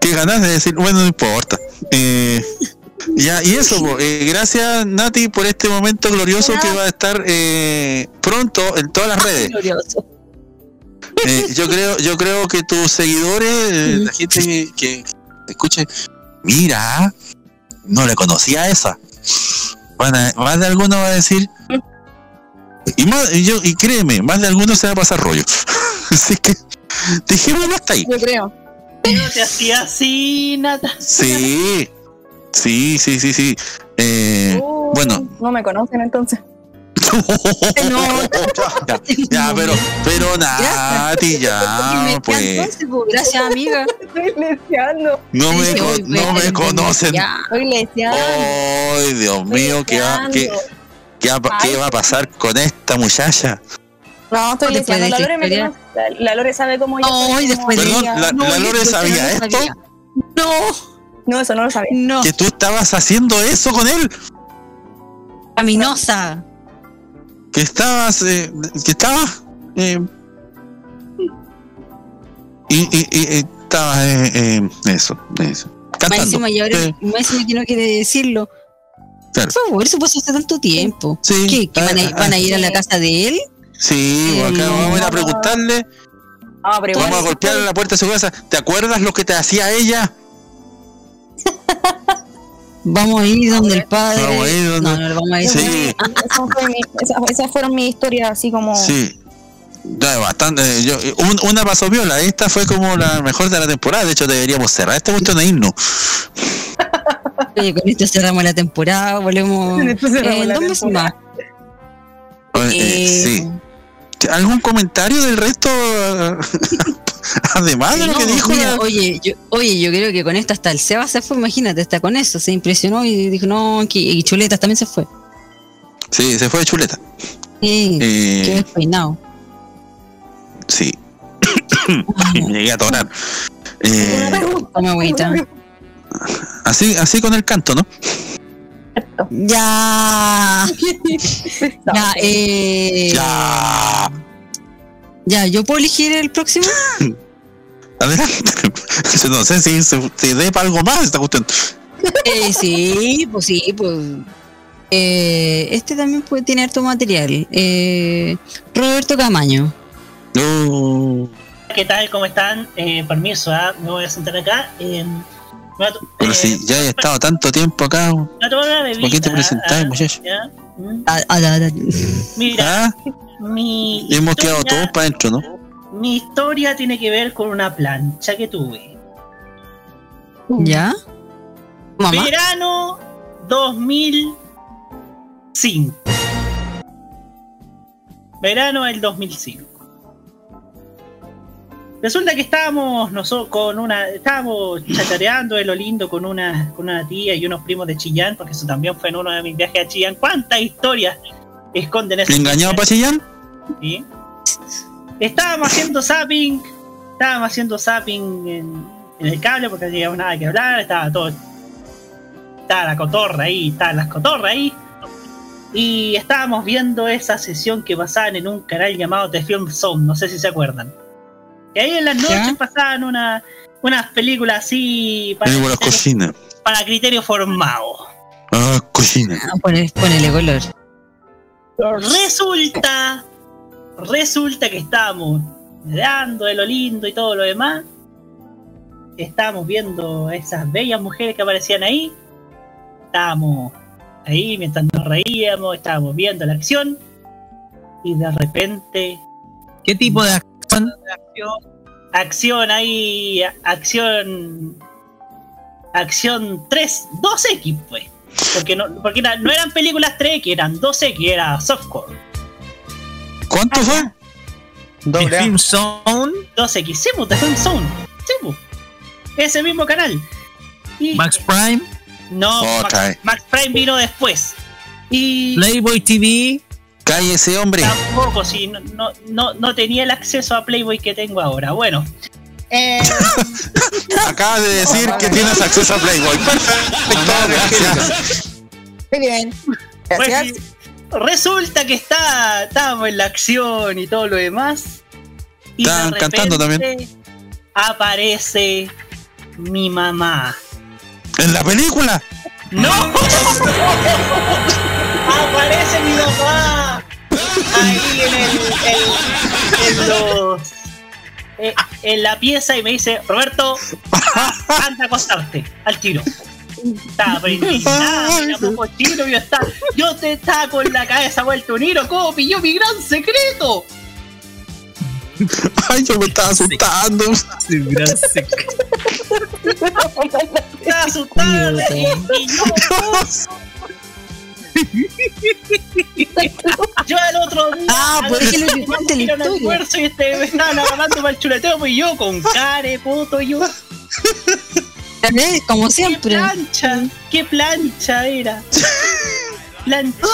qué ganas de decir, bueno, no importa. Eh, ya, y eso, po, eh, gracias Nati por este momento glorioso que va a estar eh, pronto en todas las redes. Eh, yo creo, yo creo que tus seguidores, la gente que, que te escuche, mira, no le conocía a esa. Van a- más de alguno va a decir, y más, y yo, y créeme, más de alguno se va a pasar rollo. Así que dejémoslo hasta ahí. Yo creo. No te hacía así, Nata. Sí, sí, sí, sí, sí. Eh, bueno, No me conocen entonces. ya, ya, pero, pero Nati, ya, pues, Gracias, amiga. Estoy leseando. no me, co- no me conocen. Estoy leseando. Ay, Dios mío, ¿qué va, qué, qué va- qué va a pasar con esta muchacha? No, estoy Después leseando. de La Lore, me. La, la Lore sabe cómo yo de- Perdón, ella. la, No, Lore sabía no esto, sabía. No. No, eso no lo sabía. No. que tú estabas haciendo eso con él, Caminosa. que estabas, eh, que estabas, eh, y, y, y, y estabas, eh, eh, eso, eso, cantando. encima, y ahora, que no quiere decirlo. claro. Por favor, eso pasó hace tanto tiempo. Sí. ¿Qué? ¿Que van, a, van a ir a la casa de él? Sí, acá vamos a ir a preguntarle, Ah, vamos a igual- golpearle la puerta de su casa. ¿Te acuerdas lo que te hacía ella? Vamos a ir donde el padre. Vamos a ir donde- No, no, vamos a ir. Sí. Esa fue mi- esa- esas fueron mis historias así como. Sí. Ya, bastante. eh, Yo, un- una pasó viola. Esta fue como la mejor de la temporada. De hecho, deberíamos cerrar esta cuestión e irnos. Oye, con esto cerramos la temporada, volvemos Con esto cerramos en dos meses más. Eh, Eh, sí. ¿Algún comentario del resto? Además de lo que dijo. mira, la- oye, yo, oye, yo creo que con esto hasta el Seba se fue, imagínate, está con eso, se impresionó y dijo, no, que- y Chuletas también se fue. Sí, se fue de chuleta. Sí, Eh, qué despeinado. Sí. Me llegué a atorar. Eh, así, así con el canto, ¿no? Ya. ya, eh, Ya. ya, ¿yo puedo elegir el próximo? Adelante. No sé si se, se dé para algo más esta cuestión. Eh, sí, pues sí, pues. Eh, este también puede tener harto material. Eh, Roberto Camaño. No. ¿Qué tal? ¿Cómo están? Eh, permiso, ¿ah? me voy a sentar acá. Eh, Pero eh, si ya he estado tanto tiempo acá. me voy a tomar una bebida. ¿Por qué te presentás, muchacho? ¿ya? Mm. Ah, ah, ah, ah. Mira, Ah, mi, hemos quedado todos para adentro, ¿no? mi historia tiene que ver con una plancha que tuve. ¿Ya? Mamá. Verano 2005. Verano del 2005. Resulta que estábamos nosotros con una, estábamos chachareando de lo lindo con una, con una tía y unos primos de Chillán, porque eso también fue en uno de mis viajes a Chillán. ¿Cuántas historias esconden ese ¿Engañado para Chillán? ¿sí? Estábamos haciendo zapping, estábamos haciendo zapping en, en el cable porque no teníamos nada que hablar, estaba todo. Estaba la cotorra ahí, estaban las cotorras ahí. Y estábamos viendo esa sesión que pasaban en un canal llamado The Film Zone, no sé si se acuerdan. Y ahí en las noches pasaban una, unas películas así para, Películas cochinas. para criterio formado. Ah, cochina. Ah, ponele, ponele color. Resulta, resulta que estábamos dando de lo lindo y todo lo demás. Estábamos viendo a esas bellas mujeres que aparecían ahí. Estábamos ahí mientras nos reíamos, estábamos viendo la acción. Y de repente. ¿Qué tipo de acción? Acción ahí, acción, acción 3, 2X, pues. Porque no, porque era- no eran películas 3X, eran 2X, era softcore. ¿Cuánto fue? Doble ¿De Film Zone? 2X, sí, pues, de Film Zone. Sí, pues. Ese mismo canal. Y- Max Prime, no, Max. Max Prime vino después. Y Playboy TV. Cállese, hombre. tampoco, sí, no, no, no, no tenía el acceso a Playboy que tengo ahora. Bueno. Eh, Acabas de decir que tienes acceso a Playboy. Perfecto, gracias. Muy bien. Pues Gracias. resulta que está, estábamos en la acción y todo lo demás. Y de Estaban cantando repente Aparece mi mamá. ¿En la película? ¡No! Aparece mi mamá. Ahí en el. en- en los. eh, En la pieza y me dice, Roberto, anda a acostarte, al tiro. Estaba prendida, mira, poco chino, yo estaba, yo te estaba con la cabeza vuelta un hilo, ¿cómo pilló mi gran secreto? Ay, yo me estaba asustando. Estaba asustada y, y yo, yo el otro día Ah, pues es que lo agarré importante es la un historia. almuerzo y este, me estaban agarrando para el chuleteo pues yo con care, puto, yo. Como qué siempre. plancha, qué plancha era. Plancha.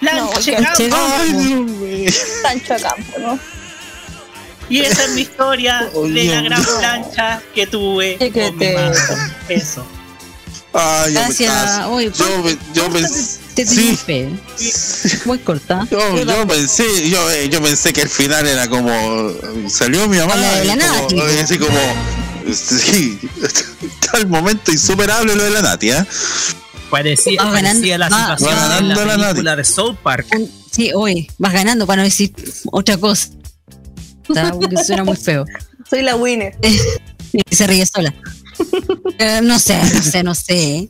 Plancha No, campo. Ay. Sancho Campo, ¿no? Y esa es mi historia Oh, de Dios la gran plancha que tuve con mi madre. Eso. Ay, yo Gracias. estaba- Oye, Yo, me- yo pensé. Te Sí. tengo fe. Muy corta. Yo, yo pensé, yo, eh, yo pensé que el final era como salió mi mamá La de la como- eh, así como sí, está el momento insuperable lo de la Nati, ¿eh? Parecía, Va ganando- parecía la va- situación va en ganando la la película de South Park. Sí, oye, vas ganando para no decir otra cosa. Está- porque Suena muy feo. Soy la winner. Y se ríe sola. Eh, no sé, no sé, no sé.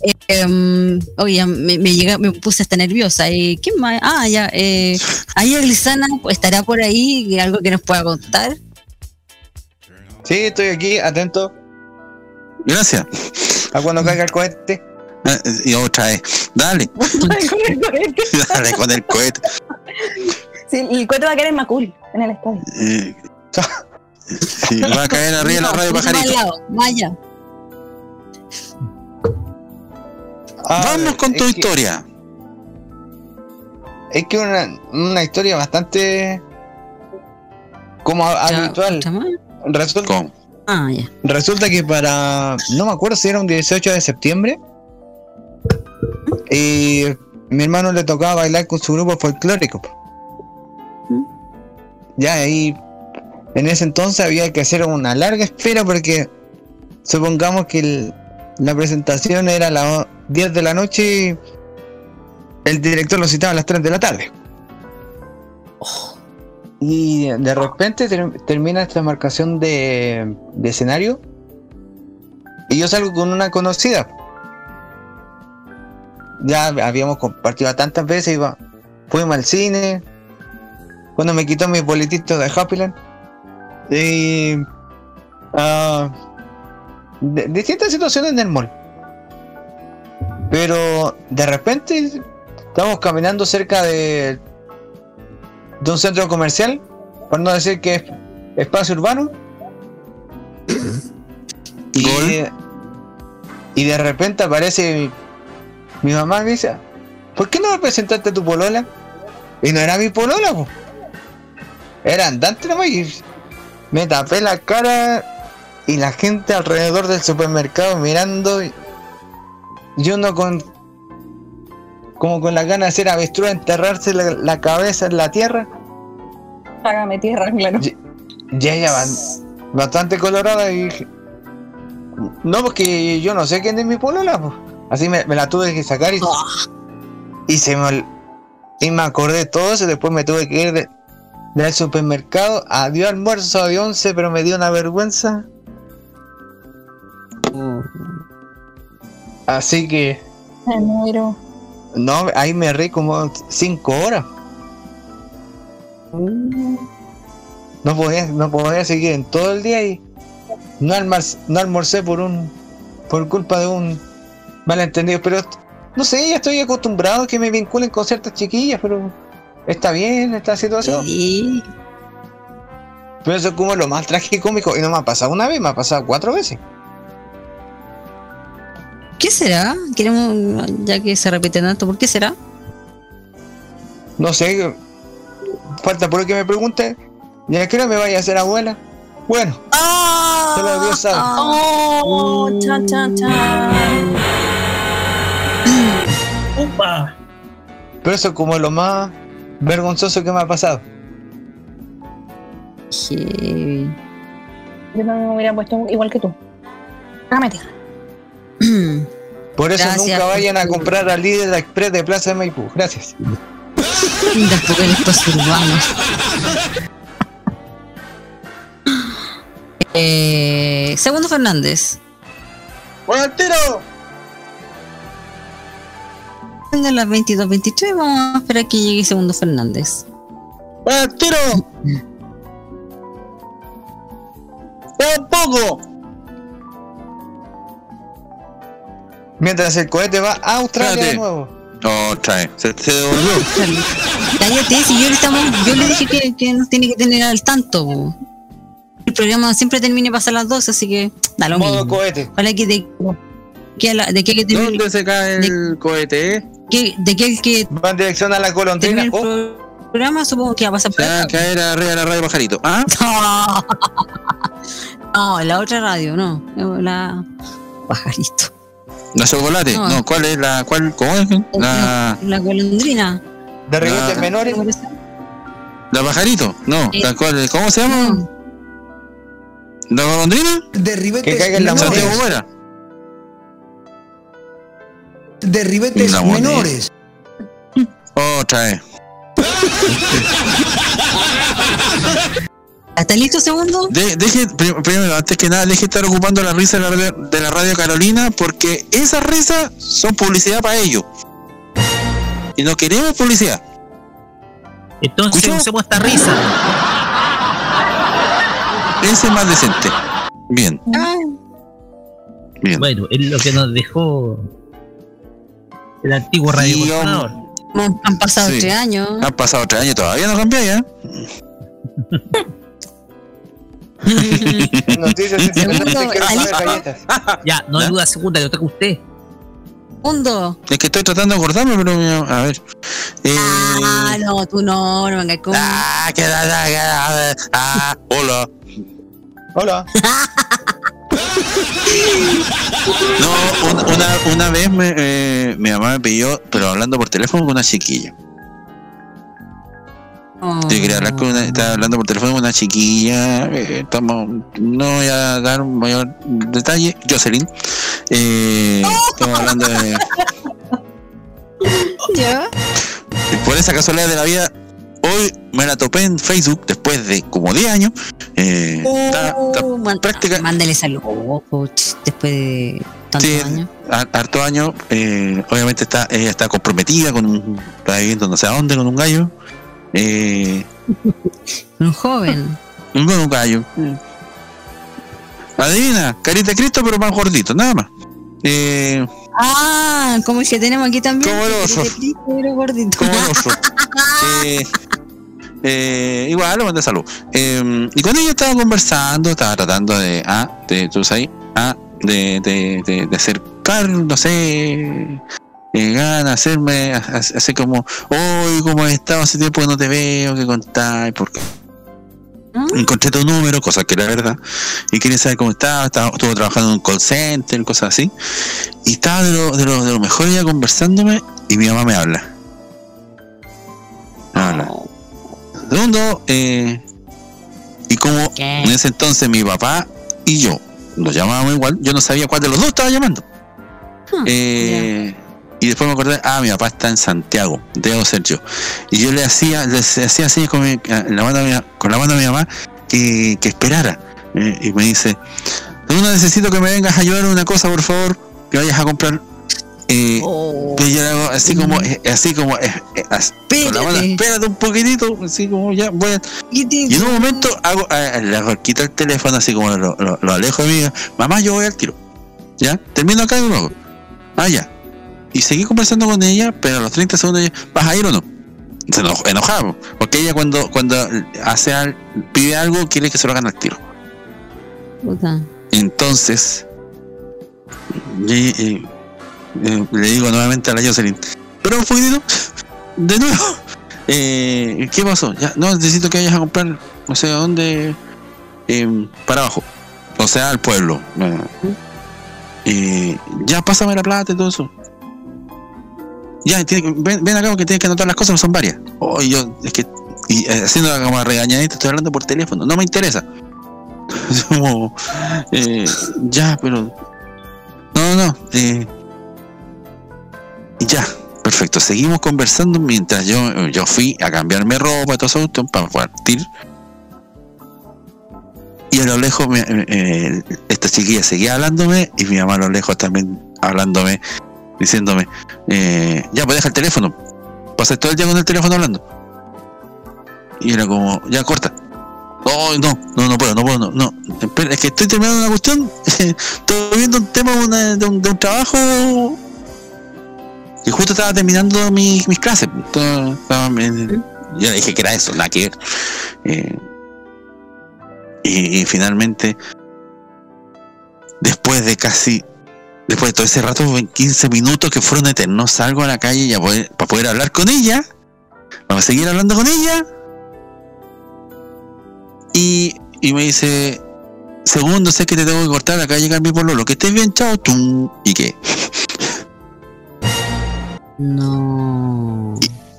Eh, em, oye, me, me, llega- me puse hasta nerviosa. Eh, ¿Quién más? Ah, ya. Eh, ahí Glisana estará por ahí, algo que nos pueda contar. Sí, estoy aquí, atento Gracias. a cuando caiga el cohete. Eh, Y otra vez. Dale, dale con el cohete. Sí, el cuento va a quedar en Macul, en el estadio. Sí, va a caer arriba de la radio pajarito. lado, vaya. A Vamos ver, con tu que- historia. Es que una, una historia bastante como Ya, habitual. Resulta, ¿Cómo? Ah, ya. resulta que para. No me acuerdo si era un 18 de septiembre. Y mi hermano le tocaba bailar con su grupo folclórico. Ya ahí. En ese entonces había que hacer una larga espera porque. Supongamos que la presentación era a las 10 de la noche y el director lo citaba a las 3 de la tarde. Y de repente ter- termina esta marcación de, de escenario y yo salgo con una conocida. Ya habíamos compartido tantas veces, iba, fuimos al cine, cuando me quitó mis boletitos de Happyland y ah, de- distintas situaciones en el mall. Pero de repente estamos caminando cerca de, de un centro comercial, por no decir que es espacio urbano. Y, y de repente aparece mi, mamá y me dice, ¿por qué no me presentaste a tu polola? Y no era mi polola, po. era andante nomás y me tapé la cara y la gente alrededor del supermercado mirando y y uno con como con la ganas de hacer avestruz, enterrarse la, la cabeza en la tierra. Hágame tierra, claro. Ya ella va bastante colorada y dije, no, porque yo no sé quién es mi polola, pues. Así me, me la tuve que sacar y, y se me y me acordé de todo eso, después me tuve que ir de- del supermercado, adiós almuerzo, adiós once, pero me dio una vergüenza. Así que Me muero. no, ahí me reí como cinco horas. no podía, no podía seguir en todo el día y no, almar- no almorcé por un por culpa de un malentendido, pero no sé, ya estoy acostumbrado a que me vinculen con ciertas chiquillas, pero está bien esta situación. Pero eso es como lo más tragicómico y no me ha pasado una vez, me ha pasado cuatro veces. ¿Qué será? Queremos, ya que se repite tanto, ¿por qué será? No sé, falta por el que me pregunte, ¿y a qué me vaya a hacer abuela? Bueno, solo Dios sabe. Oh, chan, chan, chan. ¡Upa! Pero eso es como lo más vergonzoso que me ha pasado. Heavy. Yo no me hubiera puesto igual que tú. Cámete. Por eso Gracias, nunca vayan a comprar al líder express de Plaza de Maipú. Gracias. Tampoco en estos urbanos. Eh, Segundo Fernández. ¡Bueno, al tiro! Venga, las 22.23, vamos a esperar que llegue Segundo Fernández. ¡Bueno, al tiro! ¡Tampoco! Mientras el cohete va a Australia de nuevo. Otra vez. Se, se devolvió. Cállate, si yo le, estamos, yo le dije que, que nos tiene que tener al tanto. po. El programa siempre termina a pasar las 12, así que da lo Modo mismo. cohete. Ojalá que de, que a la- de que, que termine- ¿Dónde se cae el cohete, eh? Que- de que el que Va en dirección a la golondrina. termine Oh, el programa supongo que va a pasar por caer arriba de la radio pajarito. ¿Ah? No, la otra radio, no. La pajarito. ¿La chocolate? No. No, ¿cuál es la. cuál, ¿Cómo es? La. La golondrina. de ribetes Ah. menores. ¿La pajarito? No, Eh. la cual, ¿cómo se llama? ¿La golondrina? De ribetes Que caiga en la menores. Santiago Muera. De ribetes menores. Otra vez. ¿Está listo segundo? De- deje, prim- primero, antes que nada, deje de estar ocupando la risa de la, radio- de la radio Carolina porque esas risas son publicidad para ellos. Y no queremos publicidad. Entonces ¿Escuchó? usemos esta risa. Ese es más decente. Bien, bien. Bueno, es lo que nos dejó el antiguo radio Y, um, Han pasado Sí. tres años. Han pasado tres años y todavía no cambiáis, ¿eh? Noticias galletas. Ya, no hay duda segunda, lo toca usted. Segundo. Es que estoy tratando de acordarme, pero a ver. Eh, Ah, no, tú no, no vengas con. ah, que da- da- da- ah, hola. Hola. No, un- una, una vez me, eh, mi mamá me pidió, pero hablando por teléfono con una chiquilla. Oh. Yo quería hablar con una, estaba hablando por teléfono con una chiquilla, eh, estamos, no voy a dar mayor detalle, Jocelyn. Eh, estamos hablando de, ¿Ya? por esa casualidad de la vida, hoy me la topé en Facebook después de como 10 años. Eh, Oh, man- práctica- Mándale saludos, después de tantos Sí, años. har- harto años, eh, obviamente está, ella está comprometida con un, está viviendo no sé a dónde con un gallo, eh, Un joven. con un gallo. Adivina, carita de Cristo pero más gordito, nada más. Eh, Ah, como el que tenemos aquí también. Como el oso. que tiene pero gordito. como el oso. Eh, eh, igual le mandé salud. Eh, y con ella estaba conversando, estaba tratando de, ah, de, tú sabes, ah, de, de, de, de acercar, no sé, eh, gana, hacerme, ha- ha- hacer como, hoy, como he estado hace tiempo que no te veo, que contar, porque encontré tu número, cosa que era verdad, y quería saber cómo estaba, estaba estuvo trabajando en un call center, cosas así, y estaba de lo, de lo, de lo mejor ella conversándome, y mi mamá me habla. Me habla. Segundo, eh, y como ¿Qué? en ese entonces mi papá y yo nos llamábamos igual, yo no sabía cuál de los dos estaba llamando. Hmm, Eh, y después me acordé, ah, mi papá está en Santiago, debo ser yo. Y yo le hacía, le hacía señas con, mi- la mano mi- con la mano de mi mamá que, que esperara. Eh, y me dice, no necesito que me vengas a ayudar en una cosa, por favor, que vayas a comprar Eh, yo le hago así como, eh, así como, eh, con la mano, Espérate. un poquitito, así como ya voy a... Y en un momento hago, le hago, quito el teléfono así como lo, lo- lo alejo de mí, mamá yo voy al tiro, ¿ya? Termino acá y luego, ah ya. Y seguí conversando con ella, pero a los 30 segundos ella, ¿vas a ir o no? Se eno- enojaba, porque ella cuando, cuando hace al- pide algo quiere que se lo hagan al tiro. Puta. Entonces, y- y- le digo nuevamente a la Jocelyn, pero un poquitito, de nuevo, eh, ¿qué pasó? Ya, no, necesito que vayas a comprar, no sé dónde, eh, para abajo, o sea, al pueblo. Eh, ya, pásame la plata y todo eso. Ya, ven, acá porque tienes que anotar las cosas, no son varias. Oh, y yo, es que, y eh, haciendo como regañadita, estoy hablando por teléfono, no me interesa. Como, eh, ya, pero. No, no, eh, y ya, perfecto. Seguimos conversando mientras yo, yo fui a cambiarme ropa todo eso para partir. Y a lo lejos, me- eh, esta chiquilla seguía hablándome y mi mamá a lo lejos también hablándome, diciéndome: eh, Ya, pues deja el teléfono. Pasé todo el día con el teléfono hablando. Y era como: Ya, corta. No, no, no, no puedo, no puedo, no, no. Espera, es que estoy terminando una cuestión, estoy viendo un tema de, una- de un, de un trabajo y justo estaba terminando mis, mis clases. Yo le dije que era eso, nada que. Eh, y, y finalmente, después de casi, después de todo ese rato, 15 minutos que fueron eternos, salgo a la calle poder- para poder hablar con ella, para seguir hablando con ella. Y, y me dice, segundo, sé que te tengo que cortar, acá llega mi pololo, que estés bien, chao, tum, y qué. No.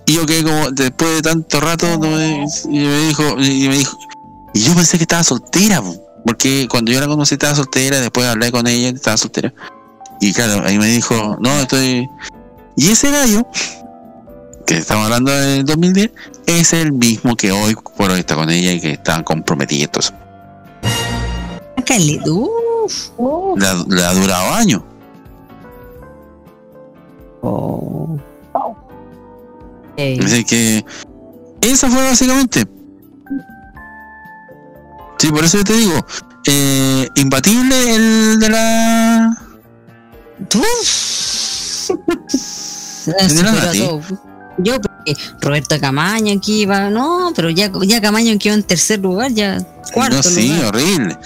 Y yo quedé como, después de tanto rato, no me- y me dijo, y me dijo, y yo pensé que estaba soltera, po, porque cuando yo la conocí estaba soltera, después hablé con ella, estaba soltera. Y claro, ahí me dijo, no, estoy... Y ese gallo, que estamos hablando del 2010, es el mismo que hoy por hoy está con ella y que estaban comprometidos. Sácale, uf. Le ha, durado años. Oh. Así que esa fue básicamente. Sí, por eso yo te digo, eh, imbatible el de la... Yo, porque Roberto Camaño aquí va, no, pero ya, ya Camaño quedó en tercer lugar, ya cuarto no, sí, lugar. horrible.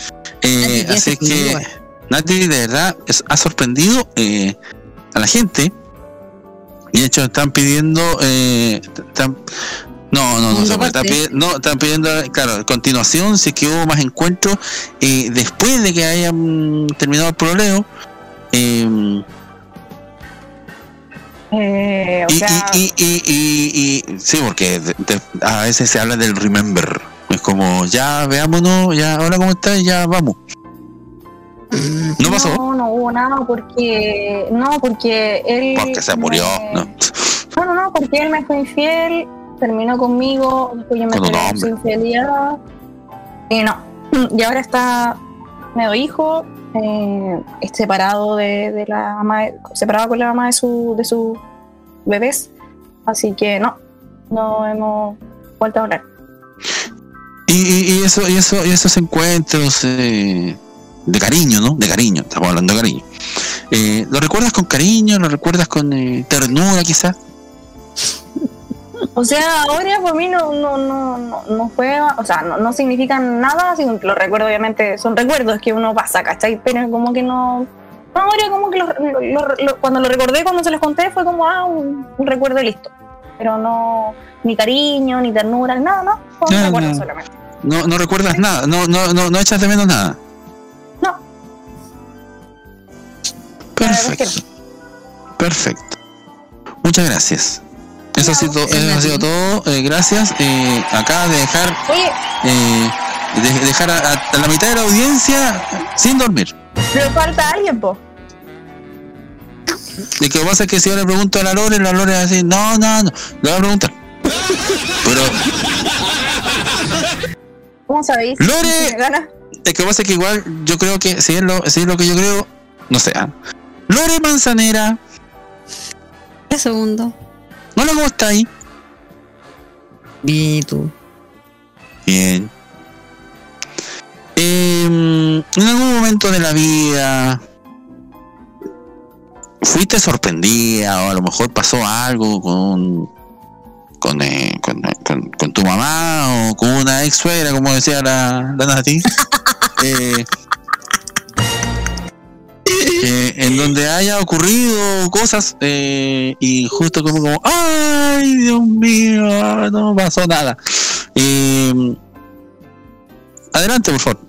Eh, así que. Nati de verdad es- ha sorprendido eh, a la gente. Y de hecho están pidiendo... eh, están- no, no, no, Segunda se puede. Están pidiendo, no, están pidiendo, claro, a continuación, si es que hubo más encuentros, eh, después de que hayan terminado el problema, eh, Eh, o y, sea, y, y, y, sí, porque de- de- a veces se habla del remember. Es como, ya veámonos, ya, hola, ¿cómo estás? Ya vamos. ¿No pasó? No, no hubo nada porque. No, porque él. Porque se murió, ¿no? No, no, no, porque él me fue infiel, terminó conmigo, después yo me hombre. infidelidad. Y no. Y ahora está medio hijo, eh, separado de, de la mamá, separado con la mamá de su, de sus bebés. Así que no, no hemos vuelto a hablar. Y, y, y eso, y eso, y esos encuentros eh, de cariño, ¿no? De cariño, estamos hablando de cariño. Eh, ¿Lo recuerdas con cariño? ¿Lo recuerdas con eh, ternura quizás? O sea, ahora por mí no, no, no, no, no fue, o sea, no, no significan nada, sino que los recuerdos obviamente son recuerdos que uno pasa, ¿cachai? Pero como que no, no, ahora como que lo- lo- lo- lo- cuando lo recordé, cuando se los conté, fue como, ah, un, un recuerdo y listo. Pero no, ni cariño, ni ternura, nada, no, fue un recuerdo no. solamente. No, no recuerdas nada, no, no, no, no echas de menos nada. No. Perfecto. Perfecto. Muchas gracias. Eso ha sido, eso ha sido todo. eh, gracias. Eh, acá de dejar, Oye, eh, de- dejar a, la mitad de la audiencia sin dormir. pero falta alguien, po. Y que pasa es que si yo le pregunto a la Lore, la Lore va a decir, no, no, no, le voy a preguntar. Pero ¿Cómo sabéis? Lore. Es que pasa es que igual yo creo que si es lo, si es lo que yo creo, no sé. ¿ah? Lore Manzanera segundo. Hola, ¿cómo está ahí? Bien. Bien. Em, en algún momento de la vida fuiste sorprendida o a lo mejor pasó algo con con, eh, con, con- con tu mamá o con una ex suegra, como decía la, la Nati. Eh, eh, en donde haya ocurrido cosas eh, y justo como, como, ay Dios mío, no pasó nada. Eh, adelante, por favor.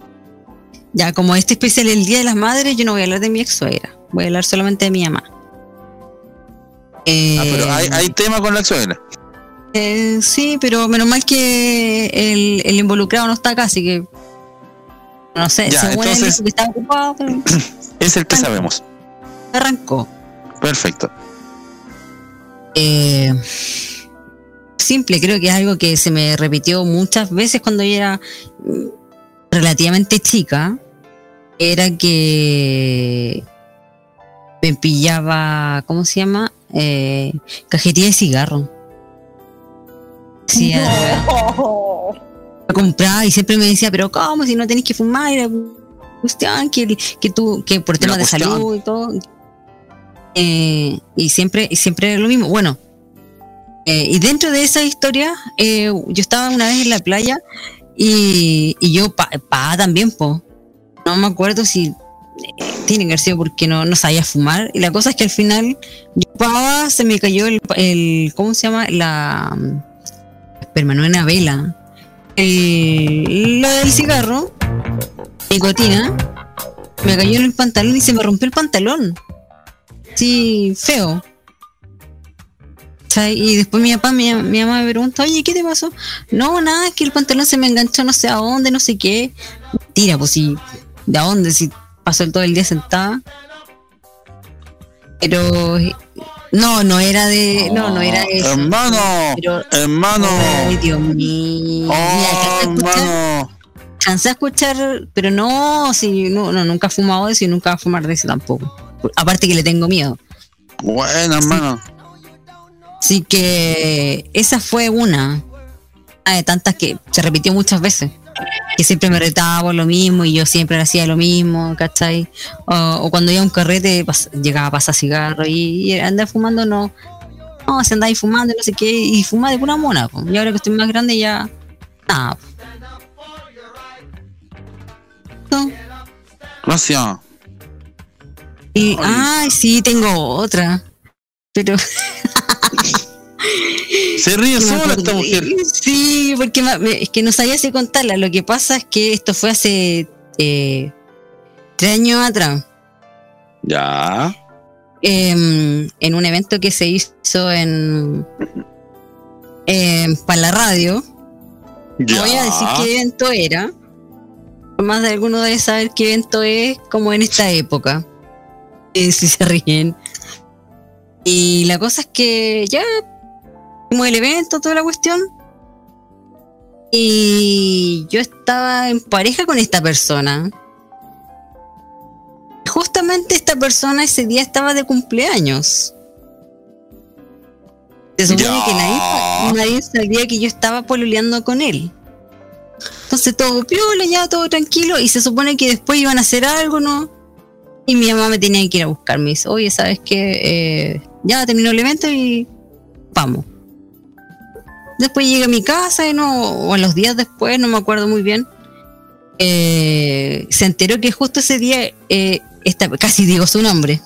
Ya, como este especial el Día de las Madres, yo no voy a hablar de mi ex suegra. Voy a hablar solamente de mi mamá. Eh, Ah, pero hay, hay tema con la ex suegra. eh, sí, pero menos mal que el, el involucrado no está acá, así que. No sé, Ya, según él entonces- dijo que estaba ocupado, pero Es el que sabemos. arrancó. Perfecto. Eh, simple, creo que es algo que se me repitió muchas veces cuando yo era mm, relativamente chica. Era que me pillaba, ¿cómo se llama? Eh, cajetilla de cigarro. Sí, compraba y siempre me decía, pero ¿cómo? Si no tenés que fumar, y la cuestión, que, que tú, que por temas de salud y todo. Eh, y siempre, y siempre era lo mismo. Bueno, eh, y dentro de esa historia, eh, yo estaba una vez en la playa y, y yo pa, pa también, po. No me acuerdo si tiene que haber sido porque no, no sabía fumar. Y la cosa es que al final, yo pagaba, se me cayó el, el ¿cómo se llama? La, no una vela. El, lo del cigarro, nicotina, me cayó en el pantalón y se me rompió el pantalón. Sí, feo. Y después mi papá, mi, mamá me pregunta, oye, ¿qué te pasó? No, nada, es que el pantalón se me enganchó no sé a dónde, no sé qué. Tira, pues si, ¿de a dónde? Si pasó todo el día sentada. Pero no, no era de, no, no era de eso. Hermano, Pero- hermano. Ay, Dios mío. Escuchar- hermano. alcancé a escuchar, pero no, si no, no, nunca he fumado de eso y nunca voy a fumar de eso tampoco. Aparte que le tengo miedo. Bueno, hermano. Así que esa fue una. Una de tantas que se repitió muchas veces. Que siempre me retaba por lo mismo y yo siempre hacía lo mismo, ¿cachai? O, o cuando iba a un carrete pas- llegaba a pasar cigarro y, y andar fumando no. No, se andaba ahí fumando, no sé qué, y fumaba de pura mona. po. Y ahora que estoy más grande ya. Nada. No. Gracias. Y, ay, sí, tengo otra. Pero. Se ríe sola esta mujer. Sí, porque me- es que no sabía si contarla. Lo que pasa es que esto fue hace eh, tres años atrás. Ya. em, en un evento que se hizo en. para la radio. No voy a decir qué evento era. Más de alguno debe saber qué evento es, como en esta época. Si se ríen. Y la cosa es que ya hicimos el evento, toda la cuestión. Y yo estaba en pareja con esta persona. Justamente esta persona ese día estaba de cumpleaños. Se supone que nadie, nadie sabía que yo estaba pololeando con él. Entonces todo piola, ya todo tranquilo. Y se supone que después iban a hacer algo, ¿no? Y mi mamá me tenía que ir a buscar. Me dice, oye, ¿sabes qué? Eh, ya terminó el evento y vamos. Después llegué a mi casa, y no, o a los días después, no me acuerdo muy bien. eh, se enteró que justo ese día, eh, casi digo su nombre,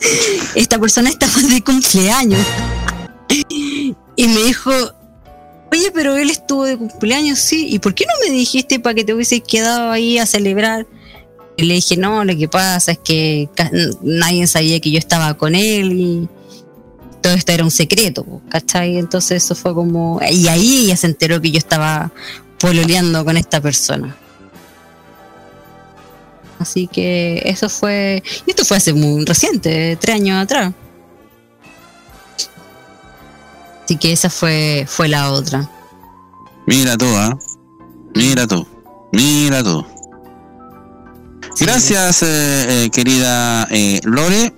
esta persona estaba de cumpleaños. Y me dijo, oye, pero él estuvo de cumpleaños, sí, ¿y por qué no me dijiste para que te hubieses quedado ahí a celebrar? Y le dije, no, lo que pasa es que nadie sabía que yo estaba con él todo esto era un secreto, ¿cachai? Entonces eso fue como... Y ahí ella se enteró que yo estaba pololeando con esta persona. Así que eso fue... Y esto fue hace muy reciente, tres años atrás. Así que esa fue, fue la otra. Mira tú, ¿ah? Mira tú. Mira tú. Gracias, eh, eh, querida eh, Lore.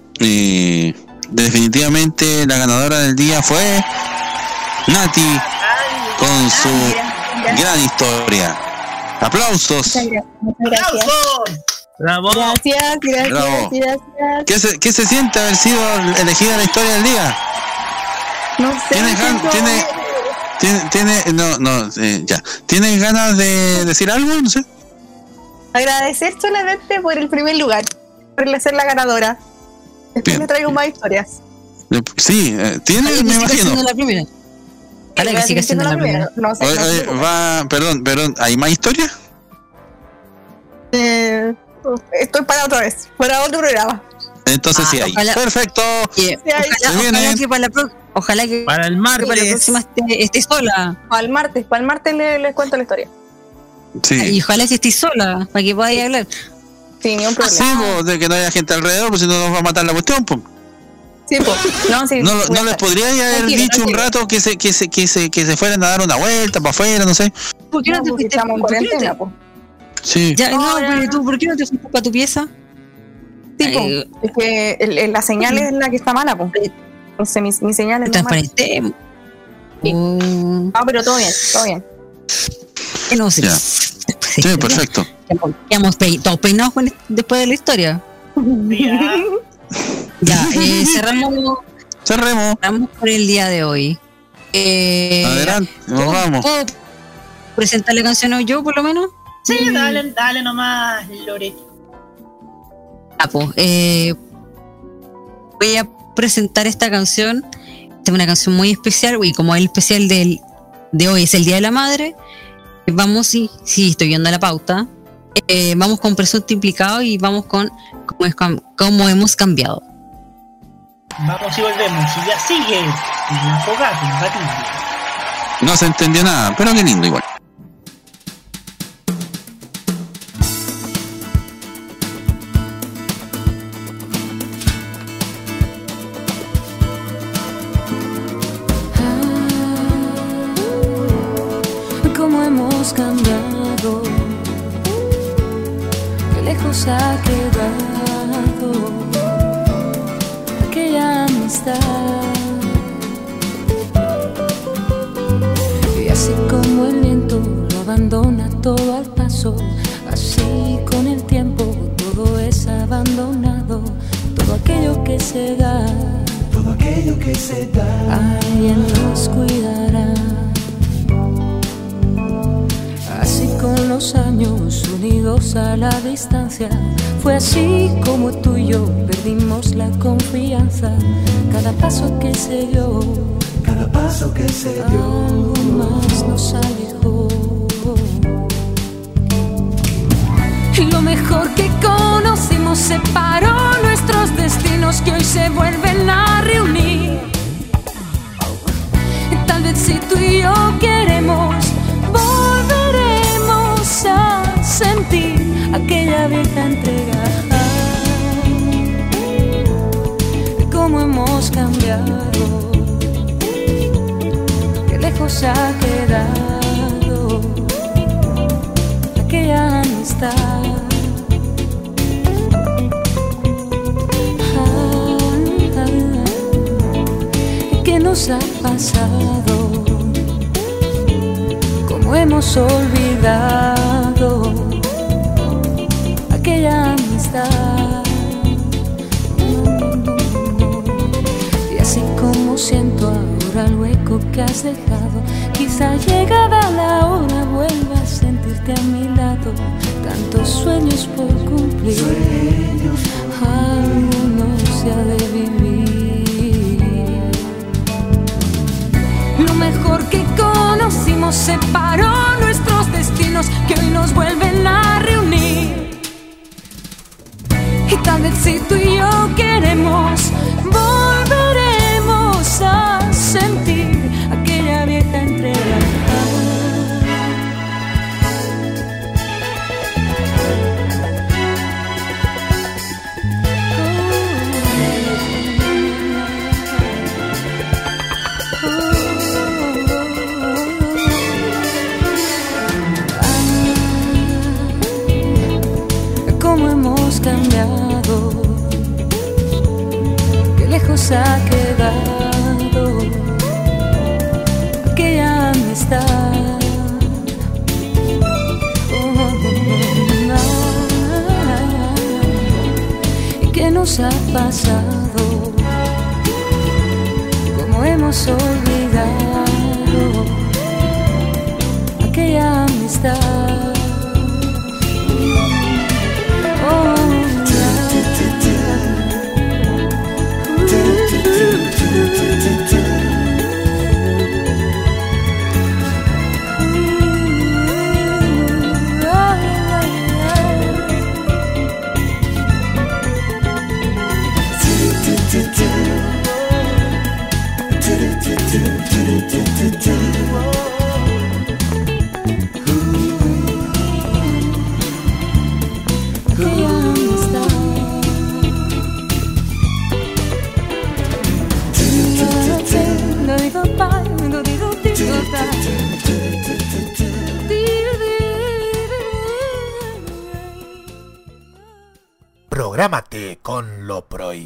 Definitivamente la ganadora del día fue Nati con su gran historia. Aplausos. Muchas gra- muchas gracias. Bravo. Gracias, gracias, Bravo. gracias. ¿Qué se, qué se siente haber sido elegida la historia del día? No sé. ¿Tienes, gan- siento- tiene, tiene, tiene- no, no, eh, ya. ¿Tienes ganas de decir algo? No sé. Agradecer solamente por el primer lugar, por ser la ganadora. Después le traigo más historias. Sí, eh, tiene, Ojalá que me siga imagino. siendo la primera. Ojalá Voy que seguir siendo la primera. No sé. Oye, no oye, va, perdón, perdón, ¿hay más historia? Eh, estoy para otra vez, para otro programa. Entonces Ah, sí hay. ojalá- Perfecto. Y, Sí, ahí. ojalá, ojalá que para la pro- ojalá que Para el que para la martes. próxima esté, esté sola. Para el martes, para el martes le- les cuento la historia. Sí. Y ojalá que esté sola, para que podáis hablar. Sin ningún Sí, problema. po, de que no haya gente alrededor, pues si no nos va a matar la cuestión. po. Sí, pues. No, sí, No, no a les podría haber Tranquilo, dicho un tranquilo. rato que se, que se, que se, que se fueran a dar una vuelta para afuera, no sé. ¿Por qué no, No, te porque fuiste? estamos en ¿Por qué no te- cuarentena, pues. Sí. Ya, no, pero tú, ¿por qué no te fuiste para tu pieza? Sí, po. Ay, Es que el- el- la señal es la que está mala, pues. Entonces mi, mi señal es la mala. transparente. Sí. Oh, Ah, pero todo bien, todo bien. no. Ya. Sí, esto, perfecto. Quedamos, pe- todos peinados después de la historia. Ya, eh, cerramos, Cerremos. cerramos por el día de hoy. Eh, Adelante, nos ¿puedo- vamos. ¿Puedo presentar la canción hoy yo, por lo menos? Sí, dale, dale nomás, Loret. Ah, pues, eh, voy a presentar esta canción. Esta es una canción muy especial, y como el especial del, de hoy es el Día de la Madre, vamos, sí, sí, estoy viendo la pauta. Eh, vamos con presunto implicado y vamos con cómo, es cam- cómo hemos cambiado. Vamos y volvemos. Y ya sigue. La fogata imbatible. No se entendió nada, pero qué lindo igual. Y así como el viento lo abandona todo al paso, así con el tiempo todo es abandonado, todo aquello que se da. Todo aquello que se da. Alguien nos cuidará. Con los años unidos a la distancia, fue así como tú y yo perdimos la confianza. Cada paso que se dio, cada paso que se dio, algo más nos alejó. Lo mejor que conocimos separó nuestros destinos que hoy se vuelven a reunir. Tal vez si tú y yo queremos, a sentir aquella vieja entrega. De cómo hemos cambiado, qué lejos ha quedado aquella amistad. Ah, ah, ¿Qué nos ha pasado? ¿Cómo hemos olvidado amistad? Y así como siento ahora el hueco que has dejado, quizá llegada la hora vuelva a sentirte a mi lado. Tantos sueños por cumplir, algunos se ha de vivir. Lo mejor que conocimos separó nuestros destinos que hoy nos vuelven a tal vez si tú y yo queremos, nos ha pasado? ¿Cómo hemos olvidado aquella amistad?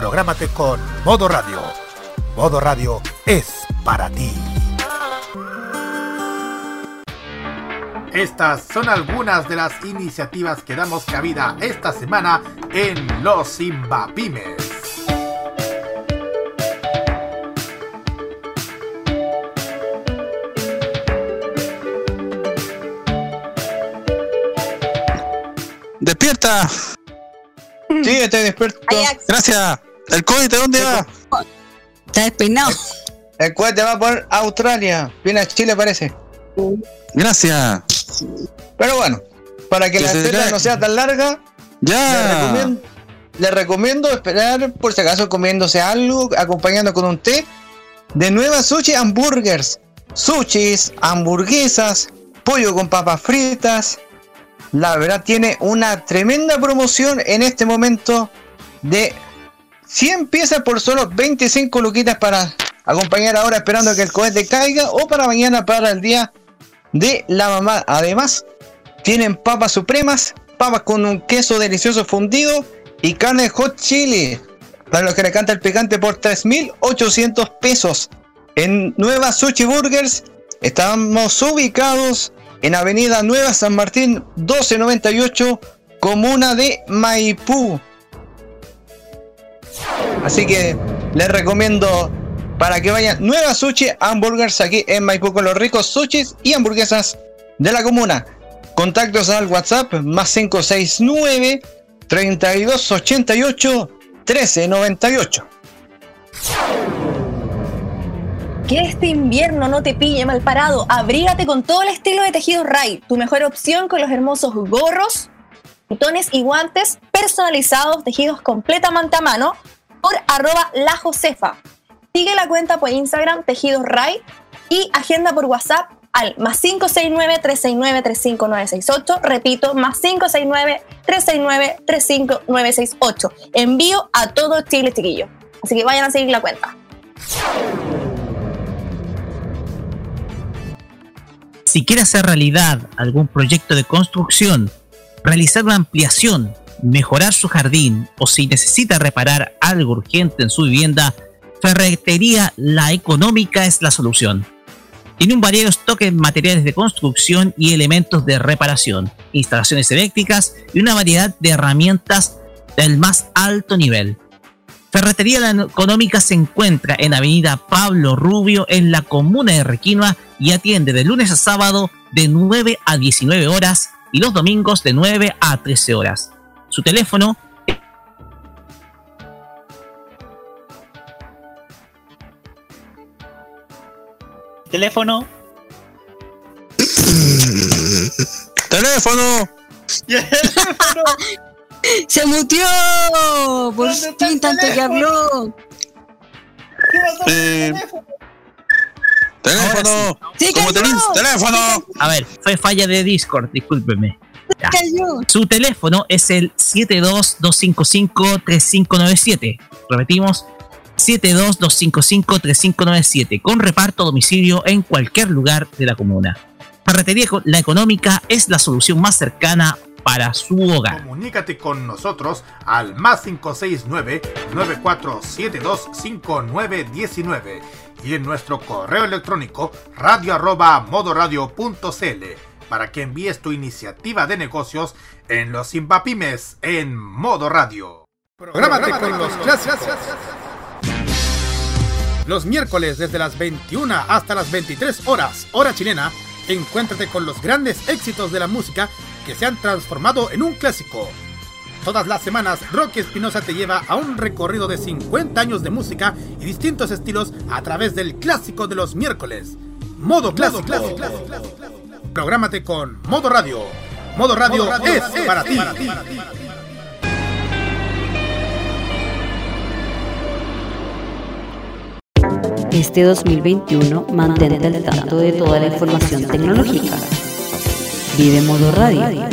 Prográmate con Modo Radio. Modo Radio es para ti. Estas son algunas de las iniciativas que damos cabida esta semana en Los Simbapymes. ¡Despierta! Sí, estoy despierto. Gracias. ¿El cohete dónde va? Está despeinado. El cohete va por Australia. Viene a Chile, parece. Gracias. Pero bueno, para que Que la espera no sea tan larga, le Ya. recomiendo, le recomiendo esperar, por si acaso, comiéndose algo, acompañando con un té de Nueva Sushi Hamburgers. Sushis, hamburguesas, pollo con papas fritas. La verdad tiene una tremenda promoción en este momento de 100 piezas por solo 25 luquitas para acompañar ahora esperando que el cohete caiga o para mañana para el día de la mamá. Además, tienen papas supremas, papas con un queso delicioso fundido y carne hot chili. Para los que le canta el picante por 3.800 pesos. En Nueva Sushi Burgers estamos ubicados en Avenida Nueva San Martín 1298, comuna de Maipú. Así que les recomiendo para que vayan Nueva Sushi Hamburgers aquí en Maipú con los ricos sushis y hamburguesas de la comuna. Contactos al WhatsApp más 569 3288 1398. Que este invierno no te pille mal parado. Abrígate con todo el estilo de tejidos Ray. Tu mejor opción con los hermosos gorros, botones y guantes personalizados, tejidos completamente a mano por arroba la Josefa. Sigue la cuenta por Instagram Tejidos Ray y agenda por WhatsApp al más 569-369-35968. Repito, más 569-369-35968. Envío a todo Chile, chiquillo. Así que vayan a seguir la cuenta. Si quiere hacer realidad algún proyecto de construcción, realizar una ampliación, mejorar su jardín o si necesita reparar algo urgente en su vivienda, Ferretería La Económica es la solución. Tiene un variado stock de materiales de construcción y elementos de reparación, instalaciones eléctricas y una variedad de herramientas del más alto nivel. Ferretería La Económica se encuentra en Avenida Pablo Rubio en la comuna de Requinoa y atiende de lunes a sábado de 9 a 19 horas y los domingos de 9 a 13 horas. Su teléfono Teléfono. ¡Teléfono! ¡Se mutió! Por fin, tanto que habló. Eh, ¡Teléfono! Sí, ¿Cómo tenés? ¡Teléfono! A ver, fue falla de Discord, discúlpeme. Ya. Su teléfono es el 72255-3597. Repetimos, 72255-3597, con reparto a domicilio en cualquier lugar de la comuna. Ferretería La Económica es la solución más cercana para su hogar. Comunícate con nosotros al más 569-9472-5919 y en nuestro correo electrónico radio arroba modoradio.cl para que envíes tu iniciativa de negocios en los Zimbapymes en modo radio. Prográmate con los clásicos. Los miércoles desde las 21 hasta las 23 horas, hora chilena, encuéntrate con los grandes éxitos de la música que se han transformado en un clásico. Todas las semanas, Rocky Espinosa te lleva a un recorrido de 50 años de música y distintos estilos a través del clásico de los miércoles. Modo clásico. Prográmate con Modo Radio. Modo Radio, es, para ti. Este 2021 mantente al tanto de toda la información tecnológica. Vive Modo Radio.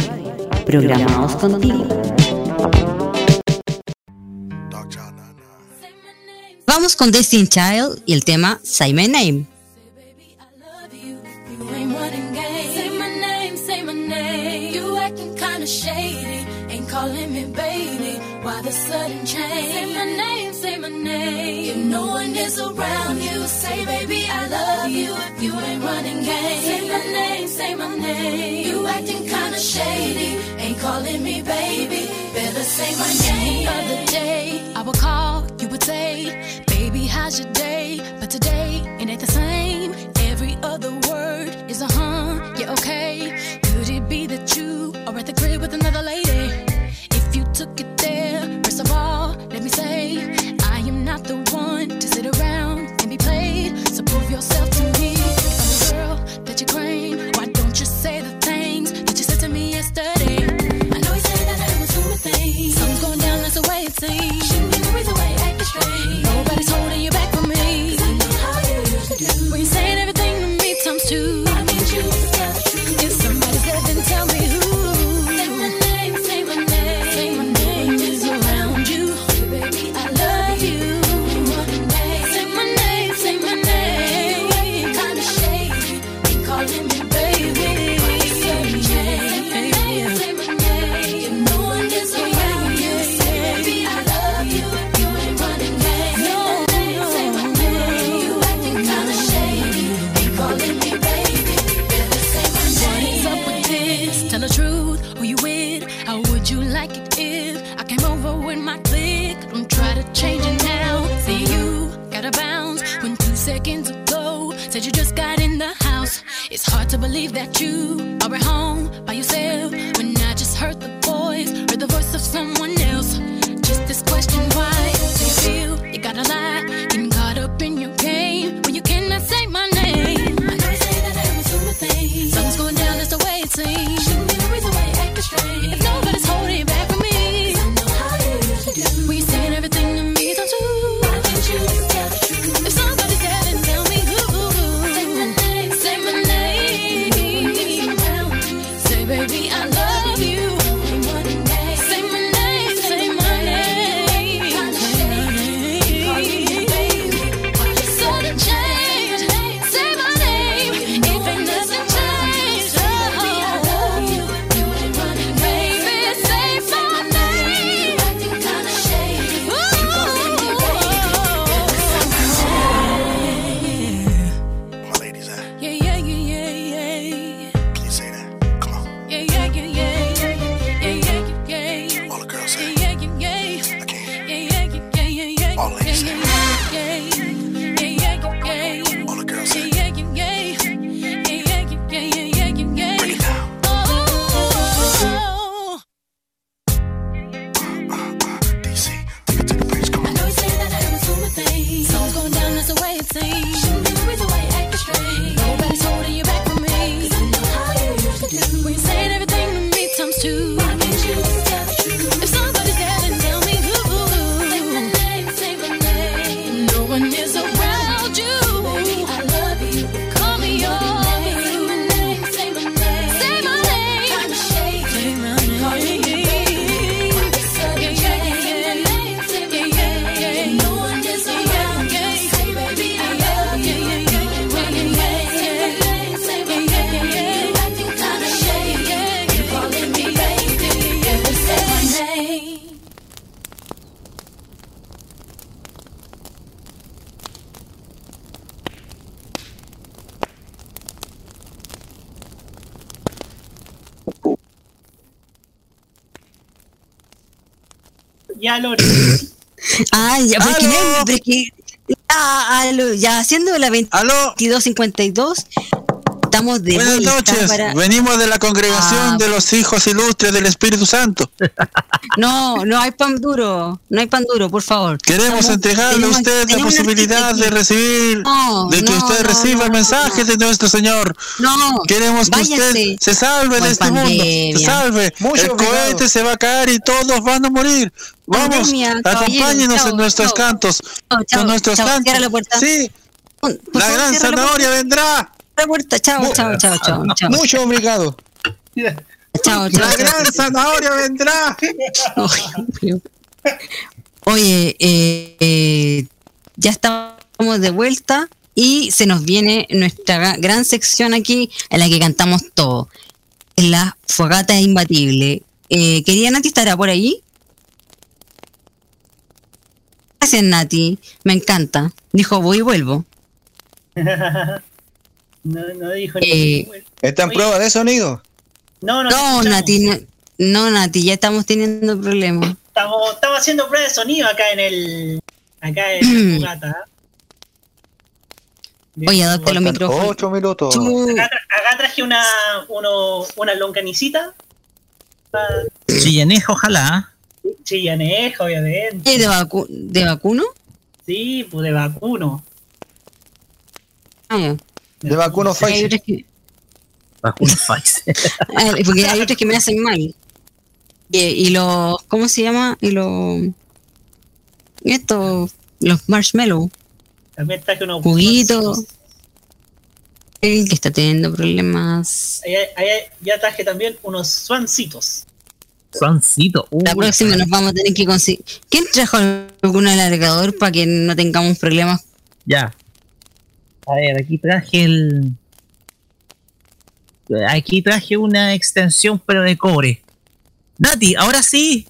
Programados contigo. Vamos con Destiny Child y el tema Say My Name. Say my name, say. You acting kinda shady. Ain't calling me baby. Why the sudden change? Say my name, say my name. If no one is around you, say baby I love you. If you ain't running game. Say my name, say my name. You acting kinda shady. Ain't calling me baby. Better say my name. The other day I would call, you would say, baby how's your day? But today it ain't the same. Every other word is a huh, yeah, okay. Could it be that you are at the crib with another lady? If you took it down, that's the way it seems. Shouldn't You like it if I came over with my clique? Don't try to change it now. See you got a bounce when two seconds ago said you just got in the house. It's hard to believe that you are at home by yourself when I just heard the ya haciendo la 2252, estamos de Buenas vuelta noches, para- venimos de la congregación Ah. de los hijos ilustres del Espíritu Santo. No, no hay pan duro, no hay pan duro, por favor. Queremos Estamos- entregarle a tenemos- usted la posibilidad de recibir, No, de que no, usted no, reciba no, el mensaje de nuestro Señor. No, Queremos que usted se salve de este mundo, se pandemia. salve. Mucho el obrigado. cohete se va a caer y todos van a morir. Vamos, Pandemia, acompáñenos chao, en nuestros chao. cantos, Chao, chao, con nuestros chao, cantos. la. Sí, Por la favor, gran zanahoria vendrá. La puerta, chao, chao, chao, chao, chao. Mucho obrigado. Chao, chao, La chao. gran zanahoria vendrá. Oye, eh, eh, ya estamos de vuelta y se nos viene nuestra gra- gran sección aquí en la que cantamos todo. En la fogata imbatible. Eh, quería Nati estará por ahí. Gracias, Nati. Me encanta. Dijo, voy y vuelvo. No, no dijo Eh, ni. ¿Está en prueba de sonido? No, no, No. Nati, no, Nati, ya estamos teniendo problemas. Estamos, estamos haciendo prueba de sonido acá en el. Acá en la fogata. Oye, adapta los micrófonos. Ocho minutos. Acá, tra- acá traje una, uno, una longanicita. Chillanejo, ojalá. Chillanejo, obviamente. ¿Y de, vacu- de vacuno? Sí, pues de vacuno. Ah, ya. De vacuno Hay Pfizer. otras que, Vacuno Pfizer. ah, porque hay otras que me hacen mal. Y, y los, ¿cómo se llama? Y los, estos, los marshmallow, También traje unos. juguitos. El que está teniendo problemas. Ahí- ahí- ya traje también unos swancitos. Soncito. La próxima nos vamos a tener que conseguir. ¿Quién trajo algún alargador para que no tengamos problemas? Ya. A ver, aquí traje el. Aquí traje una extensión, pero de cobre. Nati, ahora sí.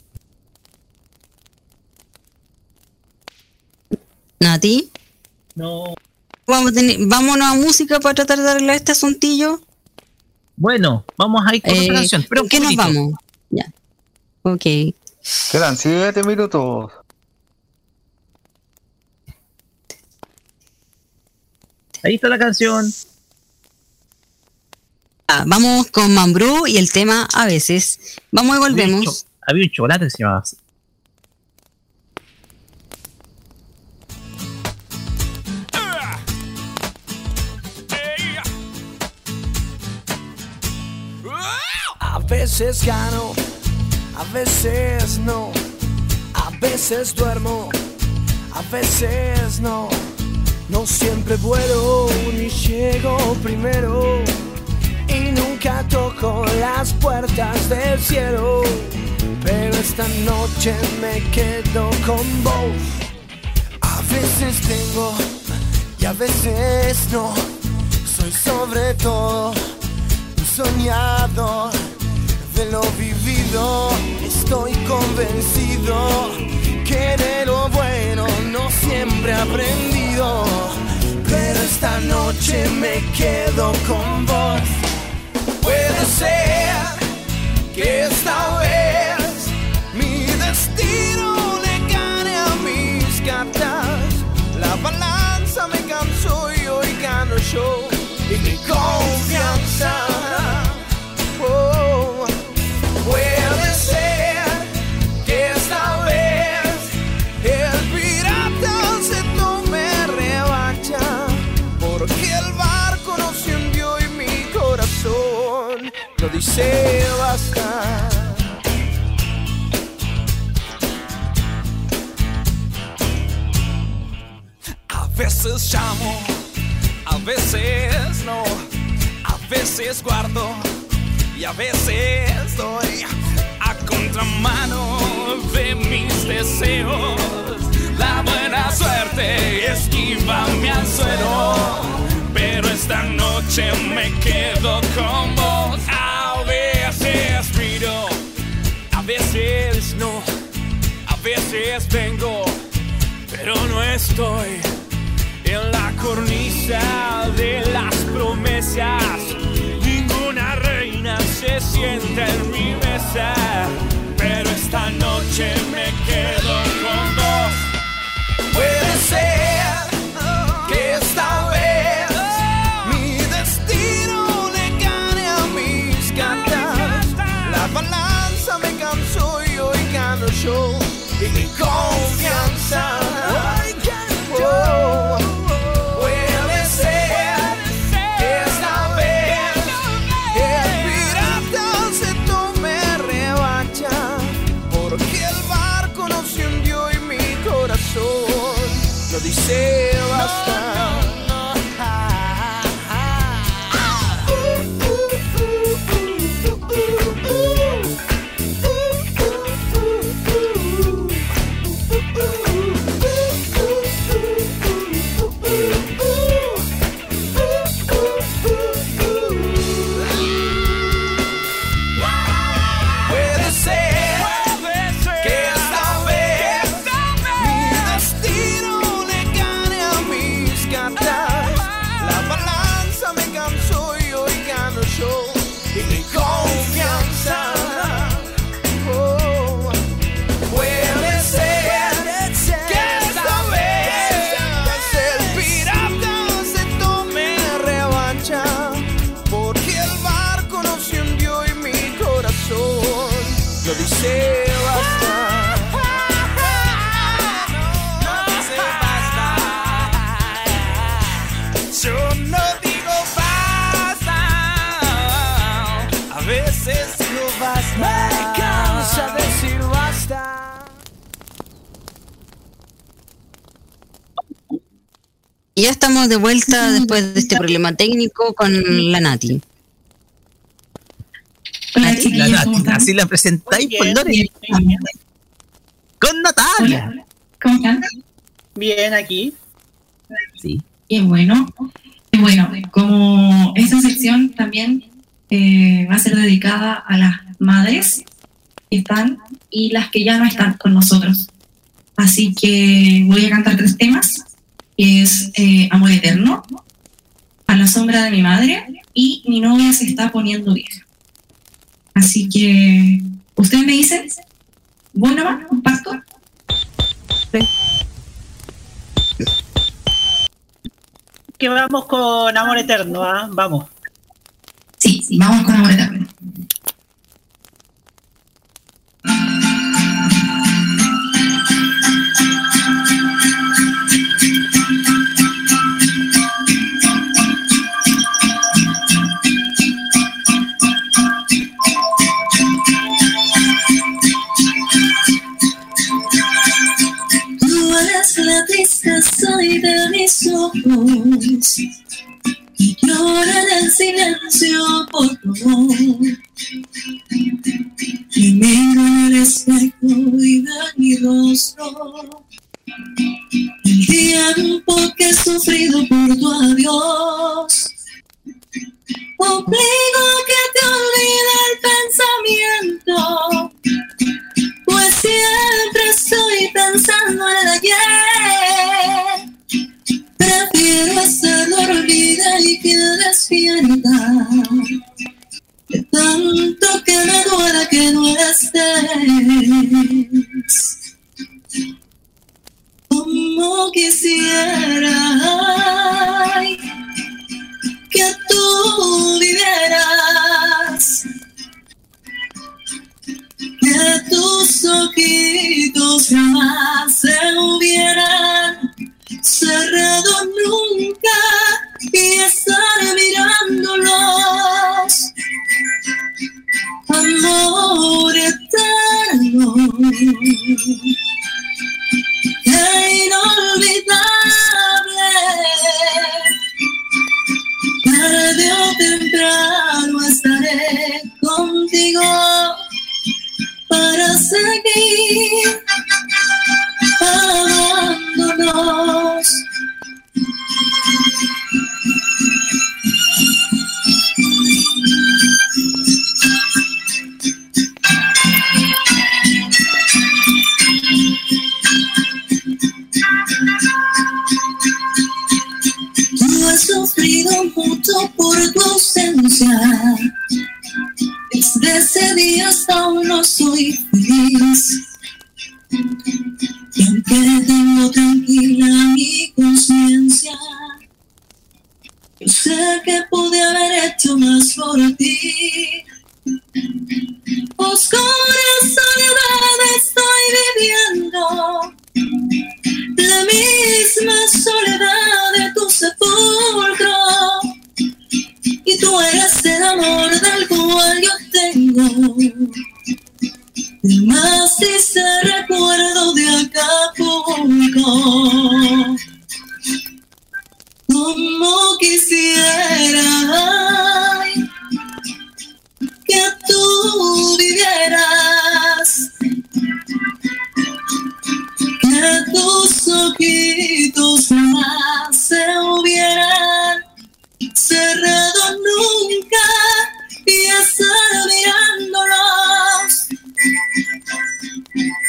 Nati, No. vamos a tener, vámonos a música para tratar de arreglar este asuntillo. Bueno, vamos a ir con Eh, otra canción. Pero ¿Con qué nos vamos? Ya. Ok. Quedan siete minutos. Ahí está la canción. Ah, vamos con Mambrú y el tema a veces. Vamos y Había un volvemos. Había un chocolate que se llamaba así. A veces gano, a veces no. A veces duermo, a veces no. No siempre vuelo ni llego primero. Y nunca toco las puertas del cielo. Pero esta noche me quedo con vos. A veces tengo y a veces no. Soy sobre todo un soñador de lo vivido. Estoy convencido que de lo bueno no siempre he aprendido. Pero esta noche me quedo con vos. Puede ser que esta vez mi destino le gane a mis cartas. La balanza me cansó y hoy gano yo. Y mi confianza. Basta. A veces llamo, a veces no, a veces guardo y a veces doy a contramano de mis deseos. La buena suerte esquiva mi anzuelo, pero esta noche me quedo con vos. vengo, pero no estoy en la cornisa de las promesas. Ninguna reina se sienta en mi mesa, pero esta noche me quedo con vos. Puede ser que esta vez mi destino le gane a mis cartas. La balanza me cansó y hoy gano yo. y mi confianza. I can't go. Y ya estamos de vuelta después de este problema técnico con la Nati. Nati, la Nati, así la presentáis por Lore. Con Natalia. ¿Cómo están? Bien, aquí. Sí. Qué bueno. Qué bueno, como esta sección también eh, va a ser dedicada a las madres que están y las que ya no están con nosotros. Así que voy a cantar tres temas, es eh, Amor Eterno, A la sombra de mi madre y Mi novia se está poniendo vieja. Así que, ¿ustedes me dicen? Bueno, va, comparto. Que vamos con Amor Eterno, ¿ah? Vamos. Sí, sí, vamos con Amor Eterno. La tristeza y de mis ojos y llora en silencio por tu amor. Y miro el espejo y veo mi rostro el tiempo que he sufrido por tu adiós. Obligo que te olvide el pensamiento, siempre estoy pensando en el ayer. Prefiero estar dormida y que despierta. De tanto que me duela que no estés. Como quisiera que tú vivieras. Tus ojitos jamás se hubieran cerrado nunca y estar mirándolos. Amor eterno, e inolvidable. Tarde o temprano estaré contigo para seguir amándonos. Tú has sufrido mucho por tu ausencia. Ese día hasta aún no soy feliz. Y aunque tengo tranquila mi conciencia, yo sé que pude haber hecho más por ti. Oscura soledad estoy viviendo, la misma soledad de tu sepulcro. Y tú eres el amor del cual tengo. Más ese recuerdo de Acapulco. Como quisiera que tú vivieras, que tus ojitos más se hubieran cerrado nunca y estar mirándonos.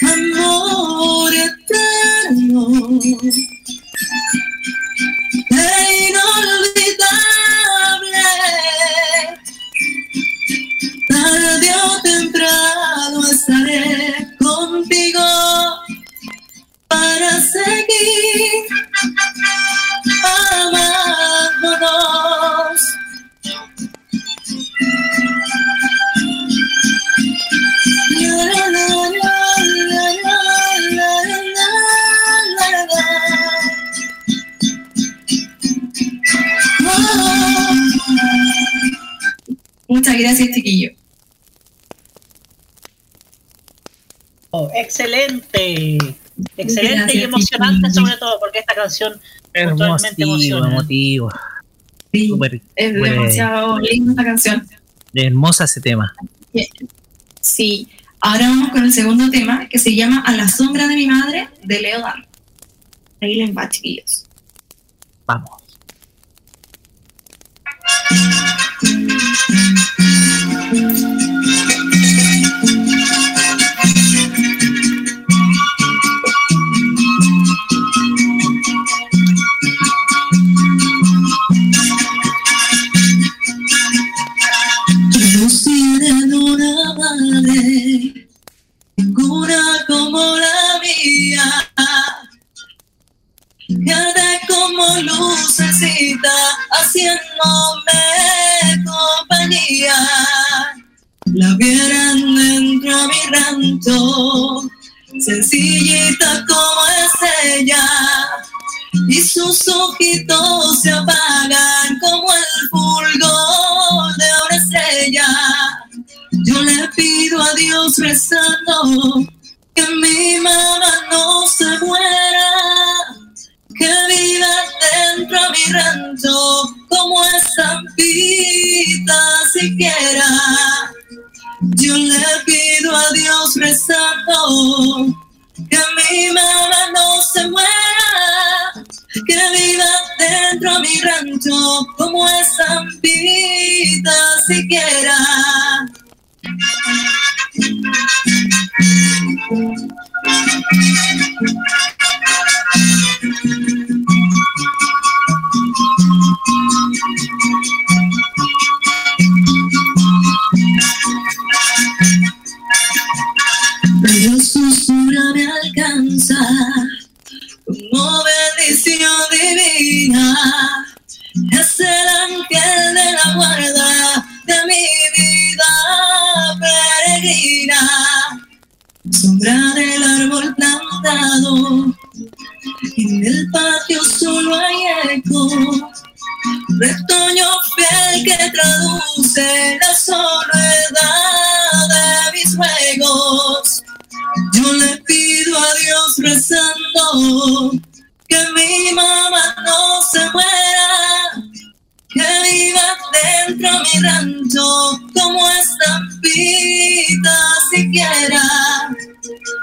Amor eterno, e inolvidable. Sobre todo porque esta canción totalmente emociona. emotivo. Sí, Súper- es súper demasiado linda esta canción. hermosa ese tema. Sí, ahora vamos con el segundo tema que se llama A la sombra de mi madre de Leo Dan. Ahí les va, chiquillos. Vamos. Como la mía, arde como lucecita, haciéndome compañía. La vieran dentro a mi rancho, sencillita como es ella, y sus ojitos se apagan como el fulgor de una estrella. Yo le pido a Dios rezando que mi mamá no se muera, que viva dentro a mi rancho como estampita siquiera. Yo le pido a Dios rezando que mi mamá no se muera, que viva dentro a mi rancho como estampita siquiera. Pero susurra me alcanza como bendición divina. Es el ángel de la guarda de mi vida Sombra del árbol plantado, en el patio solo hay eco. Retoño fiel que traduce la soledad de mis juegos. Yo le pido a Dios rezando que mi mamá no se muera, que viva dentro mi rancho como estampita siquiera.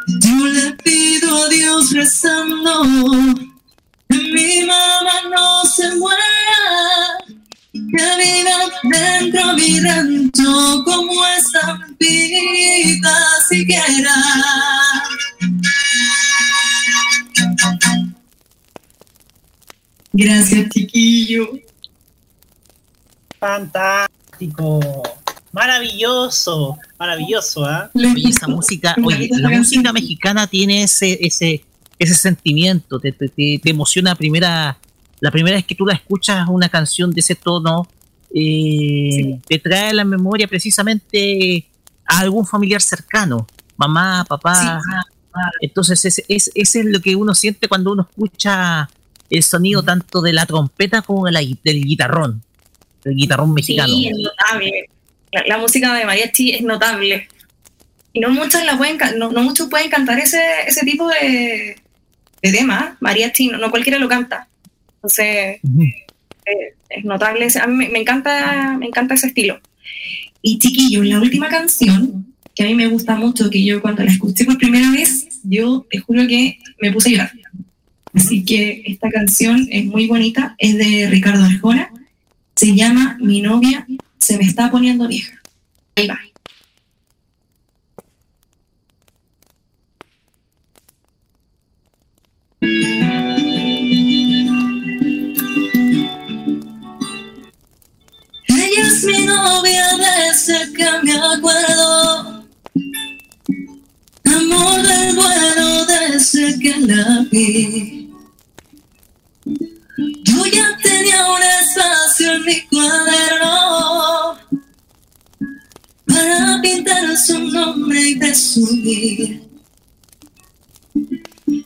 Yo le pido a Dios rezando que mi mamá no se muera, que viva dentro mi rancho como estampita siquiera. Gracias, chiquillo. Fantástico. Maravilloso. Maravilloso, ¿ah? Oye, esa música, oye, la música mexicana tiene ese, ese, ese sentimiento, te, te, te- te emociona la primera, la primera vez que tú la escuchas una canción de ese tono, eh, te trae a la memoria precisamente a algún familiar cercano, mamá, papá. Entonces, ese, ese- ese es lo que uno siente cuando uno escucha el sonido tanto de la trompeta como de la del guitarrón, del guitarrón mexicano. Sí, es notable. La, la música de mariachi es notable. Y no muchos la pueden no, no muchos pueden cantar ese, ese tipo de, de tema. Mariachi, no, no cualquiera lo canta. Entonces, eh, es notable. A mí me, me encanta, me encanta ese estilo. Y chiquillos, la última canción que a mí me gusta mucho, que yo cuando la escuché por primera vez, yo te juro que me puse a llorar. Así que esta canción es muy bonita, es de Ricardo Arjona, se llama Mi novia se me está poniendo vieja. Ahí va. Ella es mi novia desde que me acuerdo. Amor del bueno desde que la vi. Yo ya tenía un espacio en mi cuaderno para pintar su nombre y presumir.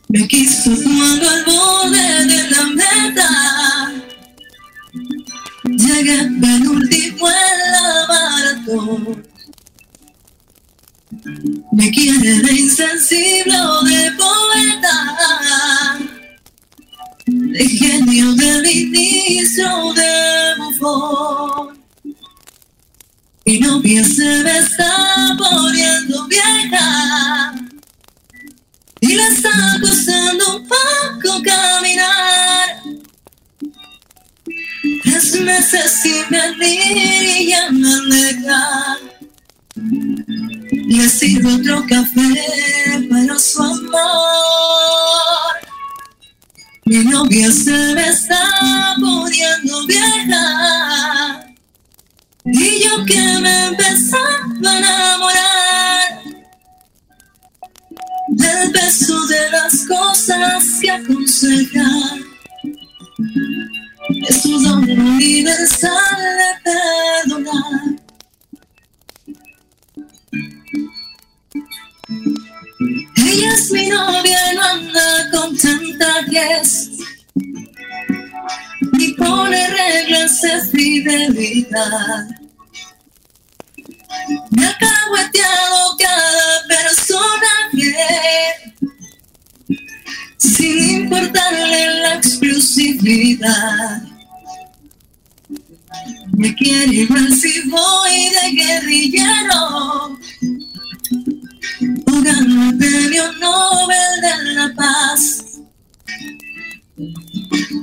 Me quiso cuando al borde de la meta. Llegaba el último en la maratón. Me quiere de insensible de poeta de genio, de ministro, de bufón. Mi novia se me está poniendo vieja y le está costando un poco caminar. Tres meses sin venir y ya me aleja. Le sirvo otro café para su amor. Mi novia se me está poniendo vieja. Y yo que me empezaba a enamorar del beso de las cosas que aconseja. Es tu don universal de perdonar. Es mi novia, no anda con chantajes, ni pone reglas de fidelidad. Me ha cagueteado cada personaje, sin importarle la exclusividad. Me quiere igual si voy de guerrillero o gano el premio Nobel de la Paz.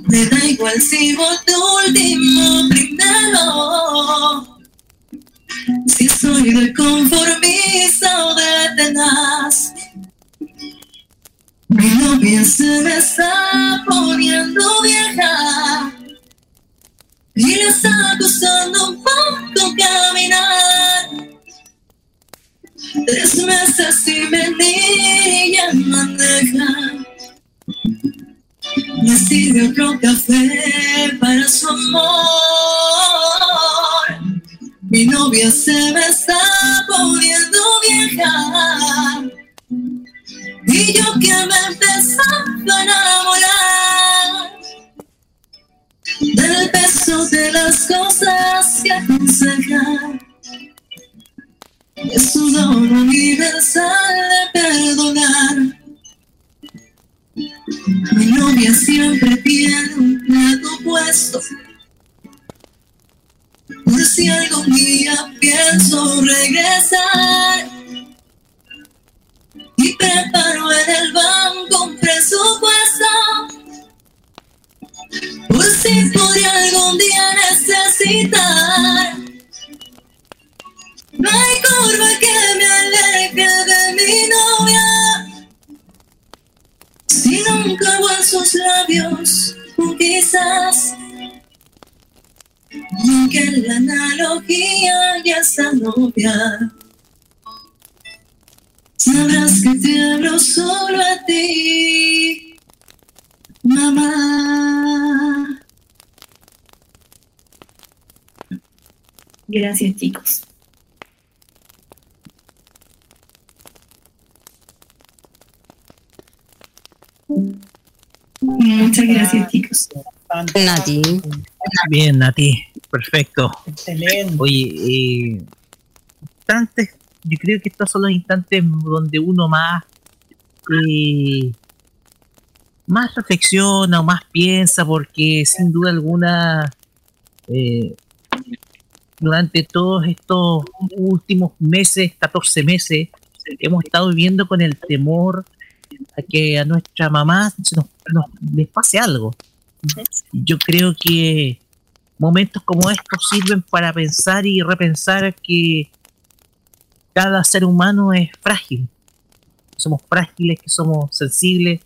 Me da igual si voto último primero, si soy de conformista o de tenaz. Mi novia se me está poniendo vieja y le está costando un poco caminar. Sin venir y ya maneja. Me sirve otro café para su amor. Mi novia se me está poniendo vieja. Y yo que me empezaba a enamorar del peso de las cosas que aconsejan. Es un don universal de perdonar. Mi novia siempre tiene un plato puesto. Por si algún día pienso regresar. Y preparo en el banco un presupuesto. Por si podría algún día necesitar. No hay curva que me aleje de mi novia. Si nunca en sus labios, quizás. Aunque en la analogía ya está novia. Sabrás que te hablo solo a ti, mamá. Gracias, chicos. Muchas gracias, chicos. Nati. Bien, Nati. Perfecto. Excelente. Oye, eh, instantes, yo creo que estos son los instantes donde uno más eh, más reflexiona o más piensa, porque sin duda alguna eh, durante todos estos últimos meses, 14 meses, hemos estado viviendo con el temor a que a nuestra mamá se nos, nos- les pase algo. Yo creo que momentos como estos sirven para pensar y repensar que cada ser humano es frágil. Somos frágiles, que somos sensibles.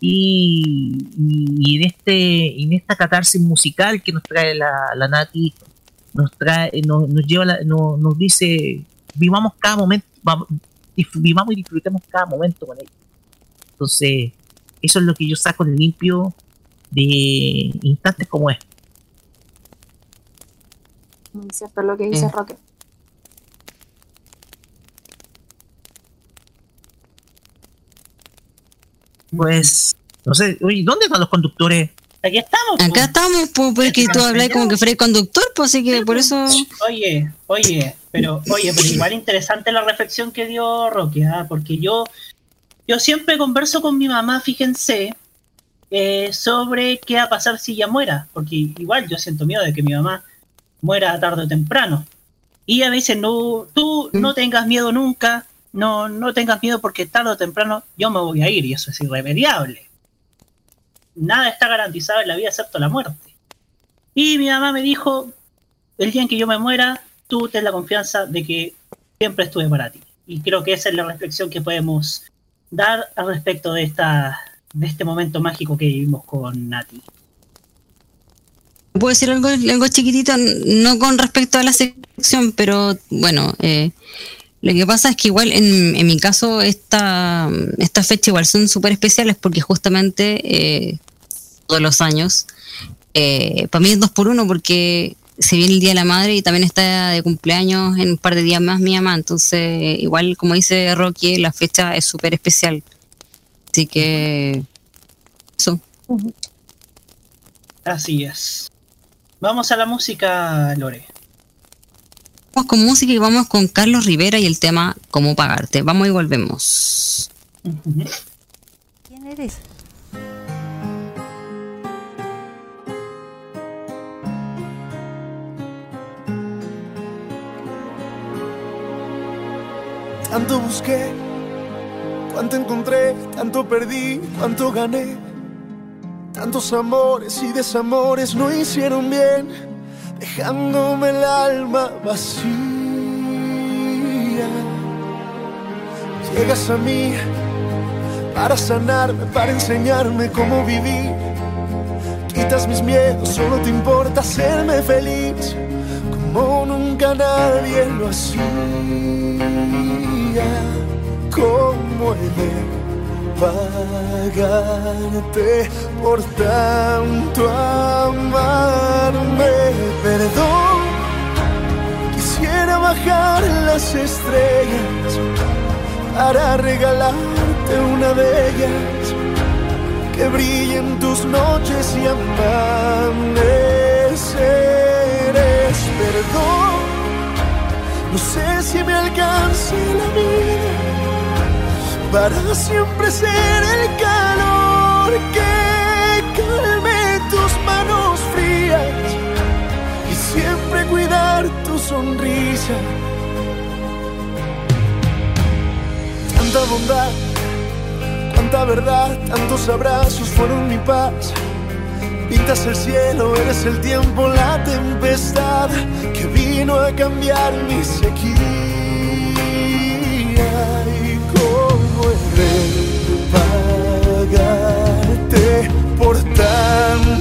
Y, y en este en esta catarsis musical que nos trae la, la Nati, nos trae, nos, nos lleva, la- nos, nos dice, vivamos cada momento, vivamos y disfrutemos cada momento con ella. Entonces, eso es lo que yo saco de limpio de instantes como este. Muy cierto lo que dice Mm. Roque. Pues, no sé, oye, ¿dónde están los conductores? Aquí estamos. Acá estamos, pues, porque tú hablas como que fuera conductor, pues así que por eso. Oye, oye, Pero, oye, pero igual interesante la reflexión que dio Roque, ¿ah? porque yo, yo siempre converso con mi mamá, fíjense, eh, sobre qué va a pasar si ella muera, porque igual yo siento miedo de que mi mamá muera tarde o temprano. Y ella me dice, no, tú no tengas miedo nunca, no, no tengas miedo porque tarde o temprano yo me voy a ir y eso es irremediable. Nada está garantizado en la vida excepto la muerte. Y mi mamá me dijo, el día en que yo me muera, tú ten la confianza de que siempre estuve para ti. Y creo que esa es la reflexión que podemos dar al respecto de, esta, de este momento mágico que vivimos con Nati. Puedo decir algo, algo chiquitito, no con respecto a la sección, pero bueno, eh, lo que pasa es que igual en, en mi caso esta, esta fecha igual son súper especiales porque justamente eh, todos los años, eh, para mí es dos por uno porque se viene el Día de la Madre y también está de cumpleaños en un par de días más mi mamá, entonces igual como dice Rocky, la fecha es súper especial. Así que eso. Así es. Vamos a la música, Lore. Vamos con música y vamos con Carlos Rivera y el tema Cómo pagarte. Vamos y volvemos. ¿Quién eres? Tanto busqué, cuánto encontré, tanto perdí, cuánto gané. Tantos amores y desamores no hicieron bien, dejándome el alma vacía. Llegas a mí para sanarme, para enseñarme cómo vivir. Quitas mis miedos, solo te importa hacerme feliz, como nunca nadie lo hacía. ¿Cómo he de pagarte por tanto amarme? Perdón, quisiera bajar las estrellas para regalarte una de ellas que brille en tus noches y Perdón, no sé si me alcance la vida para siempre ser el calor que calme tus manos frías y siempre cuidar tu sonrisa. Tanta bondad, cuánta verdad, tantos abrazos fueron mi paz. Pintas el cielo, eres el tiempo, la tempestad que vino a cambiar mi sequía. Y cómo he de pagarte por tanto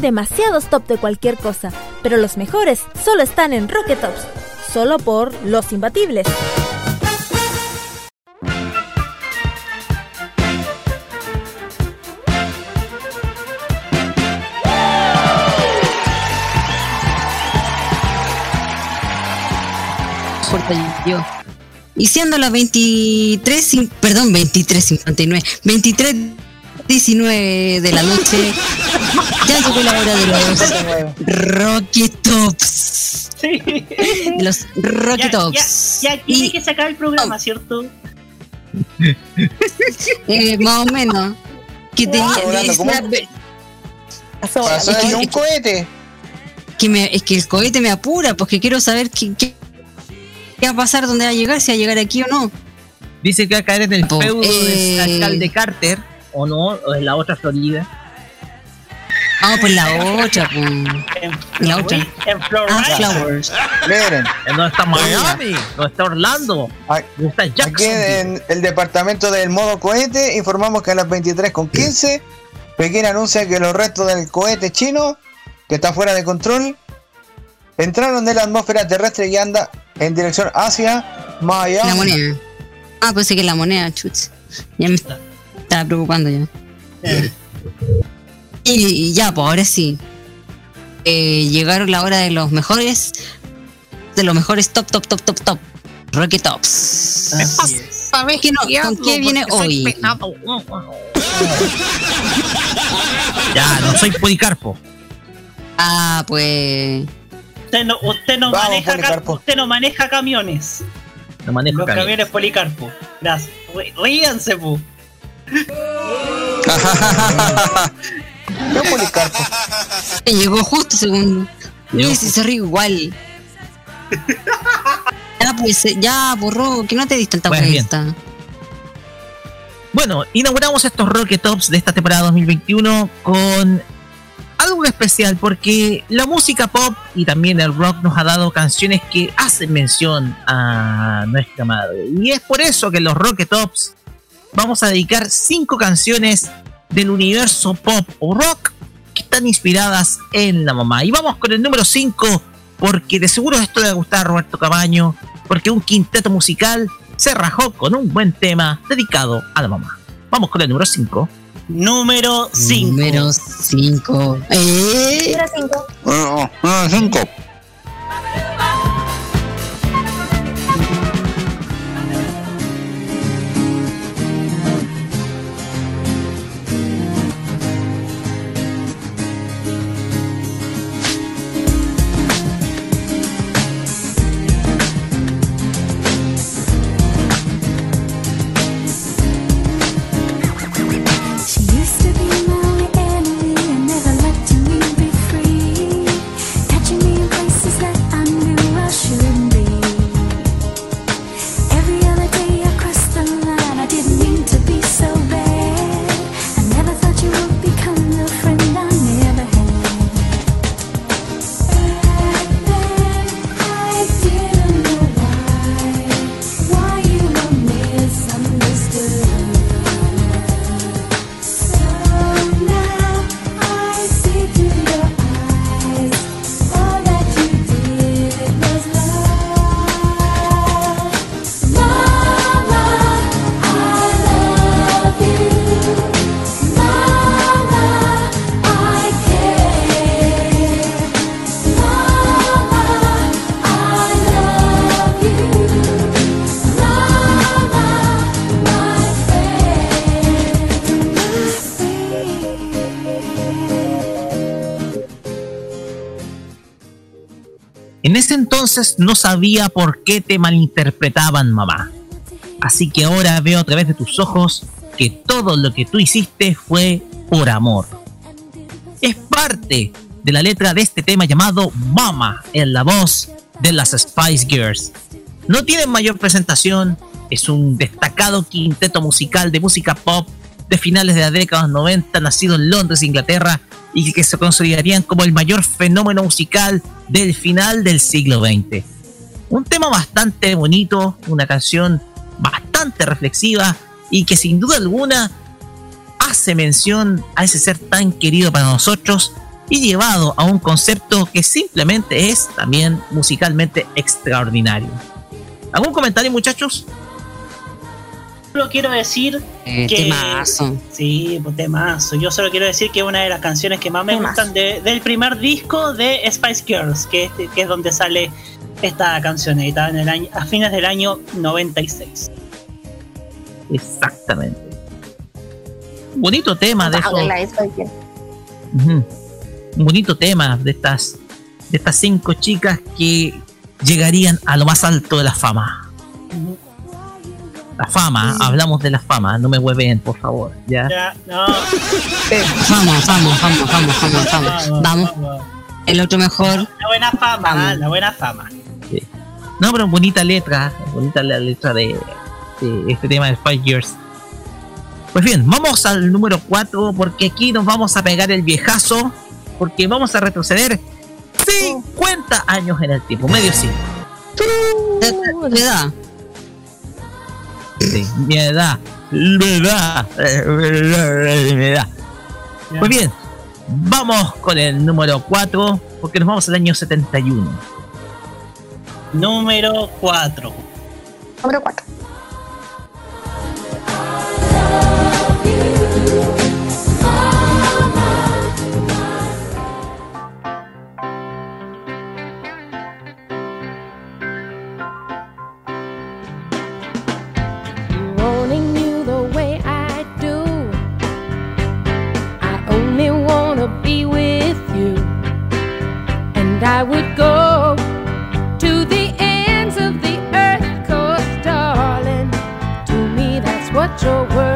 demasiados top de cualquier cosa, pero los mejores solo están en Rocket Tops, solo por los imbatibles. Y siendo las 23, perdón, 23.59, 23 19 de la noche, ya llegó la hora de los Rocky Tops. De los Rocky Ya, Tops. ya, ya tiene que sacar el programa, ¿cierto? Eh, más o menos. Que tenía, Pasó Es que- un cohete. que me, es que el cohete me apura, porque quiero saber qué, qué, qué va a pasar, dónde va a llegar, si va a llegar aquí o no. Dice que va a caer en el feudo eh. del alcalde Carter, o no, o en la otra Florida. Ah, pues la otra, pues. La otra. En Florida. Ah, Flowers. Miren. ¿En dónde está Miami? ¿Dónde está Orlando? ¿Dónde está Aquí en el departamento del modo cohete informamos que a las 23.15 Pekín anuncia que los restos del cohete chino, que está fuera de control, entraron de la atmósfera terrestre y anda en dirección hacia Miami. La moneda. Ah, pues sí que la moneda, chutz. Ya me está- estaba preocupando ya. Y, y ya, pues ahora sí. Eh, llegaron la hora de los mejores. De los mejores top, top, top, top, top. Rocky Tops. ¿Sabes qué no? ¿Con qué viene hoy? Ya, no soy Policarpo. Ah, pues. Usted no, usted no Vamos, maneja Policarpo. usted no maneja camiones. No manejo Los camiones. camiones Policarpo. Gracias. Rí- Ríanse, pu. ¿Qué Policarpo? Llegó justo segundo. Mira si se ríe igual. ya, pues, eh, ya, borró, que no te dis tanta Pues bien. vuelta. Bueno, inauguramos estos Rocket Tops de esta temporada 2021 con algo especial porque la música pop y también el rock nos ha dado canciones que hacen mención a nuestra madre. Y es por eso que los Rocket Tops vamos a dedicar cinco canciones del universo pop o rock que están inspiradas en la mamá. Y vamos con el número 5 porque de seguro esto le va a gustar a Roberto Cabaño porque un quinteto musical se rajó con un buen tema dedicado a la mamá. Vamos con el número 5. Número 5. Número 5. Eh. Número 5. Entonces no sabía por qué te malinterpretaban, mamá. Así que ahora veo a través de tus ojos que todo lo que tú hiciste fue por amor. Es parte de la letra de este tema llamado Mama en la voz de las Spice Girls. No tienen mayor presentación, es un destacado quinteto musical de música pop de finales de la década de los 90, nacido en Londres, Inglaterra, y que se consolidarían como el mayor fenómeno musical del final del siglo XX. Un tema bastante bonito, una canción bastante reflexiva y que sin duda alguna hace mención a ese ser tan querido para nosotros y llevado a un concepto que simplemente es también musicalmente extraordinario. ¿Algún comentario muchachos? Solo quiero decir Eh, que. temazo. Sí, pues temazo. Yo solo quiero decir que es una de las canciones que más me Temazo. gustan de- del primer disco de Spice Girls, que es, que es donde sale esta canción editada en el año, a fines del año 96. Exactamente. Bonito tema de eso. Ujú. Un bonito tema de estas, de estas cinco chicas que llegarían a lo más alto de la fama. La fama, hablamos de la fama, no me hueven, por favor. ¿ya? Ya, no. Vamos, vamos, vamos, vamos, vamos, vamos. Vamos. El otro mejor. La buena fama, la buena fama. No, pero bonita letra, bonita la letra de, de este tema de Five Years. Pues bien, vamos al número 4 porque aquí nos vamos a pegar el viejazo porque vamos a retroceder 50 años en el tiempo, medio siglo. ¿Le da? Sí, mi edad, mi edad, mi edad. Pues bien, vamos con el número 4 porque nos vamos al año 71. Número 4. Número 4. I would go to the ends of the earth, 'cause darling, to me that's what you're worth.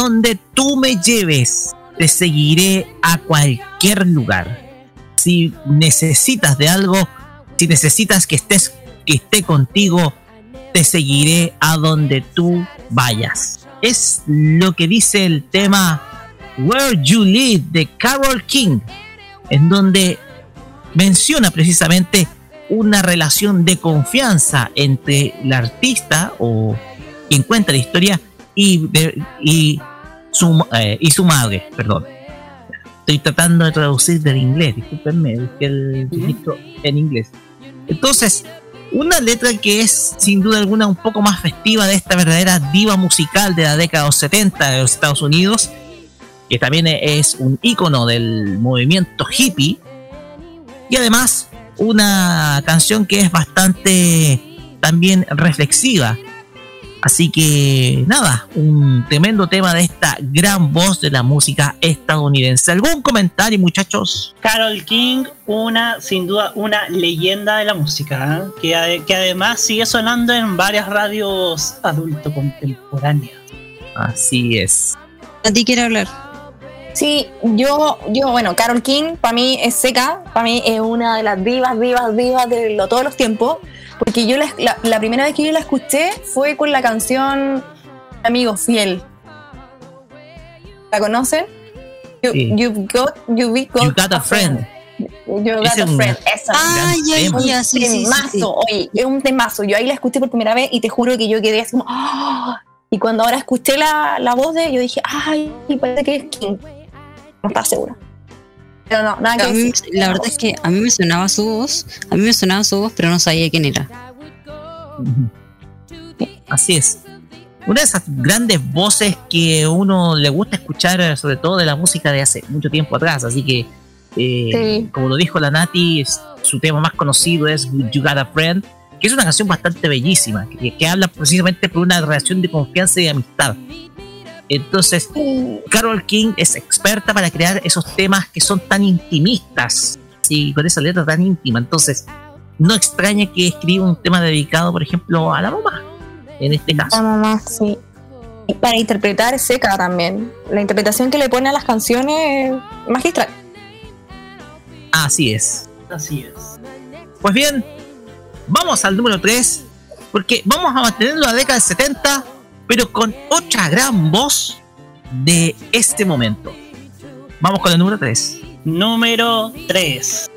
Donde tú me lleves, te seguiré a cualquier lugar. Si necesitas de algo, si necesitas que estés, que esté contigo, te seguiré a donde tú vayas. Es lo que dice el tema Where You Live de Carol King, en donde menciona precisamente una relación de confianza entre el artista o quien cuenta la historia y, y, su, eh, y su madre, perdón. Estoy tratando de traducir del inglés, discúlpenme, busqué el registro en inglés. Entonces, una letra que es sin duda alguna un poco más festiva de esta verdadera diva musical de la década de los 70 de los Estados Unidos, que también es un ícono del movimiento hippie, y además una canción que es bastante también reflexiva. Así que nada, un tremendo tema de esta gran voz de la música estadounidense. ¿Algún comentario, muchachos? Carol King, una, sin duda, una leyenda de la música, ¿eh? que, que además sigue sonando en varias radios adulto contemporáneas. Así es. ¿A ti quiere hablar? Sí, yo, yo, bueno, Carol King para mí es seca, para mí es una de las divas, divas, divas de lo- todos los tiempos, porque yo la, la- la primera vez que yo la escuché fue con la canción Amigo Fiel. ¿La conocen? You, Sí. You've got, you've got, You got a friend. You got Ese a es un friend. Esa. Ah, ya, ya, sí, sí, sí, temazo, sí. oye, es un temazo. Yo ahí la escuché por primera vez y te juro que yo quedé así como. ¡ah! Y cuando ahora escuché la, la voz de yo dije, ay, parece que es King. No estaba segura. Pero no, nada que A mí- decir. la verdad es que a mí me sonaba su voz, a mí me sonaba su voz, pero no sabía quién era. Así es. Una de esas grandes voces que uno le gusta escuchar, sobre todo de la música de hace mucho tiempo atrás. Así que, eh, Sí. como lo dijo la Nati, es- su tema más conocido es You Got a Friend, que es una canción bastante bellísima, que, que habla precisamente por una relación de confianza y de amistad. Entonces, Carol King es experta para crear esos temas que son tan intimistas, y con esa letra tan íntima. Entonces, no extraña que escriba un tema dedicado, por ejemplo, a la mamá, en este caso. La mamá, sí. Y para interpretar es seca también. La interpretación que le pone a las canciones es magistral. Así es. Así es. Pues bien, vamos al número 3, porque vamos a mantener la década del 70, pero con otra gran voz de este momento. Vamos con el número 3. Número 3.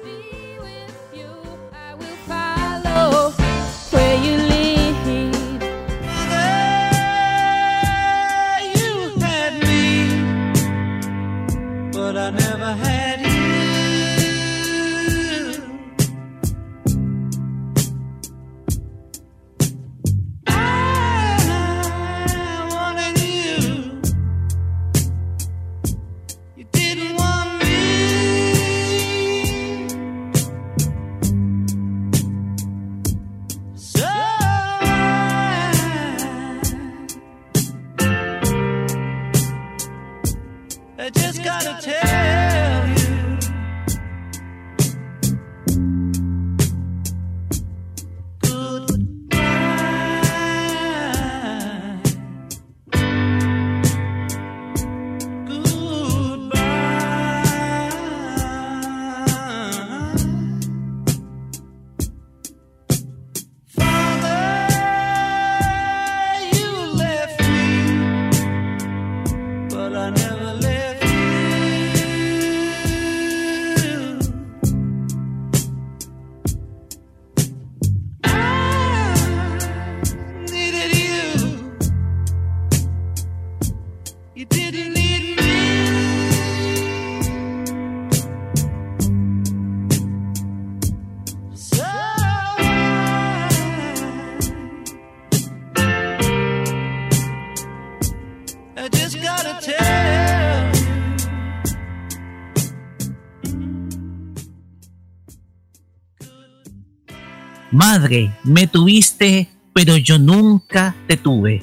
Madre, me tuviste, pero yo nunca te tuve.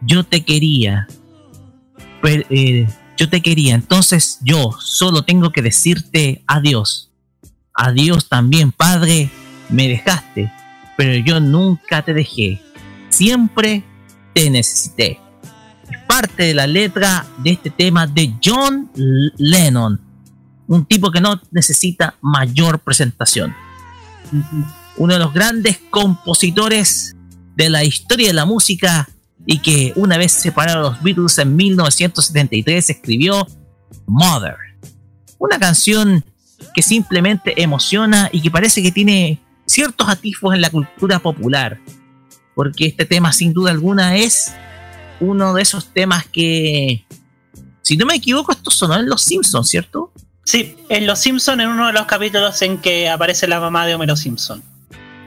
Yo te quería. Pero, eh, yo te quería. Entonces yo solo tengo que decirte adiós. Adiós también, padre. Me dejaste, pero yo nunca te dejé. Siempre te necesité. Es parte de la letra de este tema de John Lennon. Un tipo que no necesita mayor presentación uno de los grandes compositores de la historia de la música y que una vez separaron los Beatles en 1973 escribió Mother. Una canción que simplemente emociona y que parece que tiene ciertos atisbos en la cultura popular. Porque este tema sin duda alguna es uno de esos temas que, si no me equivoco, esto sonó en Los Simpsons, ¿cierto? Sí, en Los Simpson en uno de los capítulos en que aparece la mamá de Homero Simpson.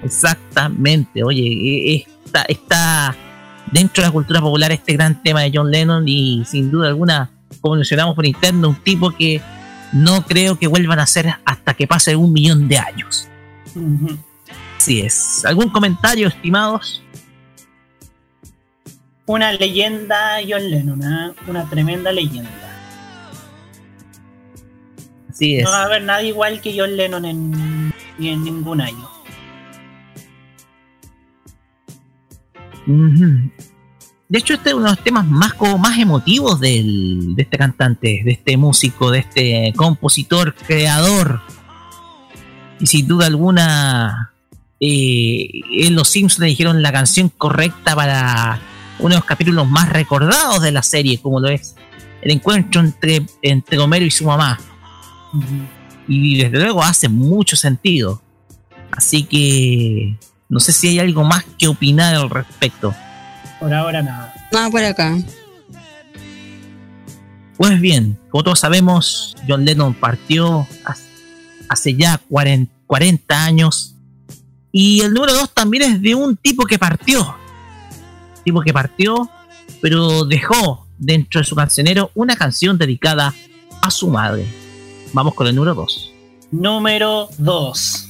Exactamente, oye, eh, está, está dentro de la cultura popular este gran tema de John Lennon y sin duda alguna, como mencionamos por interno, un tipo que no creo que vuelvan a ser hasta que pase un millón de años. Así es. ¿Algún comentario, estimados? Una leyenda John Lennon, ¿eh? una tremenda leyenda. Así es. No va a haber nadie igual que John Lennon en, ni en ningún año. De hecho, este es uno de los temas más, como más emotivos del- de este cantante, de este músico, de este compositor, creador. Y sin duda alguna, eh, en Los Simpsons le dijeron la canción correcta para uno de los capítulos más recordados de la serie, como lo es el encuentro entre, entre Homero y su mamá. Y desde luego hace mucho sentido. Así que no sé si hay algo más que opinar al respecto. Por ahora nada. Nada por acá. Pues bien, como todos sabemos, John Lennon partió hace- ya 40, 40 años. Y el número 2 también es de un tipo que partió. Tipo que partió, pero dejó dentro de su cancionero una canción dedicada a su madre. Vamos con el número 2. Número 2.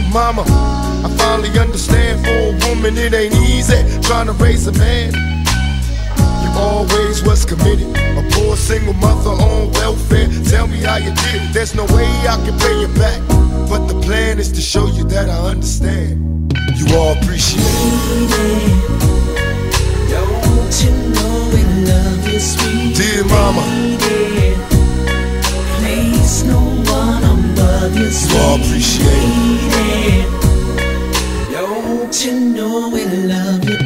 mama. I finally understand for a woman it ain't easy trying to raise a man. You always was committed, a poor single mother on welfare. Tell me how you did it. There's no way I can pay you back, but the plan is to show you that I understand. You all appreciate it. Don't you know we love you, sweet Dear mama. Above you, You all appreciate it. lady. Don't you know we love you?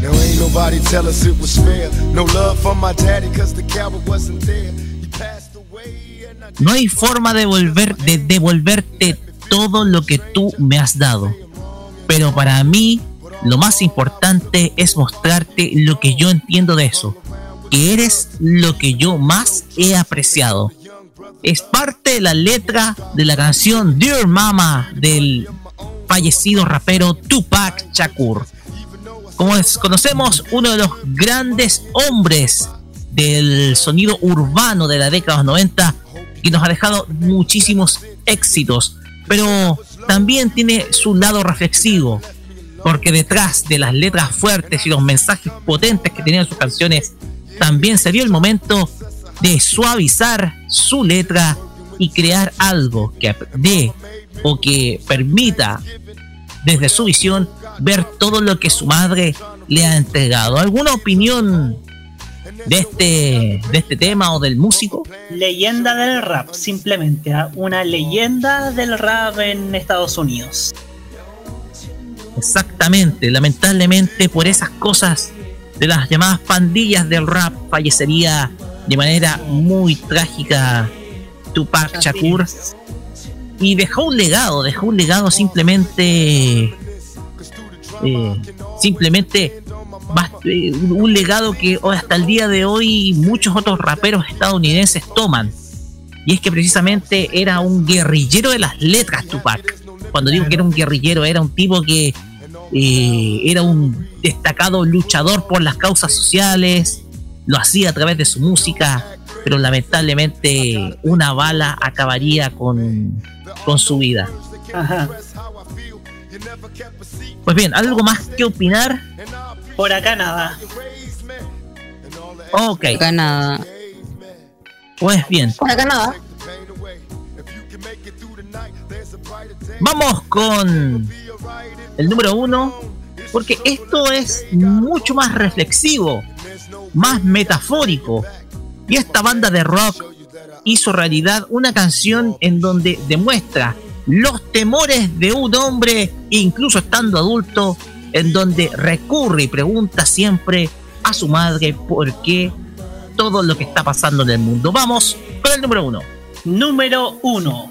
Now ain't nobody tell us it was fair. No love for my daddy, cause the coward wasn't there. He passed away No hay forma de, volver, de devolverte todo lo que tú me has dado. Pero para mí, lo más importante es mostrarte lo que yo entiendo de eso. Que eres lo que yo más he apreciado. Es parte de la letra de la canción Dear Mama del fallecido rapero Tupac Shakur. Como es- conocemos, uno de los grandes hombres del sonido urbano de la década de los 90 que nos ha dejado muchísimos éxitos, pero también tiene su lado reflexivo, porque detrás de las letras fuertes y los mensajes potentes que tenían sus canciones, también se dio el momento de suavizar su letra y crear algo que dé o que permita desde su visión ver todo lo que su madre le ha entregado. ¿Alguna opinión de este, de este tema o del músico? Leyenda del rap, simplemente. ¿ah? Una leyenda del rap en Estados Unidos. Exactamente, lamentablemente por esas cosas de las llamadas pandillas del rap fallecería de manera muy trágica Tupac Shakur. y dejó un legado, dejó un legado simplemente eh, simplemente eh, un legado que hasta el día de hoy muchos otros raperos estadounidenses toman. Y es que precisamente era un guerrillero de las letras Tupac. Cuando digo que era un guerrillero era un tipo que eh, era un destacado luchador por las causas sociales lo hacía a través de su música pero lamentablemente una bala acabaría con, con su vida Ajá. pues bien algo más que opinar Por acá nada. ok Acá nada. pues bien Por acá nada. Vamos con el número uno, porque esto es mucho más reflexivo, más metafórico. Y esta banda de rock hizo realidad una canción en donde demuestra los temores de un hombre, incluso estando adulto, en donde recurre y pregunta siempre a su madre por qué todo lo que está pasando en el mundo. Vamos con el número uno. Número uno.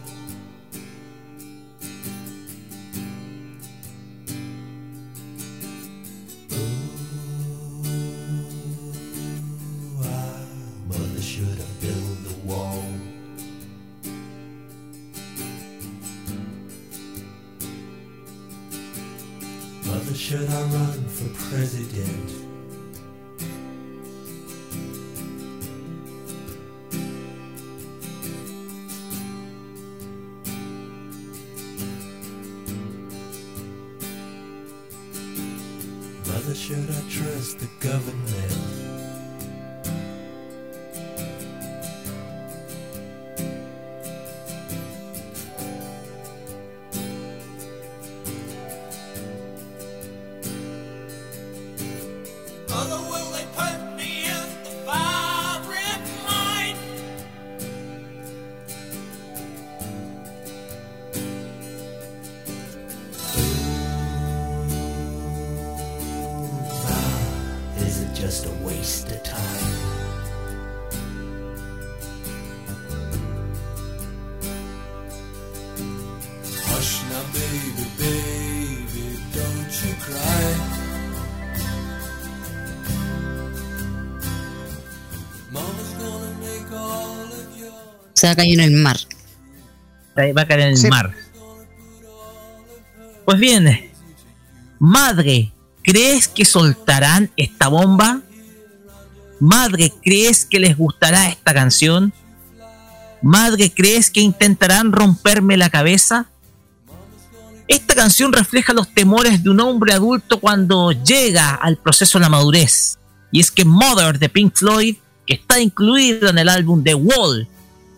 President? Se va a caer en el mar. Va a caer en el mar. Pues bien, madre, ¿crees que soltarán esta bomba? Madre, ¿crees que les gustará esta canción? Madre, ¿crees que intentarán romperme la cabeza? Esta canción refleja los temores de un hombre adulto cuando llega al proceso de la madurez. Y es que Mother de Pink Floyd, que está incluido en el álbum The Wall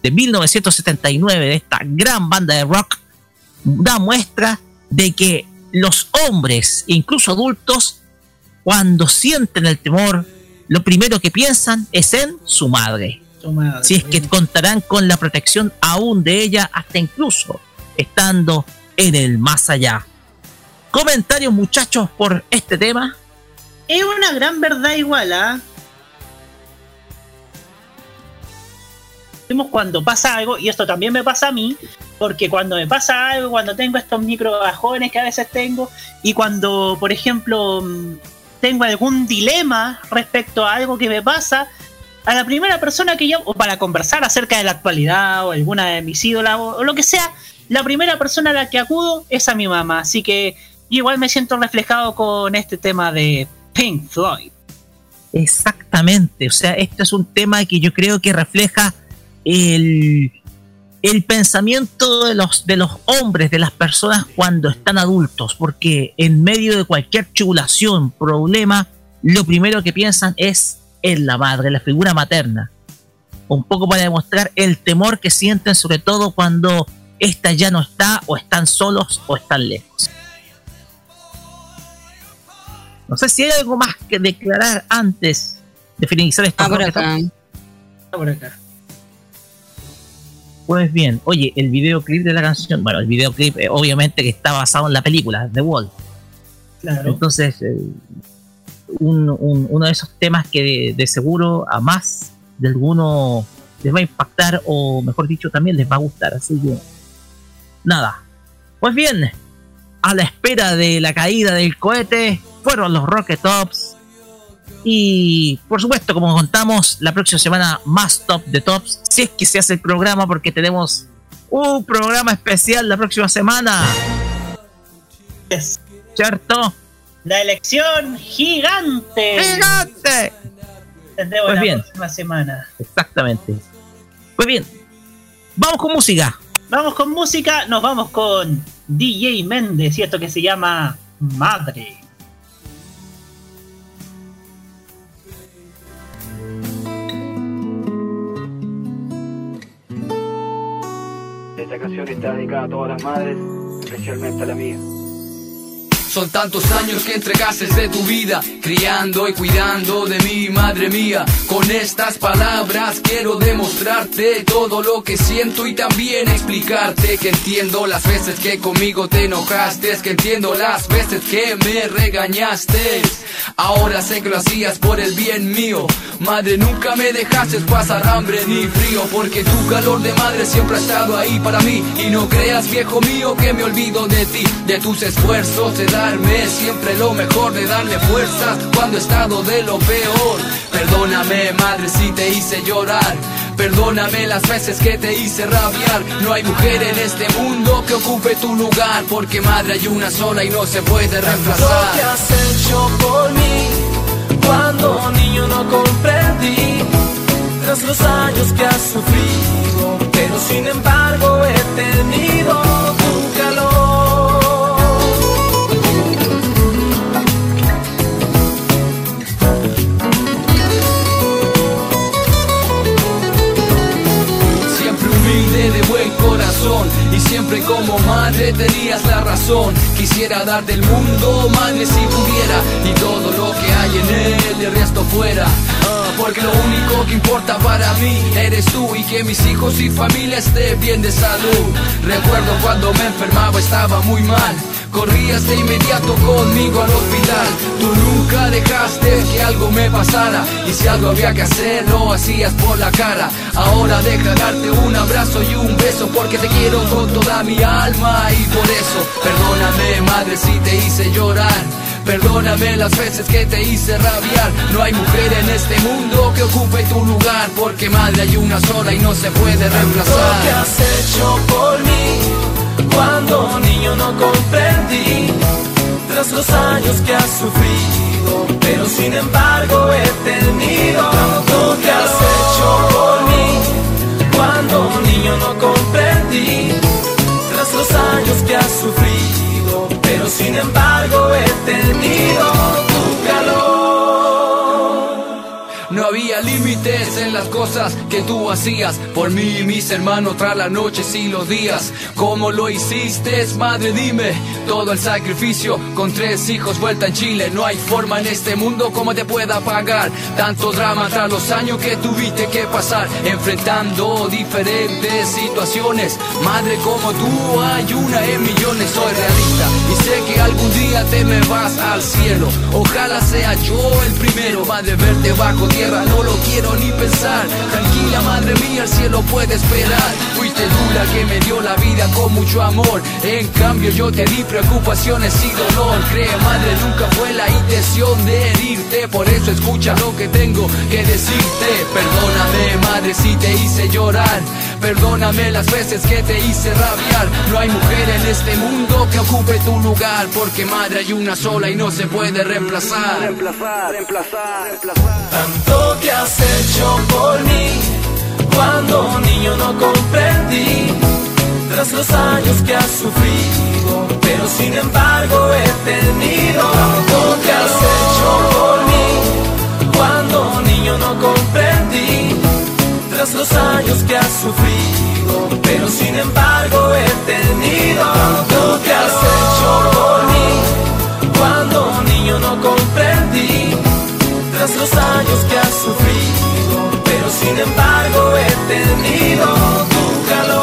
de 1979 de esta gran banda de rock, da muestra de que los hombres, incluso adultos, cuando sienten el temor, lo primero que piensan es en su madre. Si es que contarán con la protección aún de ella, hasta incluso estando en el más allá. Comentarios, muchachos, por este tema. Es una gran verdad igual, ¿ah? Vemos Cuando pasa algo, y esto también me pasa a mí, porque cuando me pasa algo, cuando tengo estos micro bajones que a veces tengo, y cuando, por ejemplo, mm, tengo algún dilema respecto a algo que me pasa, a la primera persona que llamo, o para conversar acerca de la actualidad, o alguna de mis ídolas, o, lo que sea, la primera persona a la que acudo es a mi mamá. Así que igual me siento reflejado con este tema de Pink Floyd. Exactamente, o sea, este es un tema que yo creo que refleja el, el pensamiento de los, de los hombres, de las personas cuando están adultos, porque en medio de cualquier tribulación, problema, lo primero que piensan es en la madre, la figura materna. Un poco para demostrar el temor que sienten, sobre todo cuando ésta ya no está, o están solos, o están lejos. No sé si hay algo más que declarar antes de finalizar esta Ah, por acá. Por acá. Pues bien, oye, el videoclip de la canción, bueno, el videoclip eh, obviamente que está basado en la película, The Wall. Claro. Entonces, eh, un- un- uno de esos temas que de, de seguro a más de alguno les va a impactar o mejor dicho también les va a gustar. Así que, nada. Pues bien, a la espera de la caída del cohete fueron los Rocket Tops. Y por supuesto, como contamos, la próxima semana más top de tops. Si es que se hace el programa, porque tenemos un programa especial la próxima semana. ¿Cierto? La elección gigante. ¡Gigante! Tendremos Pues la bien. próxima semana. Exactamente. Pues bien, vamos con música. Vamos con música, nos vamos con DJ Méndez, y esto que se llama Madre. Esta canción está dedicada a todas las madres, especialmente a la mía. Son tantos años que entregaste de tu vida, criando y cuidando de mí, madre mía. Con estas palabras quiero demostrarte todo lo que siento y también explicarte que entiendo las veces que conmigo te enojaste, que entiendo las veces que me regañaste. Ahora sé que lo hacías por el bien mío. Madre, nunca me dejaste pasar hambre ni frío, porque tu calor de madre siempre ha estado ahí para mí. Y no creas, viejo mío, que me olvido de ti, de tus esfuerzos, siempre lo mejor, de darme fuerzas cuando he estado de lo peor. Perdóname, madre, si te hice llorar. Perdóname las veces que te hice rabiar. No hay mujer en este mundo que ocupe tu lugar. Porque madre hay una sola y no se puede Lo reemplazar. que has hecho por mí cuando niño no comprendí tras los años que has sufrido pero sin embargo he tenido Quisiera darte el mundo, madre, si pudiera, y todo lo que hay en él, el resto fuera. Ah, porque lo único que importa para mí eres tú y que mis hijos y familia estén bien de salud. Recuerdo cuando me enfermaba, estaba muy mal. Corrías de inmediato conmigo al hospital. Tú nunca dejaste que algo me pasara. Y si algo había que hacer, lo hacías por la cara. Ahora deja darte un abrazo y un beso porque te quiero con toda mi alma. Y por eso, perdóname, madre, si te hice llorar. Perdóname las veces que te hice rabiar. No hay mujer en este mundo que ocupe tu lugar. Porque madre hay una sola y no se puede reemplazar. has hecho por mí cuando niño no comprendí tras los años que has sufrido pero sin embargo he tenido lo que has hecho por mí. Cuando niño no comprendí tras los años que has sufrido pero sin embargo he tenido tu calor No había límites en las cosas que tú hacías por mí y mis hermanos tras las noches y los días. ¿Cómo lo hiciste, madre? Dime. Todo el sacrificio con tres hijos vuelta en Chile. No hay forma en este mundo como te pueda pagar. Tanto drama tras los años que tuviste que pasar enfrentando diferentes situaciones. Madre como tú hay una en millones. Soy realista y sé que algún día te me vas al cielo. Ojalá sea yo el primero. Verte bajo tierra no lo quiero ni pensar. Tranquila, madre mía, el cielo puede esperar. Fuiste tú la que me dio la vida con mucho amor. En cambio, yo te di preocupaciones y dolor. Cree, madre, nunca fue la intención de herirte. Por eso escucha lo que tengo que decirte. Perdóname, madre, si te hice llorar. Perdóname las veces que te hice rabiar. No hay mujer en este mundo que ocupe tu lugar. Porque madre hay una sola y no se puede reemplazar. Reemplazar, reemplazar, reemplazar. Tanto que has hecho por mí cuando niño no comprendí tras los años que has sufrido pero sin embargo he tenido tanto que has hecho por mí cuando niño no comprendí tras los años que has sufrido pero sin embargo he tenido tanto que has hecho por mí cuando niño no comprendí los años que has sufrido, pero sin embargo he tenido tu calor.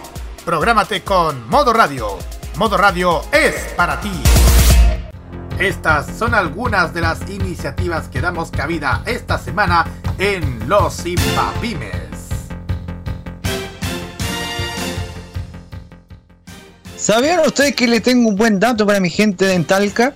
Prográmate con Modo Radio. Modo Radio es para ti. Estas son algunas de las iniciativas que damos cabida esta semana en Los Impapymes. ¿Sabían ustedes que le tengo un buen dato para mi gente de Talca?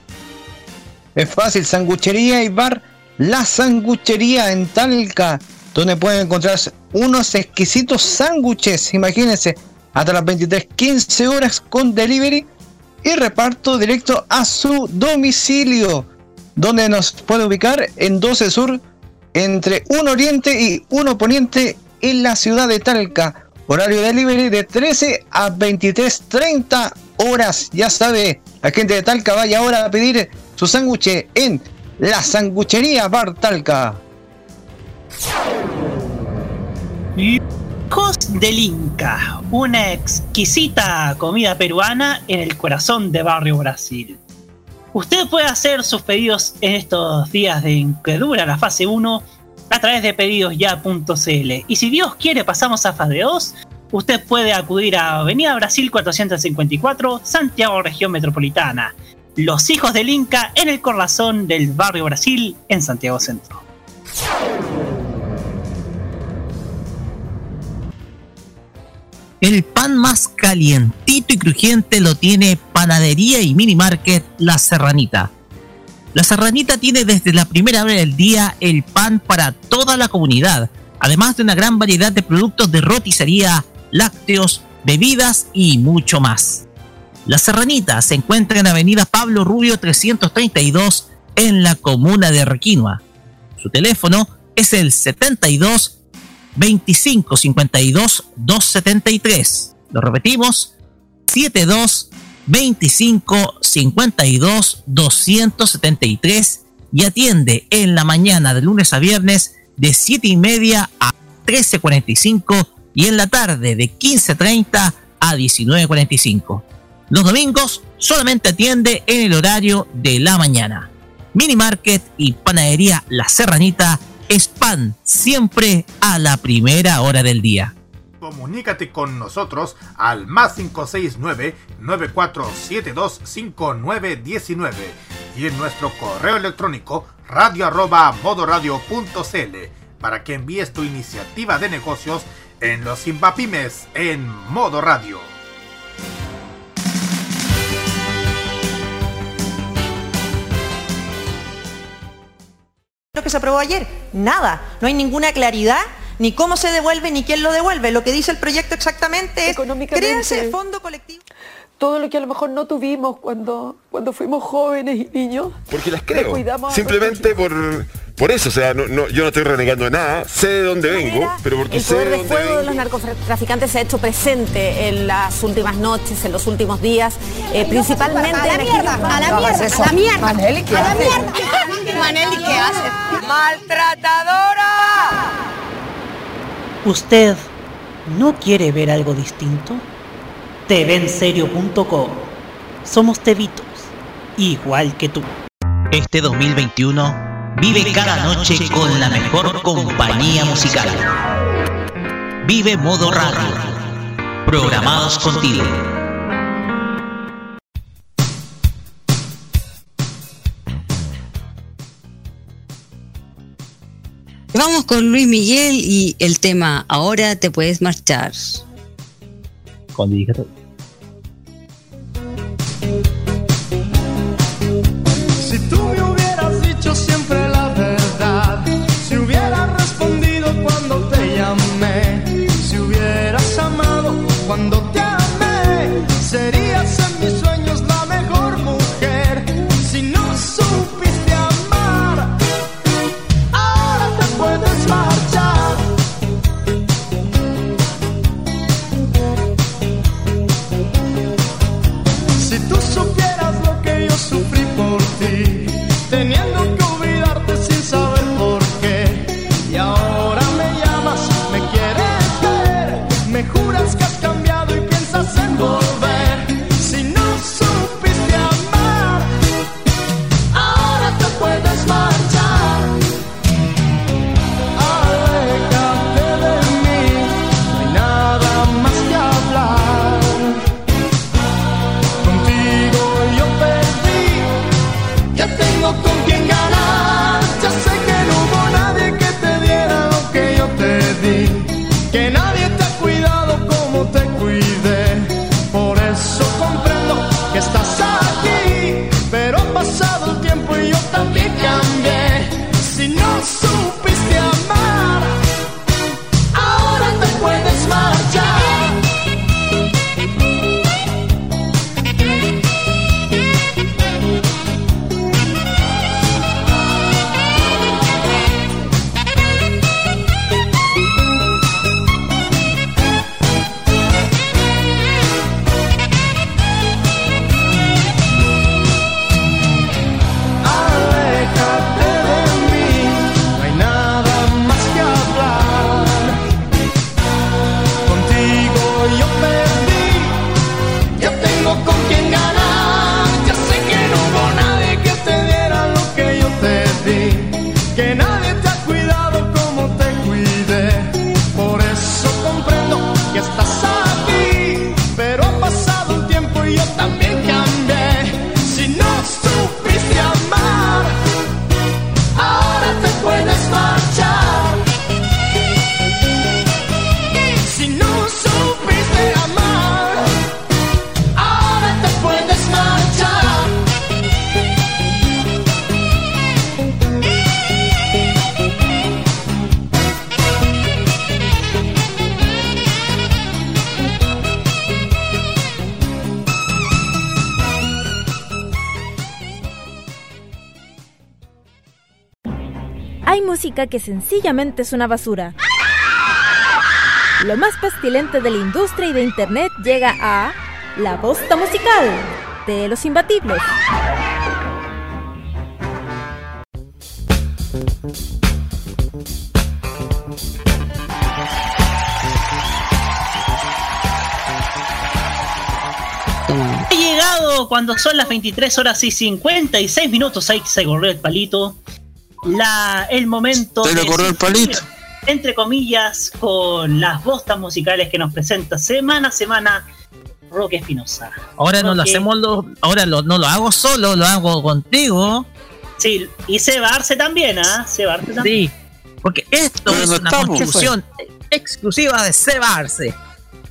Es fácil, sanguchería y bar La Sanguchería en Talca, donde pueden encontrar unos exquisitos sándwiches, imagínense, hasta las 23.15 horas con delivery y reparto directo a su domicilio. donde nos puede ubicar en 12 Sur, entre 1 Oriente y 1 Poniente en la ciudad de Talca. Horario de delivery de 13 a 23.30 horas. Ya sabe, la gente de Talca vaya ahora a pedir su sándwich en la sanguchería Bar Talca. Locos del Inca, una exquisita comida peruana en el corazón de Barrio Brasil. Usted puede hacer sus pedidos en estos días de que dura la fase 1 a través de pedidosya.cl. Y si Dios quiere pasamos a fase 2, usted puede acudir a Avenida Brasil 454, Santiago Región Metropolitana. Los hijos del Inca en el corazón del Barrio Brasil en Santiago Centro. El pan más calientito y crujiente lo tiene Panadería y Mini Market La Serranita. La Serranita tiene desde la primera hora del día el pan para toda la comunidad, además de una gran variedad de productos de roticería, lácteos, bebidas y mucho más. La Serranita se encuentra en Avenida Pablo Rubio 332 en la comuna de Requinoa. Su teléfono es el 72 25 52 273. Lo repetimos, 72 25 52 273 y atiende en la mañana de lunes a viernes de 7 y media a 13.45 y en la tarde de 15.30 a 19.45. Los domingos solamente atiende en el horario de la mañana. Mini Market y Panadería La Serranita es pan siempre a la primera hora del día. Comunícate con nosotros al más 569-9472-5919 y en nuestro correo electrónico radio arroba para que envíes tu iniciativa de negocios en los Imbapymes en modo radio. Que se aprobó ayer. Nada. No hay ninguna claridad ni cómo se devuelve ni quién lo devuelve. Lo que dice el proyecto exactamente es créanse fondo colectivo. todo lo que a lo mejor no tuvimos cuando, cuando fuimos jóvenes y niños. Porque las creo. Simplemente por, por eso. O sea, no, no- yo no estoy renegando de nada. Sé de dónde vengo, pero porque El sé poder de dónde fuego vengo. de los narcotraficantes se ha hecho presente en las últimas noches, en los últimos días, eh, principalmente A la mierda, a la mierda, a la mierda. Maneli, ¿qué A la haces? mierda. Maneli, ¿qué haces? ¡Maltratadora! ¿Usted no quiere ver algo distinto? TVenserio.com Somos tevitos, igual que tú. Este 2021 vive cada noche con la mejor compañía musical. Vive Modo Radio. Programados contigo. Vamos con Luis Miguel y el tema Ahora te puedes marchar. Con que sencillamente es una basura. Lo más pestilente de la industria y de internet llega a La Bosta Musical de los Imbatibles. Ha llegado cuando son las 23 horas y 56 minutos. Ahí se corrió el palito. La, el momento. Se le de corrió el palito. Entre comillas, con las bostas musicales que nos presenta semana a semana Roque Espinosa. Ahora no lo hacemos, lo, ahora lo- no lo hago solo, lo hago contigo. Sí, y Seba Arce también, ¿ah? Seba Arce también. Sí, porque esto es una contribución exclusiva de Seba Arce.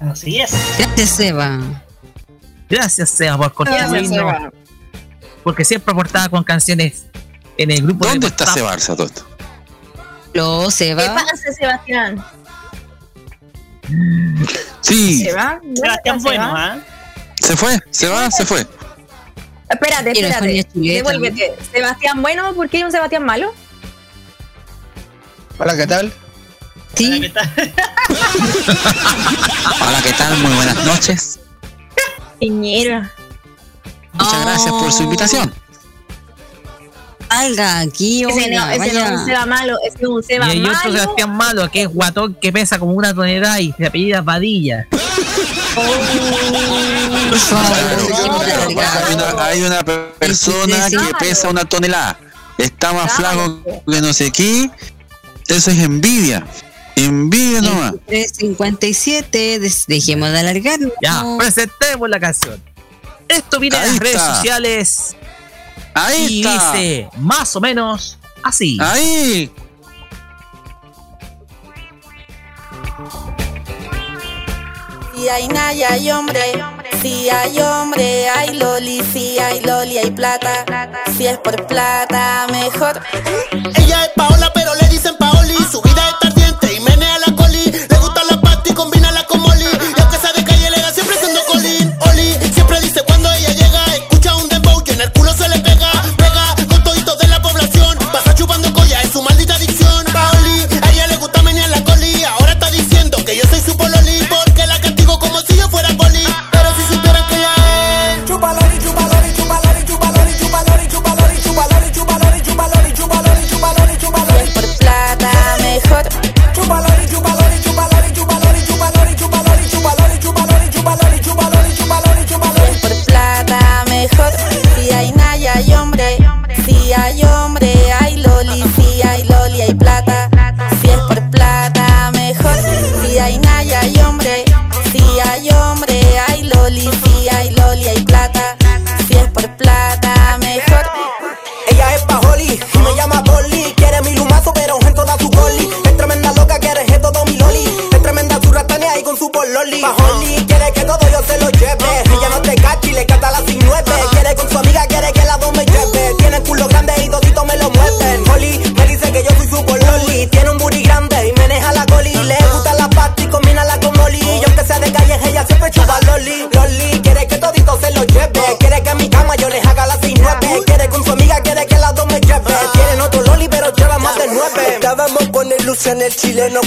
Así es. Gracias, Seba. Gracias, Seba, por contribuirnos. Porque siempre aportaba con canciones en el grupo ¿Dónde de está. Cebarza todo esto? Lo, ¿Qué pasa, Sebastián? Sí, ¿Se va? ¿Dónde Sebastián Bueno? ¿ah? se fue, se va, se fue. Espérate, espérate. Devuélvete. Sebastián Bueno, ¿por qué hay un Sebastián Malo? Hola, ¿qué tal? Sí, Hola, ¿qué tal? Muy buenas noches. Piñera. Muchas gracias por su invitación. Salga aquí, Ese no, ese no es un Seba malo, ese es un Seba Y hay otro malo. Sebastián Malo, que es guatón, que pesa como una tonelada y se apellida Padilla. Hay una, hay una persona que pesa una tonelada. Está más flaco que no sé qué. Eso es envidia. Envidia nomás. 357, des- dejemos de alargarnos. Ya, presentemos la canción. Esto viene de las redes sociales Ahí y está. dice más o menos así. Ahí. Si hay Naya, hay hombre. Si hay hombre, hay Loli. Si hay Loli, hay plata. Si es por plata, mejor. Ella es Paola, pero le dicen Paoli. Su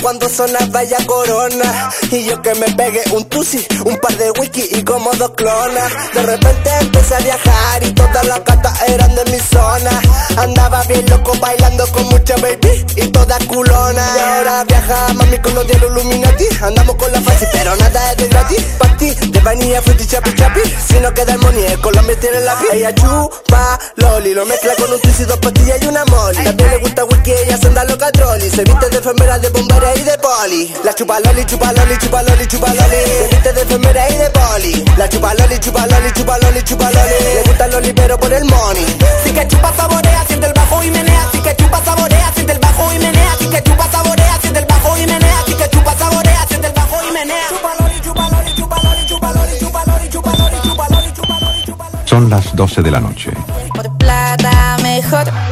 cuando sonaba ya corona. Y yo que me pegué un tusi, un par de whisky y como dos clonas. De repente empecé a viajar y todas las gatas eran de mi zona. Andaba bien loco bailando con mucha baby y toda culona. Y ahora viaja mami con los de Illuminati. Andamos con la fácil, pero nada es de gratis. Pa' ti, de vainilla, fruity, chapi, chapi. Si no queda money, el Colombia tiene la piel. Ella chupa loli, lo mezcla con un y dos pastillas y una molly. También le gusta whisky, anda loca trolli. Se viste de enfermera, de bombera y de poli. La chupa loli, chupa loli, chupa loli, chupa loli. Se viste de enfermera y de poli. La chupa loli, chupa loli, chupa loli, chupa loli. Le gusta el loli, pero por el money. Si que chupa saborea, siente el bajo y menea. Si que chupa saborea, siente el bajo y menea. Si que chupa saborea, siente el bajo y menea. Si que chupa saborea, siente el bajo y menea. Chupa loli, chupa loli, chupa loli, chupa loli, chupa loli, chupa loli, chupa loli, chupa loli. Son las 12 de la noche. Por plata, mejor.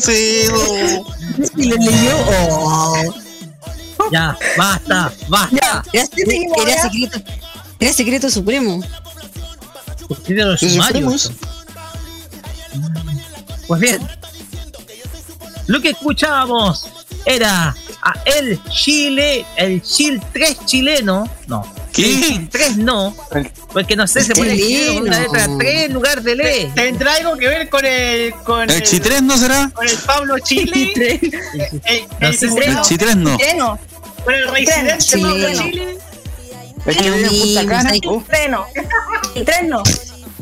¿Cómo dice eso? Si lo leyó. Oh. Ya, basta, basta. Era, era secreto. Era secreto supremo. Tiene los Los sumarios. supremos. Pues bien, lo que escuchábamos era a el Chile, el Chile 3 chileno, no, ¿Qué? el Chile 3 no, porque no sé, se pone una letra 3 en lugar de le. ¿Tendrá algo que ver con el. Con ¿El chitrés no será? Con el Pablo Chile. el, el, No El chitrés no. Con el residente. Pablo Chile. Es que vive en Punta Cana. Treno. El treno.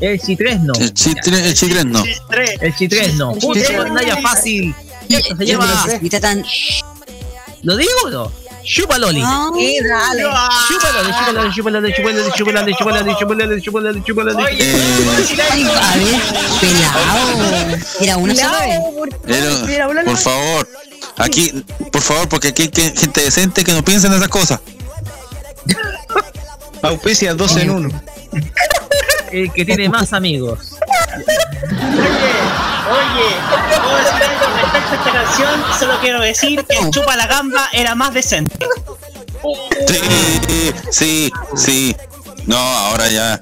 El Chi3 no. El chitrés, el chitrés no. El Chi3 no. El Junto Chi3 con Naya. Fácil. Se llama. ¿Lo digo o no? Chupa Loli. Ah, Sí, dale. Chupa Loli, chupa Loli, chupa Loli, chupa Loli, chupa Loli, chupa Loli, chupa Loli, chupa Loli, chupa Loli. ay, a ver, pelado. Era una sola vez. Pero, por favor, aquí, por favor, porque aquí hay gente decente que no piensa en esas cosas. Auspicia dos en uno. El que tiene más amigos. Oye, puedo decir algo respecto a esta canción. Solo quiero decir que el Chupa la Gamba era más decente. Sí, sí, sí. No, ahora ya.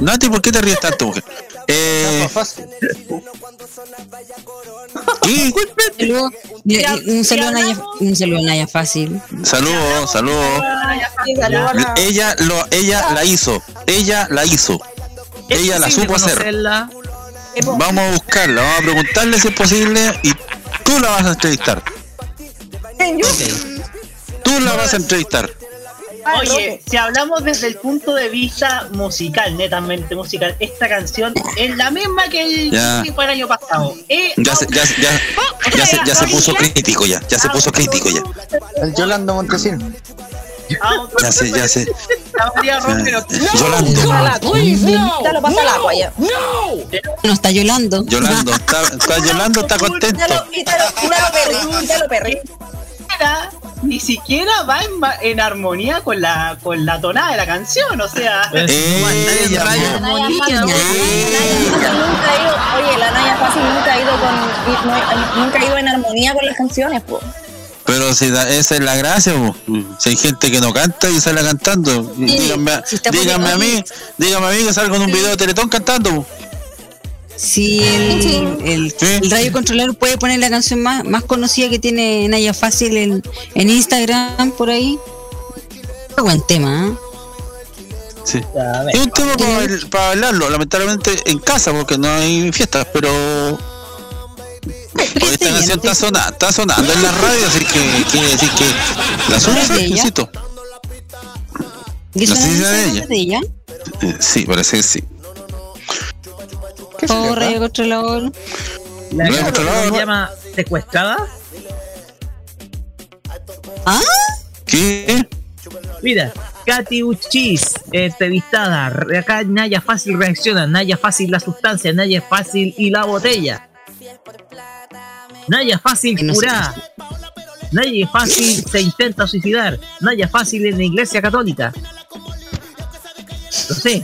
Nati, ¿por qué te ríes tanto, mujer? Eh, ¿qué? Saludo- mira, Un saludo a Naya, un saludo a Naya Fácil. Saludos, saludos. Sí, saludos a- Ella lo, ella la hizo, ella la hizo, ella la supo hacer. Vamos a buscarla, vamos a preguntarle si es posible y tú la vas a entrevistar. Tú la vas a entrevistar. Oye, si hablamos desde el punto de vista musical, netamente musical, esta canción es la misma que el Ya. el año pasado. Eh, Ya se, ya, ya, ya se, ya se puso crítico ya, ya se puso crítico ya. El Yolando Montesino. Ya se, ya Romero. Yolando. Lo pasa al agua ya. No está Yolando. Yolando, está, está Yolando, está contento. Ni siquiera va en, en armonía con la con la tonada de la canción, o sea. Ella, La Naya Fácil, la Naya Fácil nunca ha ido, oye, la Naya Fácil nunca ha ido con, no- nunca ha ido en armonía con las canciones, po. Pero si da- esa es la gracia, po. si hay gente que no canta y sale cantando, díganme, a- si díganme a mí, díganme a mí que salgo en un video de Teletón cantando. po. Si el, el, el radio controlador puede poner la canción más, más conocida que tiene Naya Fácil en, en Instagram por ahí. Qué buen tema, ¿eh? Sí. Es un tema para, para bailarlo, lamentablemente en casa porque no hay fiestas, pero Pues esta canción está sonando, está sonando en la radio, así que quiere decir que la sube, ¿Es de ella? insisto. ¿Y eso No sé si de es ella. de ella? Eh, Sí, parece que sí. Oh, radio controlador. La Radio controlador. se llama Secuestrada. ¿Ah? ¿Qué? Mira, Katy Uchis, entrevistada. Re- Acá Naya Fácil reacciona. Naya Fácil la sustancia. Naya Fácil y la botella. Naya Fácil curá. Naya Fácil se intenta suicidar. Naya Fácil en la iglesia católica. No sé.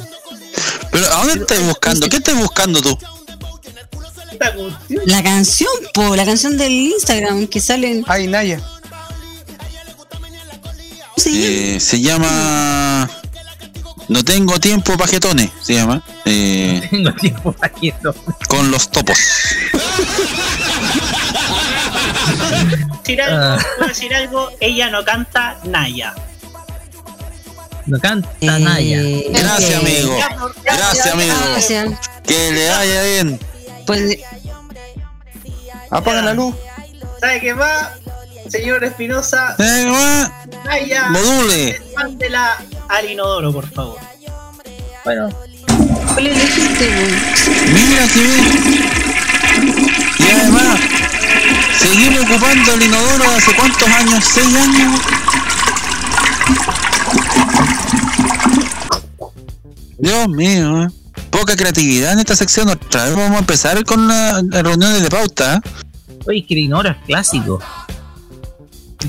Pero ¿a dónde estás buscando? ¿Qué estás buscando tú? La canción, po, la canción del Instagram que salen. Ay, Naya. Eh, se llama No tengo tiempo pajetones, se llama. Eh, Tengo tiempo esto. con los topos. decir algo, puedo decir algo, ella no canta Naya. No canta Eh, Naya. Gracias, amigo. Gracias, amigo. Gracias. Que le vaya bien. Puede- Apaga la luz. ¿Sabe qué va? Señor Espinosa, Eh, va. vaya. Module. Al inodoro, por favor. Bueno. ¿Cuál elegiste, weón? Mira que bien. Y además, seguimos ocupando el inodoro de hace cuántos años, seis años. Dios mío, ¿eh? poca creatividad en esta sección. Otra vez vamos a empezar con las las reuniones de pauta. ¿eh? Oye, que el inodoro es clásico.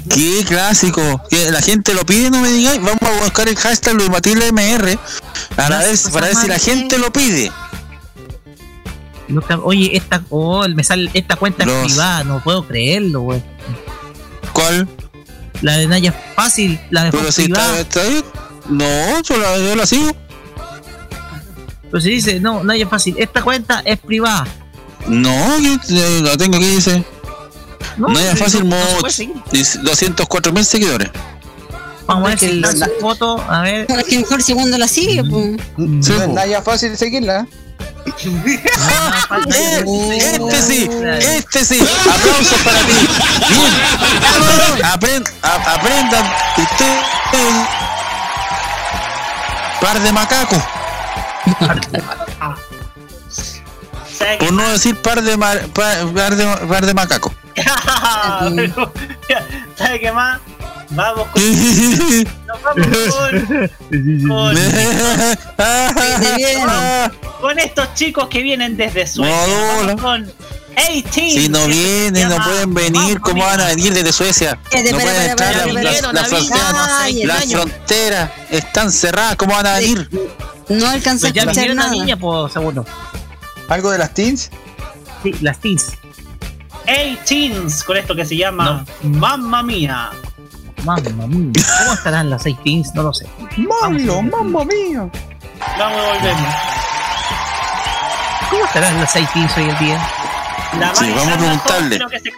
Qué clásico. Que la gente lo pide, no me digáis. Vamos a buscar el hashtag Luis Matilde MR para ver, para ver si la gente lo pide. Oye, esta, oh, me sale, esta cuenta Los- es privada, no puedo creerlo, güey. ¿Cuál? La de Naya Fácil, la de Pero si está, está bien. No, yo la, yo la sigo. Pero si dice, no, Naya Fácil, esta cuenta es privada. No, yo eh, la tengo aquí, dice. No, No, fácil, no- no. Dice 204 mil seguidores. Vamos a ver que si la- foto, a ver. Es que mejor segundo la sigue, pues. Sí, No es fácil seguirla. Este sí, este sí. Aplausos para ti. Bien. Apren- a- aprendan ustedes. Par de macacos. Por no decir par de, mar- par, par de, par de macacos. ¿Sabe qué más? Vamos con. Nos vamos con. con, con estos chicos que vienen desde Suecia. Con 18. Si no vienen, no pueden venir, ¿cómo van a venir desde Suecia? Espérate, No pueden entrar, las- fronteras, están cerradas, ¿cómo van a venir? No alcancé a Pues escuchar nada. niña, por segundo. ¿Algo de las teens? Sí, las teens. 18 con esto que se llama Mamma Mía. Mamma mía. ¿Cómo estarán las seis teens? No lo sé. ¡Mamlo, mambo mío! Vamos y volvemos. ¿Cómo estarán las seis teens hoy en día? La Sí, vamos a preguntarle. creo que se-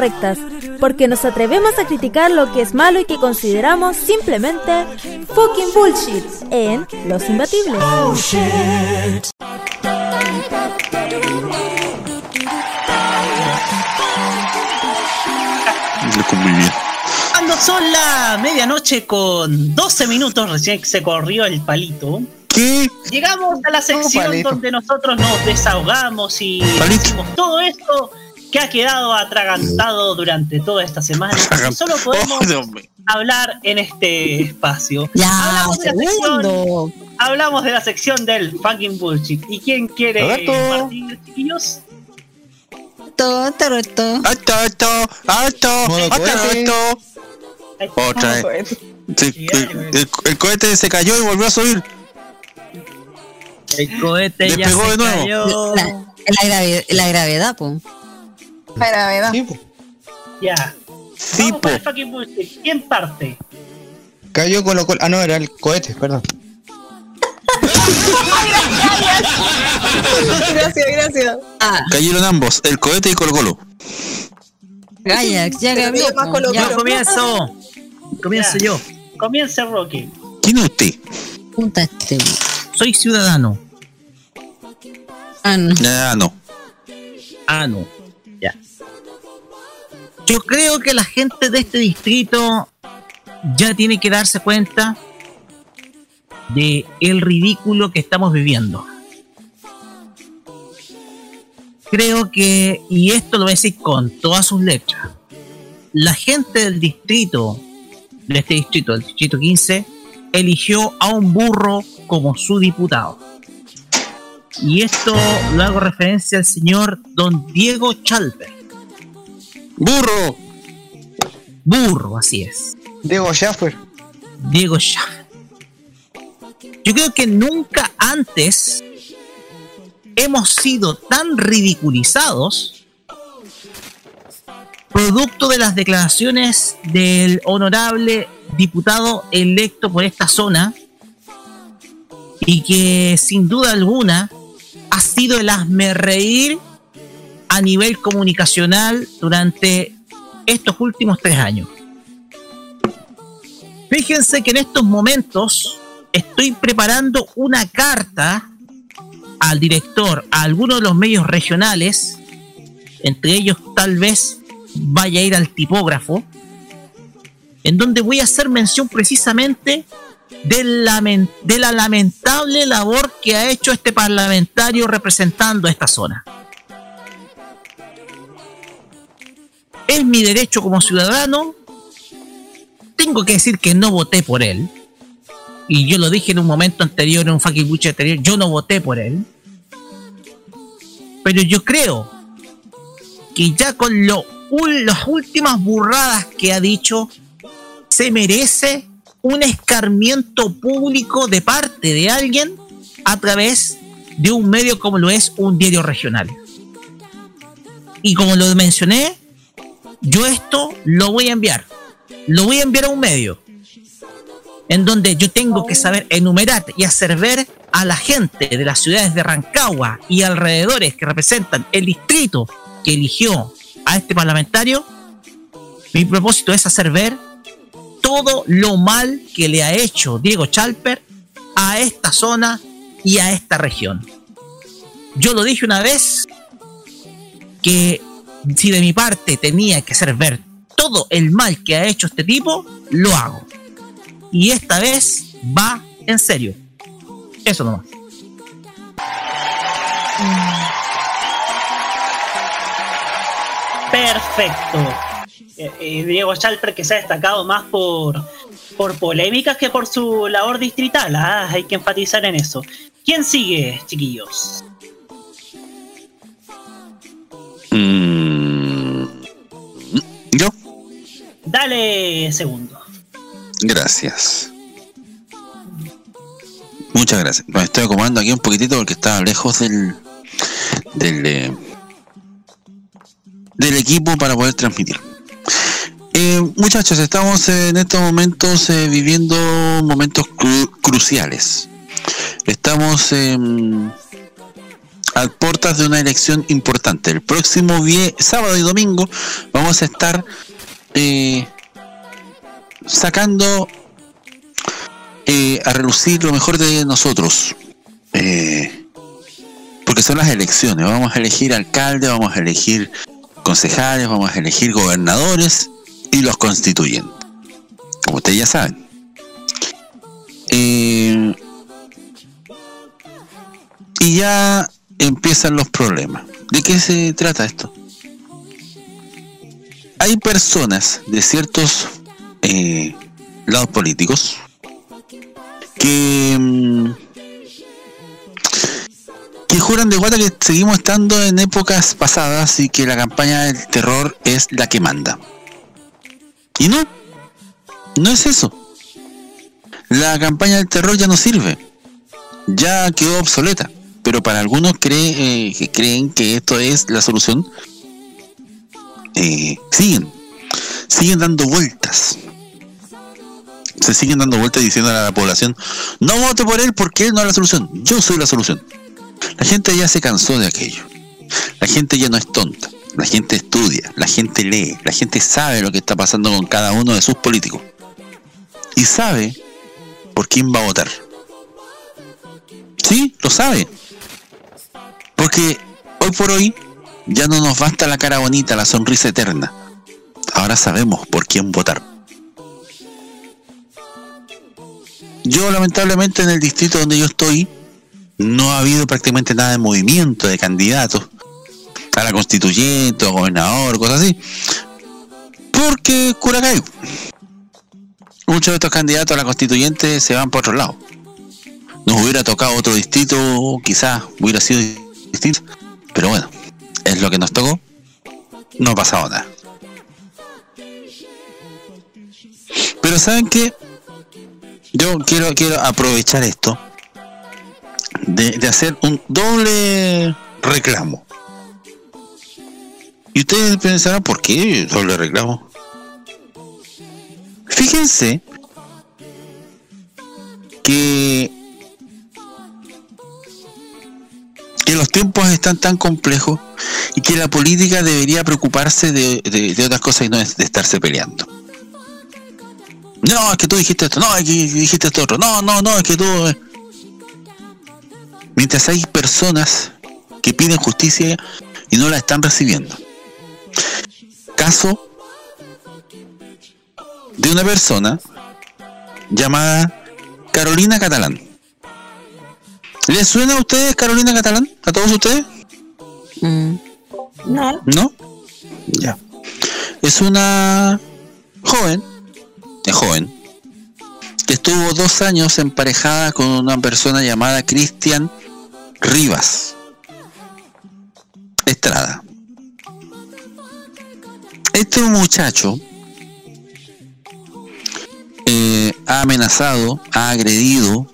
correctas. Porque nos atrevemos a criticar lo que es malo y que consideramos simplemente fucking bullshit en Los Imbatibles. Bien. Cuando son la medianoche con 12 minutos, recién se corrió el palito. ¿Qué? Llegamos a la sección palito? donde nosotros nos desahogamos y decimos todo esto que ha quedado atragantado durante toda esta semana. Solo podemos Oh, hablar en este espacio. Ya, hablamos, de la sección, segundo. hablamos de la sección del fucking bullshit. ¿Y quién quiere Roberto. partir, chiquillos? Alto, cohete. alto. Otra vez. Sí, el, el- el cohete se cayó y volvió a subir. El cohete ya se de nuevo. cayó. La, la gravedad, la gravedad, po. Sí, po. Ya. Sí, Vamos po. con el fucking bullshit. ¿Quién parte? Cayó con lo Ah, no, era el cohete, perdón. Gracias, gracias. Ah, Cayeron ambos, el cohete y Colo Colo. Gallax, ya cambió. Ya, Yo comienzo. Comienzo Ya. yo. Comienza Rocky. ¿Quién es usted? punta este. Soy ciudadano. Ah, no. Ah, no. Yo creo que la gente de este distrito ya tiene que darse cuenta de el ridículo que estamos viviendo. Creo que, y esto lo voy a decir con todas sus letras, la gente del distrito, de este distrito, del distrito 15, eligió a un burro como su diputado. Y esto lo hago referencia al señor don Diego Chalper. ¡Burro! Burro, así es. Diego Schaffer. Diego Schaffer. Yo creo que nunca antes hemos sido tan ridiculizados producto de las declaraciones del honorable diputado electo por esta zona y que sin duda alguna ha sido el hazme reír a nivel comunicacional durante estos últimos tres años. Fíjense que en estos momentos estoy preparando una carta al director, a algunos de los medios regionales, entre ellos tal vez vaya a ir al tipógrafo, en donde voy a hacer mención precisamente del lamen- de la lamentable labor que ha hecho este parlamentario representando a esta zona. Es mi derecho como ciudadano. Tengo que decir que no voté por él. Y yo lo dije en un momento anterior, en un fucking buche anterior, yo no voté por él. Pero yo creo que ya con lo, las últimas burradas que ha dicho, se merece un escarmiento público de parte de alguien a través de un medio como lo es un diario regional. Y como lo mencioné, yo esto lo voy a enviar. Lo voy a enviar a un medio. En donde yo tengo que saber enumerar y hacer ver a la gente de las ciudades de Rancagua y alrededores que representan el distrito que eligió a este parlamentario. Mi propósito es hacer ver todo lo mal que le ha hecho Diego Chalper a esta zona y a esta región. Yo lo dije una vez que si de mi parte tenía que hacer ver todo el mal que ha hecho este tipo, lo hago. Y esta vez va en serio. Eso nomás. Perfecto. Eh, eh, Diego Chalper que se ha destacado más por, por polémicas que por su labor distrital. ah, Hay que enfatizar en eso. ¿Quién sigue, chiquillos? Yo, Dale segundo. gracias. Muchas gracias. Me estoy acomodando aquí un poquitito porque estaba lejos del del, eh, del equipo para poder transmitir. Eh, muchachos, estamos en estos momentos eh, viviendo momentos cru- cruciales. Estamos a puertas de una elección importante. El próximo sábado y domingo vamos a estar eh, sacando eh, a relucir lo mejor de nosotros. Eh, porque son las elecciones. Vamos a elegir alcalde, vamos a elegir concejales, vamos a elegir gobernadores y los constituyen. Como ustedes ya saben. Y ya empiezan los problemas. ¿De qué se trata esto? Hay personas de ciertos eh, lados políticos que, mm, que juran de guata que seguimos estando en épocas pasadas y que la campaña del terror es la que manda. Y no, no es eso. La campaña del terror ya no sirve. Ya quedó obsoleta. Pero para algunos cree, eh, que creen que esto es la solución, eh, siguen. Siguen dando vueltas. Se siguen dando vueltas diciendo a la población, no vote por él porque él no es la solución. Yo soy la solución. La gente ya se cansó de aquello. La gente ya no es tonta. La gente estudia, la gente lee, la gente sabe lo que está pasando con cada uno de sus políticos. Y sabe por quién va a votar. Sí, lo sabe. Porque hoy por hoy ya no nos basta la cara bonita, la sonrisa eterna. Ahora sabemos por quién votar. Yo lamentablemente en el distrito donde yo estoy no ha habido prácticamente nada de movimiento de candidatos a la constituyente, o gobernador, cosas así. Porque Curacay. Muchos de estos candidatos a la constituyente se van por otro lado. Nos hubiera tocado otro distrito, quizás hubiera sido Pero bueno, es lo que nos tocó. No ha pasado nada. Pero ¿saben qué? Yo quiero, quiero aprovechar esto de, de hacer un doble reclamo. Y ustedes pensarán, ¿por qué doble reclamo? Fíjense que, tiempos están tan complejos y que la política debería preocuparse de, otras cosas y no de estarse peleando. No, es que tú dijiste esto, no, es que dijiste esto otro, no, no, no, es que tú... eh. Mientras hay personas que piden justicia y no la están recibiendo. Caso de una persona llamada Carolina Catalán. ¿Les suena a ustedes Carolina Catalán? ¿A todos ustedes? No. ¿No? Ya. Es una joven, es joven, que estuvo dos años emparejada con una persona llamada Cristian Rivas Estrada. Este muchacho eh, ha amenazado, ha agredido,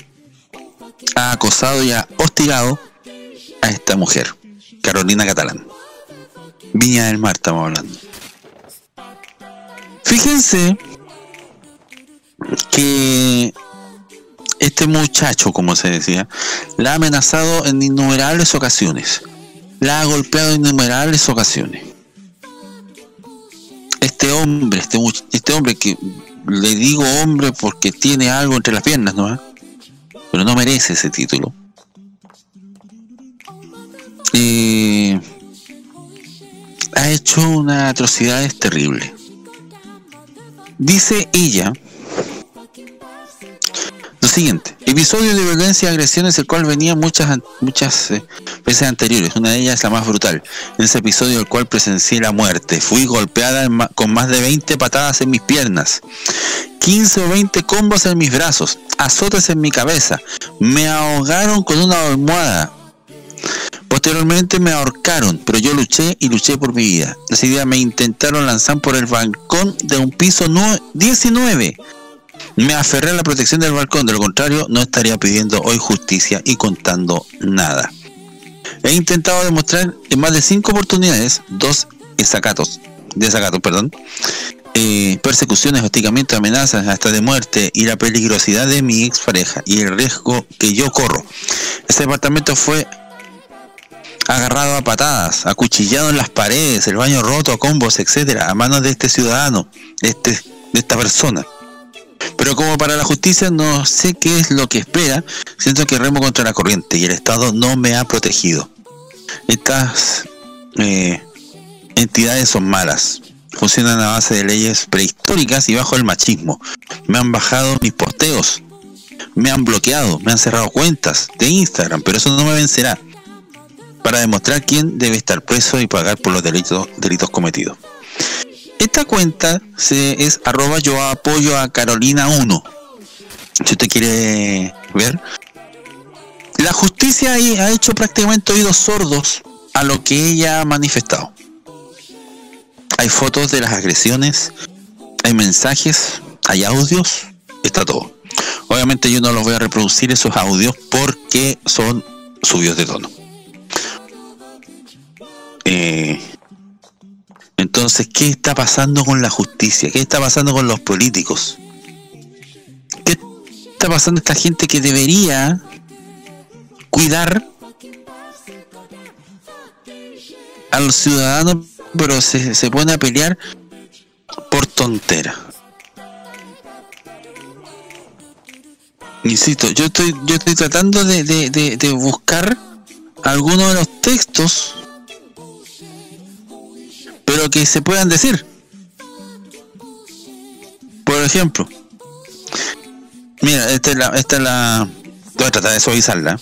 ha acosado y ha hostigado a esta mujer, Carolina Catalán. Viña del Mar estamos hablando. Fíjense que este muchacho, como se decía, la ha amenazado en innumerables ocasiones. La ha golpeado en innumerables ocasiones. Este hombre, este, este hombre que le digo hombre porque tiene algo entre las piernas, ¿no? Pero no merece ese título. Ha hecho unas atrocidades terribles. Dice ella siguiente, episodio de violencia y agresiones el cual venía muchas muchas eh, veces anteriores, una de ellas la más brutal, en ese episodio el cual presencié la muerte, fui golpeada con más de 20 patadas en mis piernas, 15 o 20 combos en mis brazos, azotes en mi cabeza, me ahogaron con una almohada, Posteriormente me ahorcaron, pero yo luché y luché por mi vida. Ese día me intentaron lanzar por el balcón de un piso nue- 19. Me aferré a la protección del balcón, de lo contrario no estaría pidiendo hoy justicia y contando nada. He intentado demostrar en más de cinco oportunidades, dos desacatos, desacatos, perdón, eh, persecuciones, hostigamientos, amenazas, hasta de muerte y la peligrosidad de mi expareja y el riesgo que yo corro. Este departamento fue agarrado a patadas, acuchillado en las paredes, el baño roto a combos, etcétera, a manos de este ciudadano, de, este, de esta persona. Pero como para la justicia no sé qué es lo que espera, siento que remo contra la corriente y el Estado no me ha protegido. Estas eh, entidades son malas, funcionan a base de leyes prehistóricas y bajo el machismo. Me han bajado mis posteos, me han bloqueado, me han cerrado cuentas de Instagram, pero eso no me vencerá para demostrar quién debe estar preso y pagar por los delitos, delitos cometidos. Esta cuenta se, es arroba yo apoyo a Carolina 1. Si usted quiere ver. La justicia ha hecho prácticamente oídos sordos a lo que ella ha manifestado. Hay fotos de las agresiones, hay mensajes, hay audios, está todo. Obviamente yo no los voy a reproducir esos audios porque son subidos de tono. Eh, entonces, ¿qué está pasando con la justicia? ¿Qué está pasando con los políticos? ¿Qué está pasando esta gente que debería cuidar a los ciudadanos, pero se, se pone a pelear por tontera? Insisto, yo estoy, yo estoy tratando de, de, de, de buscar algunos de los textos pero que se puedan decir. Por ejemplo, mira, esta es la, esta es la, voy a tratar de suavizarla.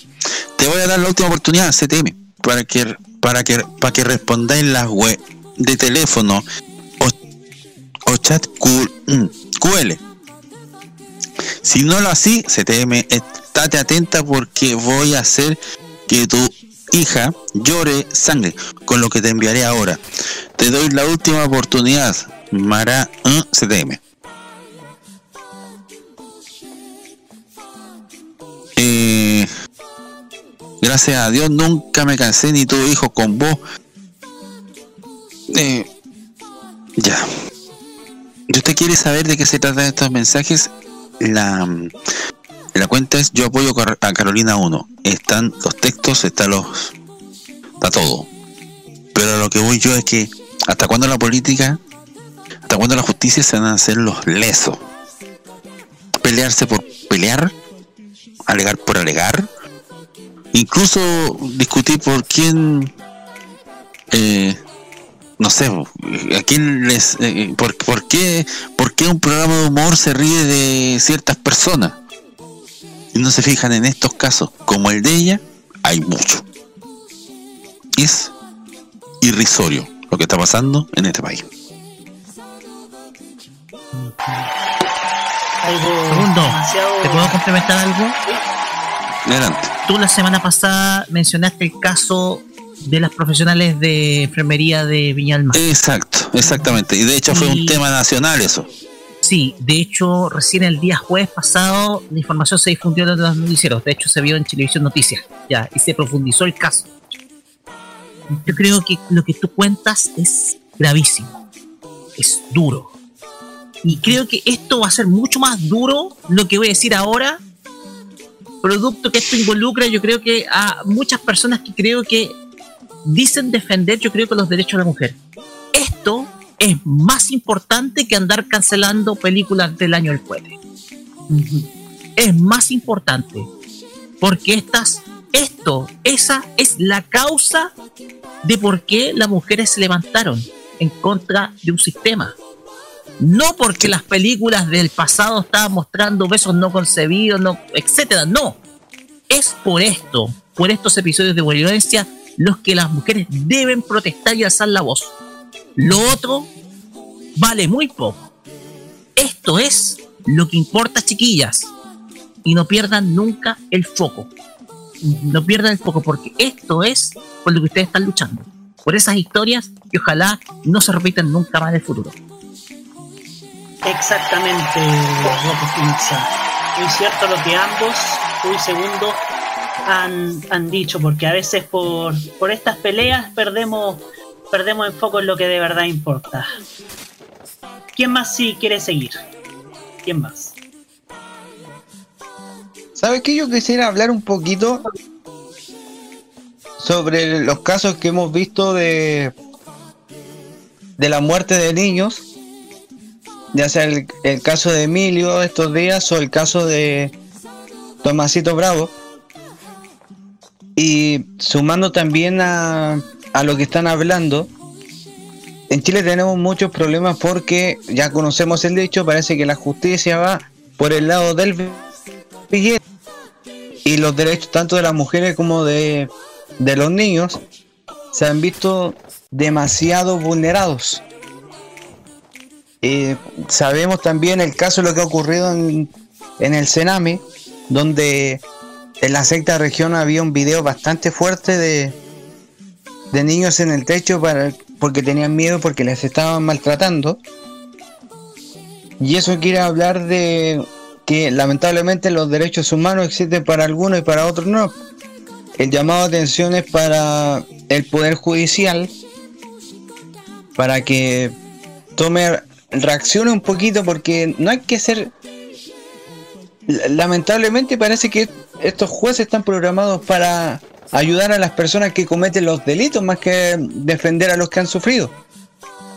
Te voy a dar la última oportunidad, CTM, para que, para que, para que respondáis las web de teléfono o, o chat Q- mm, QL. Si no lo así, CTM, estate atenta porque voy a hacer que tu hija llore sangre con lo que te enviaré ahora. Te doy la última oportunidad, Mara eh, CTM. Eh, gracias a Dios nunca me cansé ni tuve hijos con vos. Eh, ya. Usted quiere saber de qué se tratan estos mensajes, la, la cuenta es Yo apoyo a Carolina 1. Están los textos, están los. está todo. Pero lo que voy yo es que, ¿hasta cuándo la política, hasta cuándo la justicia se van a hacer los lesos? Pelearse por pelear, alegar por alegar, incluso discutir por quién. eh, no sé, a quién les. eh, por, por, qué, ¿Por qué un programa de humor se ríe de ciertas personas? Y no se fijan en estos casos como el de ella, hay mucho. Es irrisorio lo que está pasando en este país. Segundo, ¿te puedo complementar algo? Adelante. Tú la semana pasada mencionaste el caso de las profesionales de enfermería de Viñalma. Exacto, exactamente. Y de hecho fue un tema nacional eso. Sí, de hecho, recién el día jueves pasado la información se difundió en los noticieros. De hecho, se vio en Televisión Noticias. Ya, y se profundizó el caso. Yo creo que lo que tú cuentas es gravísimo. Es duro. Y creo que esto va a ser mucho más duro lo que voy a decir ahora. Producto que esto involucra, yo creo que a muchas personas que creo que dicen defender, yo creo que los derechos de la mujer. Esto es más importante que andar cancelando películas del año del cohete. Es más importante. Porque estas, esto, esa es la causa de por qué las mujeres se levantaron en contra de un sistema. No porque las películas del pasado estaban mostrando besos no concebidos, no, etcétera. No. Es por esto, por estos episodios de violencia, los que las mujeres deben protestar y alzar la voz. Lo otro vale muy poco. Esto es lo que importa, chiquillas. Y no pierdan nunca el foco. No pierdan el foco porque esto es por lo que ustedes están luchando. Por esas historias que ojalá no se repitan nunca más en el futuro. Exactamente. Muy cierto lo que ambos, y Segundo, han, han dicho, porque a veces por, por estas peleas perdemos, perdemos enfoco en lo que de verdad importa. ¿Quién más sí quiere seguir? ¿Quién más? ¿Sabes qué? Yo quisiera hablar un poquito sobre los casos que hemos visto de de la muerte de niños, ya sea el, el caso de Emilio estos días o el caso de Tomasito Bravo. Y sumando también a, a lo que están hablando, en Chile tenemos muchos problemas porque ya conocemos el dicho, parece que la justicia va por el lado del billete y los derechos tanto de las mujeres como de, de los niños se han visto demasiado vulnerados. Eh, sabemos también el caso de lo que ha ocurrido en, en el Sename, donde en la sexta región había un video bastante fuerte de, de niños en el techo para, porque tenían miedo porque les estaban maltratando. Y eso quiere hablar de que lamentablemente los derechos humanos existen para algunos y para otros no. El llamado de atención es para el Poder Judicial, para que tome, reaccione un poquito porque no hay que ser... Lamentablemente parece que estos jueces están programados para ayudar a las personas que cometen los delitos más que defender a los que han sufrido.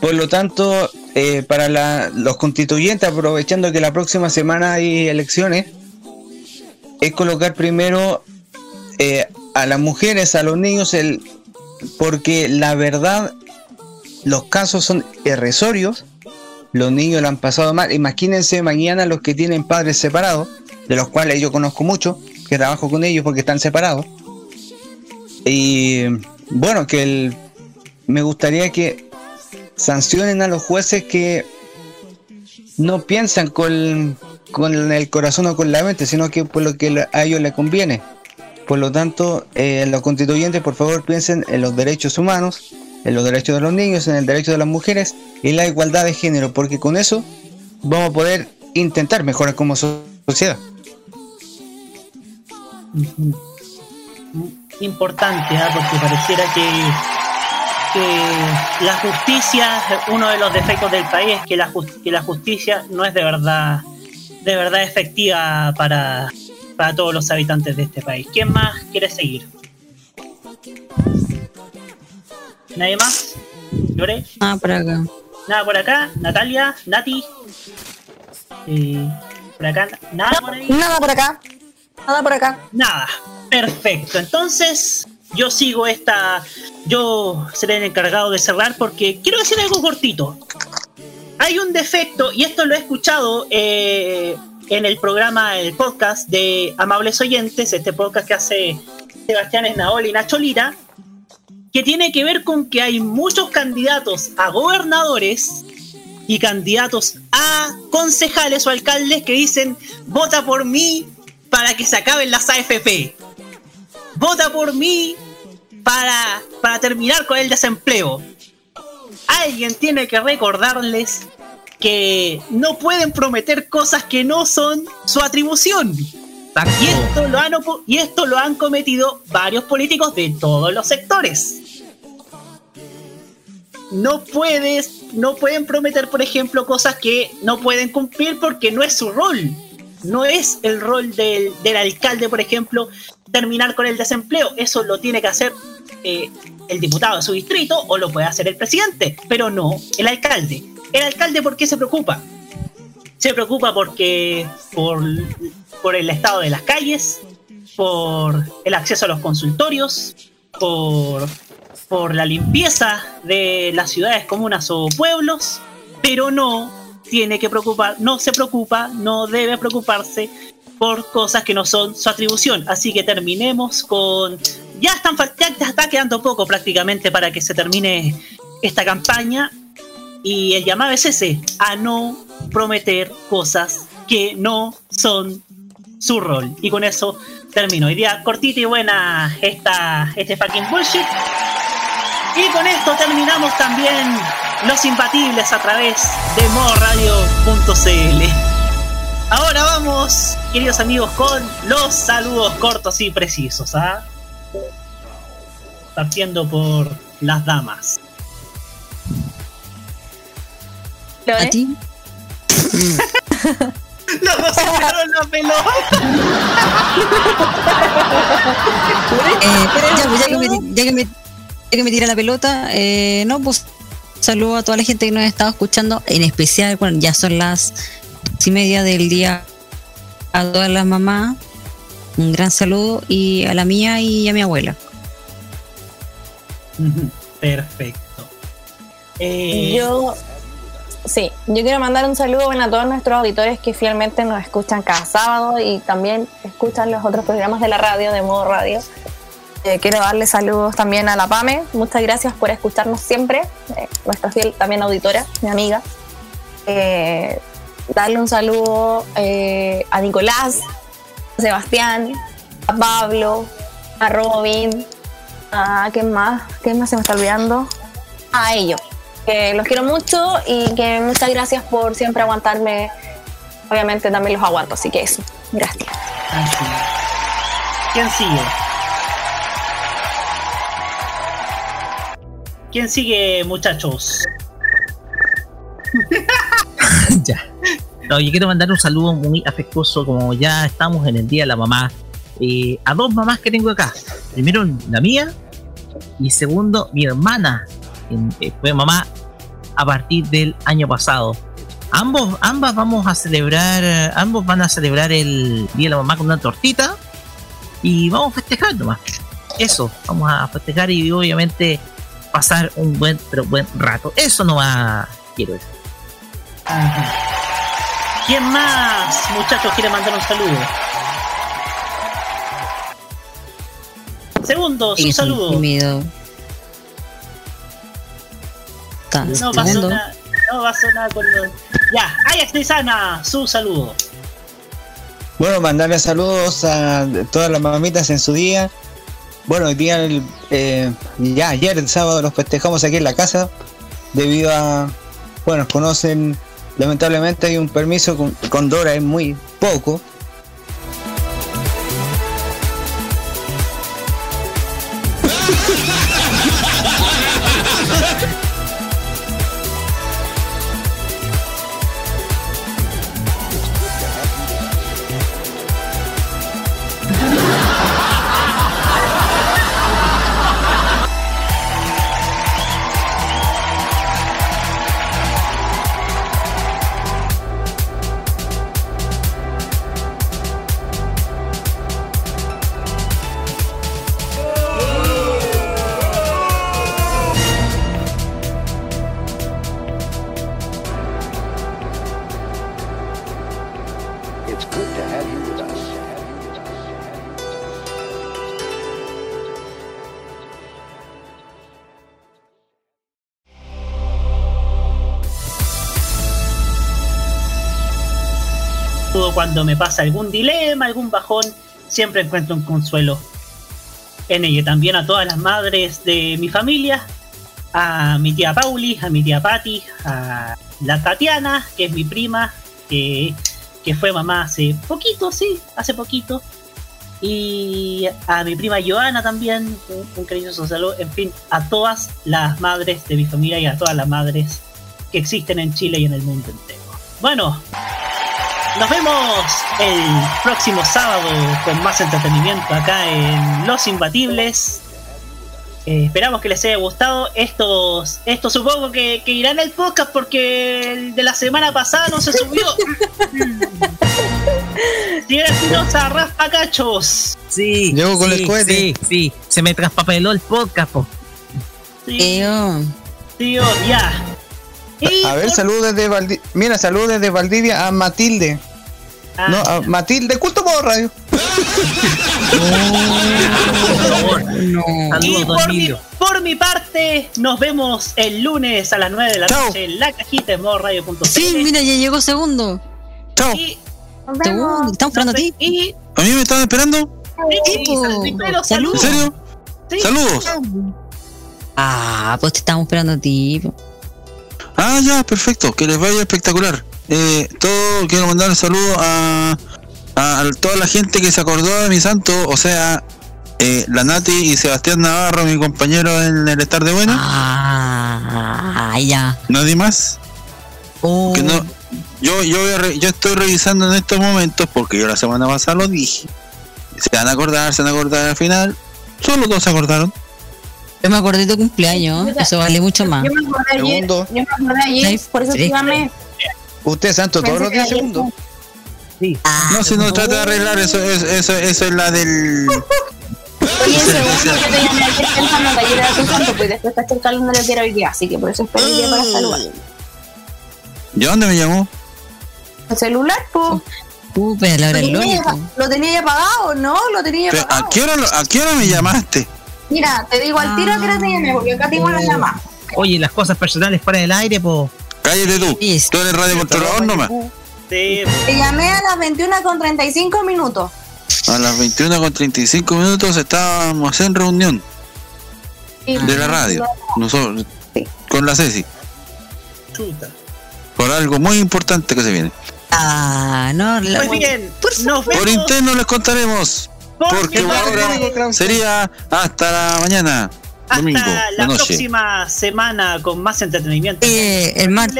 Por lo tanto, eh, para los constituyentes, aprovechando que la próxima semana hay elecciones, es colocar primero eh, a las mujeres, a los niños, el, porque la verdad, los casos son irrisorios, los niños lo han pasado mal. Imagínense mañana los que tienen padres separados, de los cuales yo conozco mucho, que trabajo con ellos porque están separados. Y bueno, que el- me gustaría que sancionen a los jueces que no piensan con, con el corazón o con la mente, sino que por lo que a ellos les conviene. Por lo tanto, eh, los constituyentes, por favor, piensen en los derechos humanos, en los derechos de los niños, en el derecho de las mujeres y la igualdad de género, porque con eso vamos a poder intentar mejorar como so- sociedad. Importante, ¿ah? porque pareciera que, que la justicia, uno de los defectos del país es que la, jus- que la justicia no es de verdad, de verdad efectiva para, para todos los habitantes de este país. ¿Quién más quiere seguir? ¿Nadie más? ¿Lloré? Ah, por acá. Nada por acá, Natalia, Nati. Eh, por acá, nada por ahí. Nada por acá. Nada por acá. Nada. Perfecto. Entonces, yo sigo esta. Yo seré el encargado de cerrar porque quiero decir algo cortito. Hay un defecto, y esto lo he escuchado eh, en el programa, el podcast de Amables Oyentes, este podcast que hace Sebastián Esnaol y Nacho Lira, que tiene que ver con que hay muchos candidatos a gobernadores y candidatos a concejales o alcaldes que dicen vota por mí para que se acaben las AFP. Vota por mí para, para terminar con el desempleo. Alguien tiene que recordarles que no pueden prometer cosas que no son su atribución. Y esto, lo han, cometido varios políticos de todos los sectores. No puedes, no pueden prometer, por ejemplo, cosas que no pueden cumplir porque no es su rol. No es el rol del, del alcalde, por ejemplo, terminar con el desempleo. Eso lo tiene que hacer eh, el diputado de su distrito o lo puede hacer el presidente, pero no el alcalde. El alcalde, ¿por qué se preocupa? Se preocupa porque por, por el estado de las calles, por el acceso a los consultorios, por, por la limpieza de las ciudades, comunas o pueblos, pero no tiene que preocupar, no se preocupa, no debe preocuparse por cosas que no son su atribución. Así que terminemos con. Ya están ya está quedando poco prácticamente para que se termine esta campaña. Y el llamado es ese, a no prometer cosas que no son su rol. Y con eso termino. Hoy día cortita y buena esta, este fucking bullshit. Y con esto terminamos también Los Imbatibles a través de modoradio.cl. Ahora vamos, queridos amigos, con los saludos cortos y precisos. ¿ah? Partiendo por las damas. ¿A ti? Los dos se la pelota. Eh, ya, ya que me, ya que me, que me tira la pelota, eh, no, pues saludo a toda la gente que nos ha estado escuchando, en especial, bueno, ya son las dos y media del día a todas las mamás, un gran saludo y a la mía y a mi abuela. Perfecto. Eh, Yo, sí, yo quiero mandar un saludo bueno, a todos nuestros auditores que fielmente nos escuchan cada sábado y también escuchan los otros programas de la radio, de modo radio. Eh, quiero darle saludos también a la PAME. Muchas gracias por escucharnos siempre. eh, nuestra fiel también auditora, mi amiga. Eh, darle un saludo a Nicolás, a Sebastián, a Pablo, a Robin, a ¿quién más? ¿Quién más se me está olvidando? A ellos. Que los quiero mucho y que muchas gracias por siempre aguantarme. Obviamente también los aguanto, así que eso. Gracias. ¿Quién sigue? ¿Quién sigue, muchachos? ya. No, yo quiero mandar un saludo muy afectuoso, como ya estamos en el Día de la Mamá, eh, a dos mamás que tengo acá. Primero la mía y segundo mi hermana, quien, eh, fue mamá a partir del año pasado. Ambos, ambas vamos a celebrar, ambos van a celebrar el Día de la Mamá con una tortita y vamos a festejar nomás. Eso, vamos a festejar y obviamente pasar un buen, pero buen rato. Eso nomás quiero decir. ¿Quién más, muchachos, quiere mandar un saludo? Segundo, su saludo. tímido. No va a segundo. sonar, no va a sonar con los- Ya, Ajax su saludo. Bueno, mandarle saludos a todas las mamitas en su día. Bueno, hoy día, eh, ya ayer, el sábado, los festejamos aquí en la casa. Debido a, bueno, conocen, lamentablemente hay un permiso con, con Dora, es muy poco. Cuando me pasa algún dilema, algún bajón, siempre encuentro un consuelo en ella. También a todas las madres de mi familia, a mi tía Pauli, a mi tía Patti, a la Tatiana, que es mi prima, que, que fue mamá hace poquito, sí, hace poquito. Y a mi prima Joana también, un, un cariñoso saludo. En fin, a todas las madres de mi familia y a todas las madres que existen en Chile y en el mundo entero. Bueno, nos vemos el próximo sábado con más entretenimiento acá en Los Imbatibles. Eh, esperamos que les haya gustado. Estos, estos supongo que, que irán al podcast porque el de la semana pasada no se subió. Señora Espinosa, raspa cachos. Sí. Llego con sí, el cohete. Sí, sí. Se me traspapeló el podcast, po. Sí, Tío. tío, ya. Y A ver, saludos desde Valdivia. Mira, saludos desde Valdivia a Matilde. Ah, no, a Matilde, culto por radio. Y por mi, por mi parte, nos vemos el lunes a las 9 de la noche en la cajita de modoradio.cl. Sí, mira, ya llegó segundo. Chao. Segundo, estamos esperando a ti. Y ¿A mí me estaban esperando? Sí, saludito, Salud. ¿En serio? Sí. Saludos. Ah, pues te estamos esperando a ti. Ah, ya, perfecto. Que les vaya espectacular. Eh, todo, quiero mandar un saludo a, a, a toda la gente que se acordó de mi santo, o sea, eh, la Nati y Sebastián Navarro, mi compañero en el estar de buena. Ah, ya. Nadie más. Oh, Que no, yo, yo, voy a re- yo estoy revisando en estos momentos porque yo la semana pasada lo dije. Se van a acordar, se van a acordar al final. Solo dos se acordaron. Yo me acordé de tu cumpleaños, eso vale mucho más. Yo me acordé ayer, Segundo. yo me acordé ayer, por eso Sí. Usted santo todos los días segundo. No, si no trata de arreglar eso, eso, eso, eso es la del. Oye, segundo, yo te llamé ayer pensando que ayer era tu santo, pues después caché el calendario que era hoy día, así que por eso esperé el día para saludar. ¿Y dónde me llamó? El celular, pues. Uh, pero a la hora del Lo tenía, ya- lo tenía ya pagado, ¿no? Lo tenía ya pagado. ¿a, qué hora, lo- ¿A qué hora me llamaste? Mira, te digo al tiro que era te llamé, porque acá tengo la llamada. Oye, las cosas personales fuera del aire, pues. Cállate tú. Tú eres radio controlador nomás. Sí, Te llamé a las 21 con 35 minutos. A las 21 con 35 minutos estábamos en reunión de la radio. Nosotros, con la Ceci. chuta. Por algo muy importante que se viene. Ah, no, la- Pues bien, nos Por interno les contaremos. Porque por ahora sería hasta la mañana. Domingo, Hasta la la noche. próxima semana con más entretenimiento. Eh, el mar-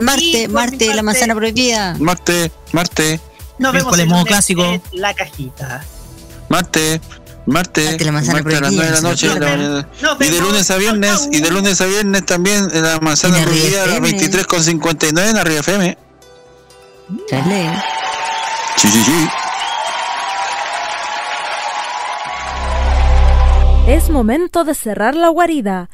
Marte, Marte, la manzana prohibida. Marte, Marte, Nos vemos el modo clásico. en la cajita. Marte, Marte, Marte, la manzana Marte a las 9 de la prohibida, noche. de la Y de lunes a viernes, y de lunes a viernes también en la manzana En prohibida a las FM. 23.59 en Arriba FM. Chale. Sí, sí, sí. Es momento de cerrar la guarida.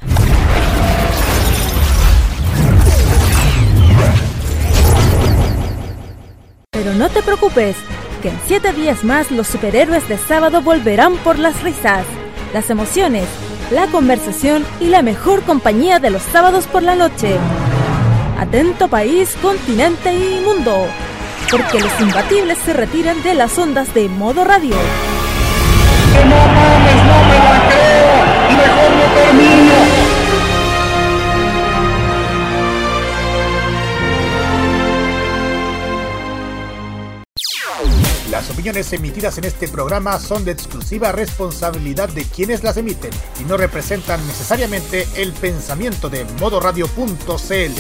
Pero no te preocupes, que en siete días más los superhéroes de sábado volverán por las risas, las emociones, la conversación y la mejor compañía de los sábados por la noche. Atento país, continente y mundo, porque los imbatibles se retiran de las ondas de modo radio. Opiniones emitidas en este programa son de exclusiva responsabilidad de quienes las emiten y no representan necesariamente el pensamiento de modoradio.cl.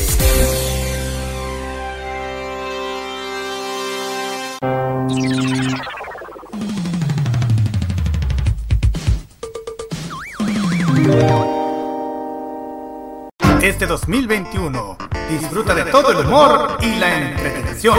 Este 2021 disfruta de todo el humor y la entretención.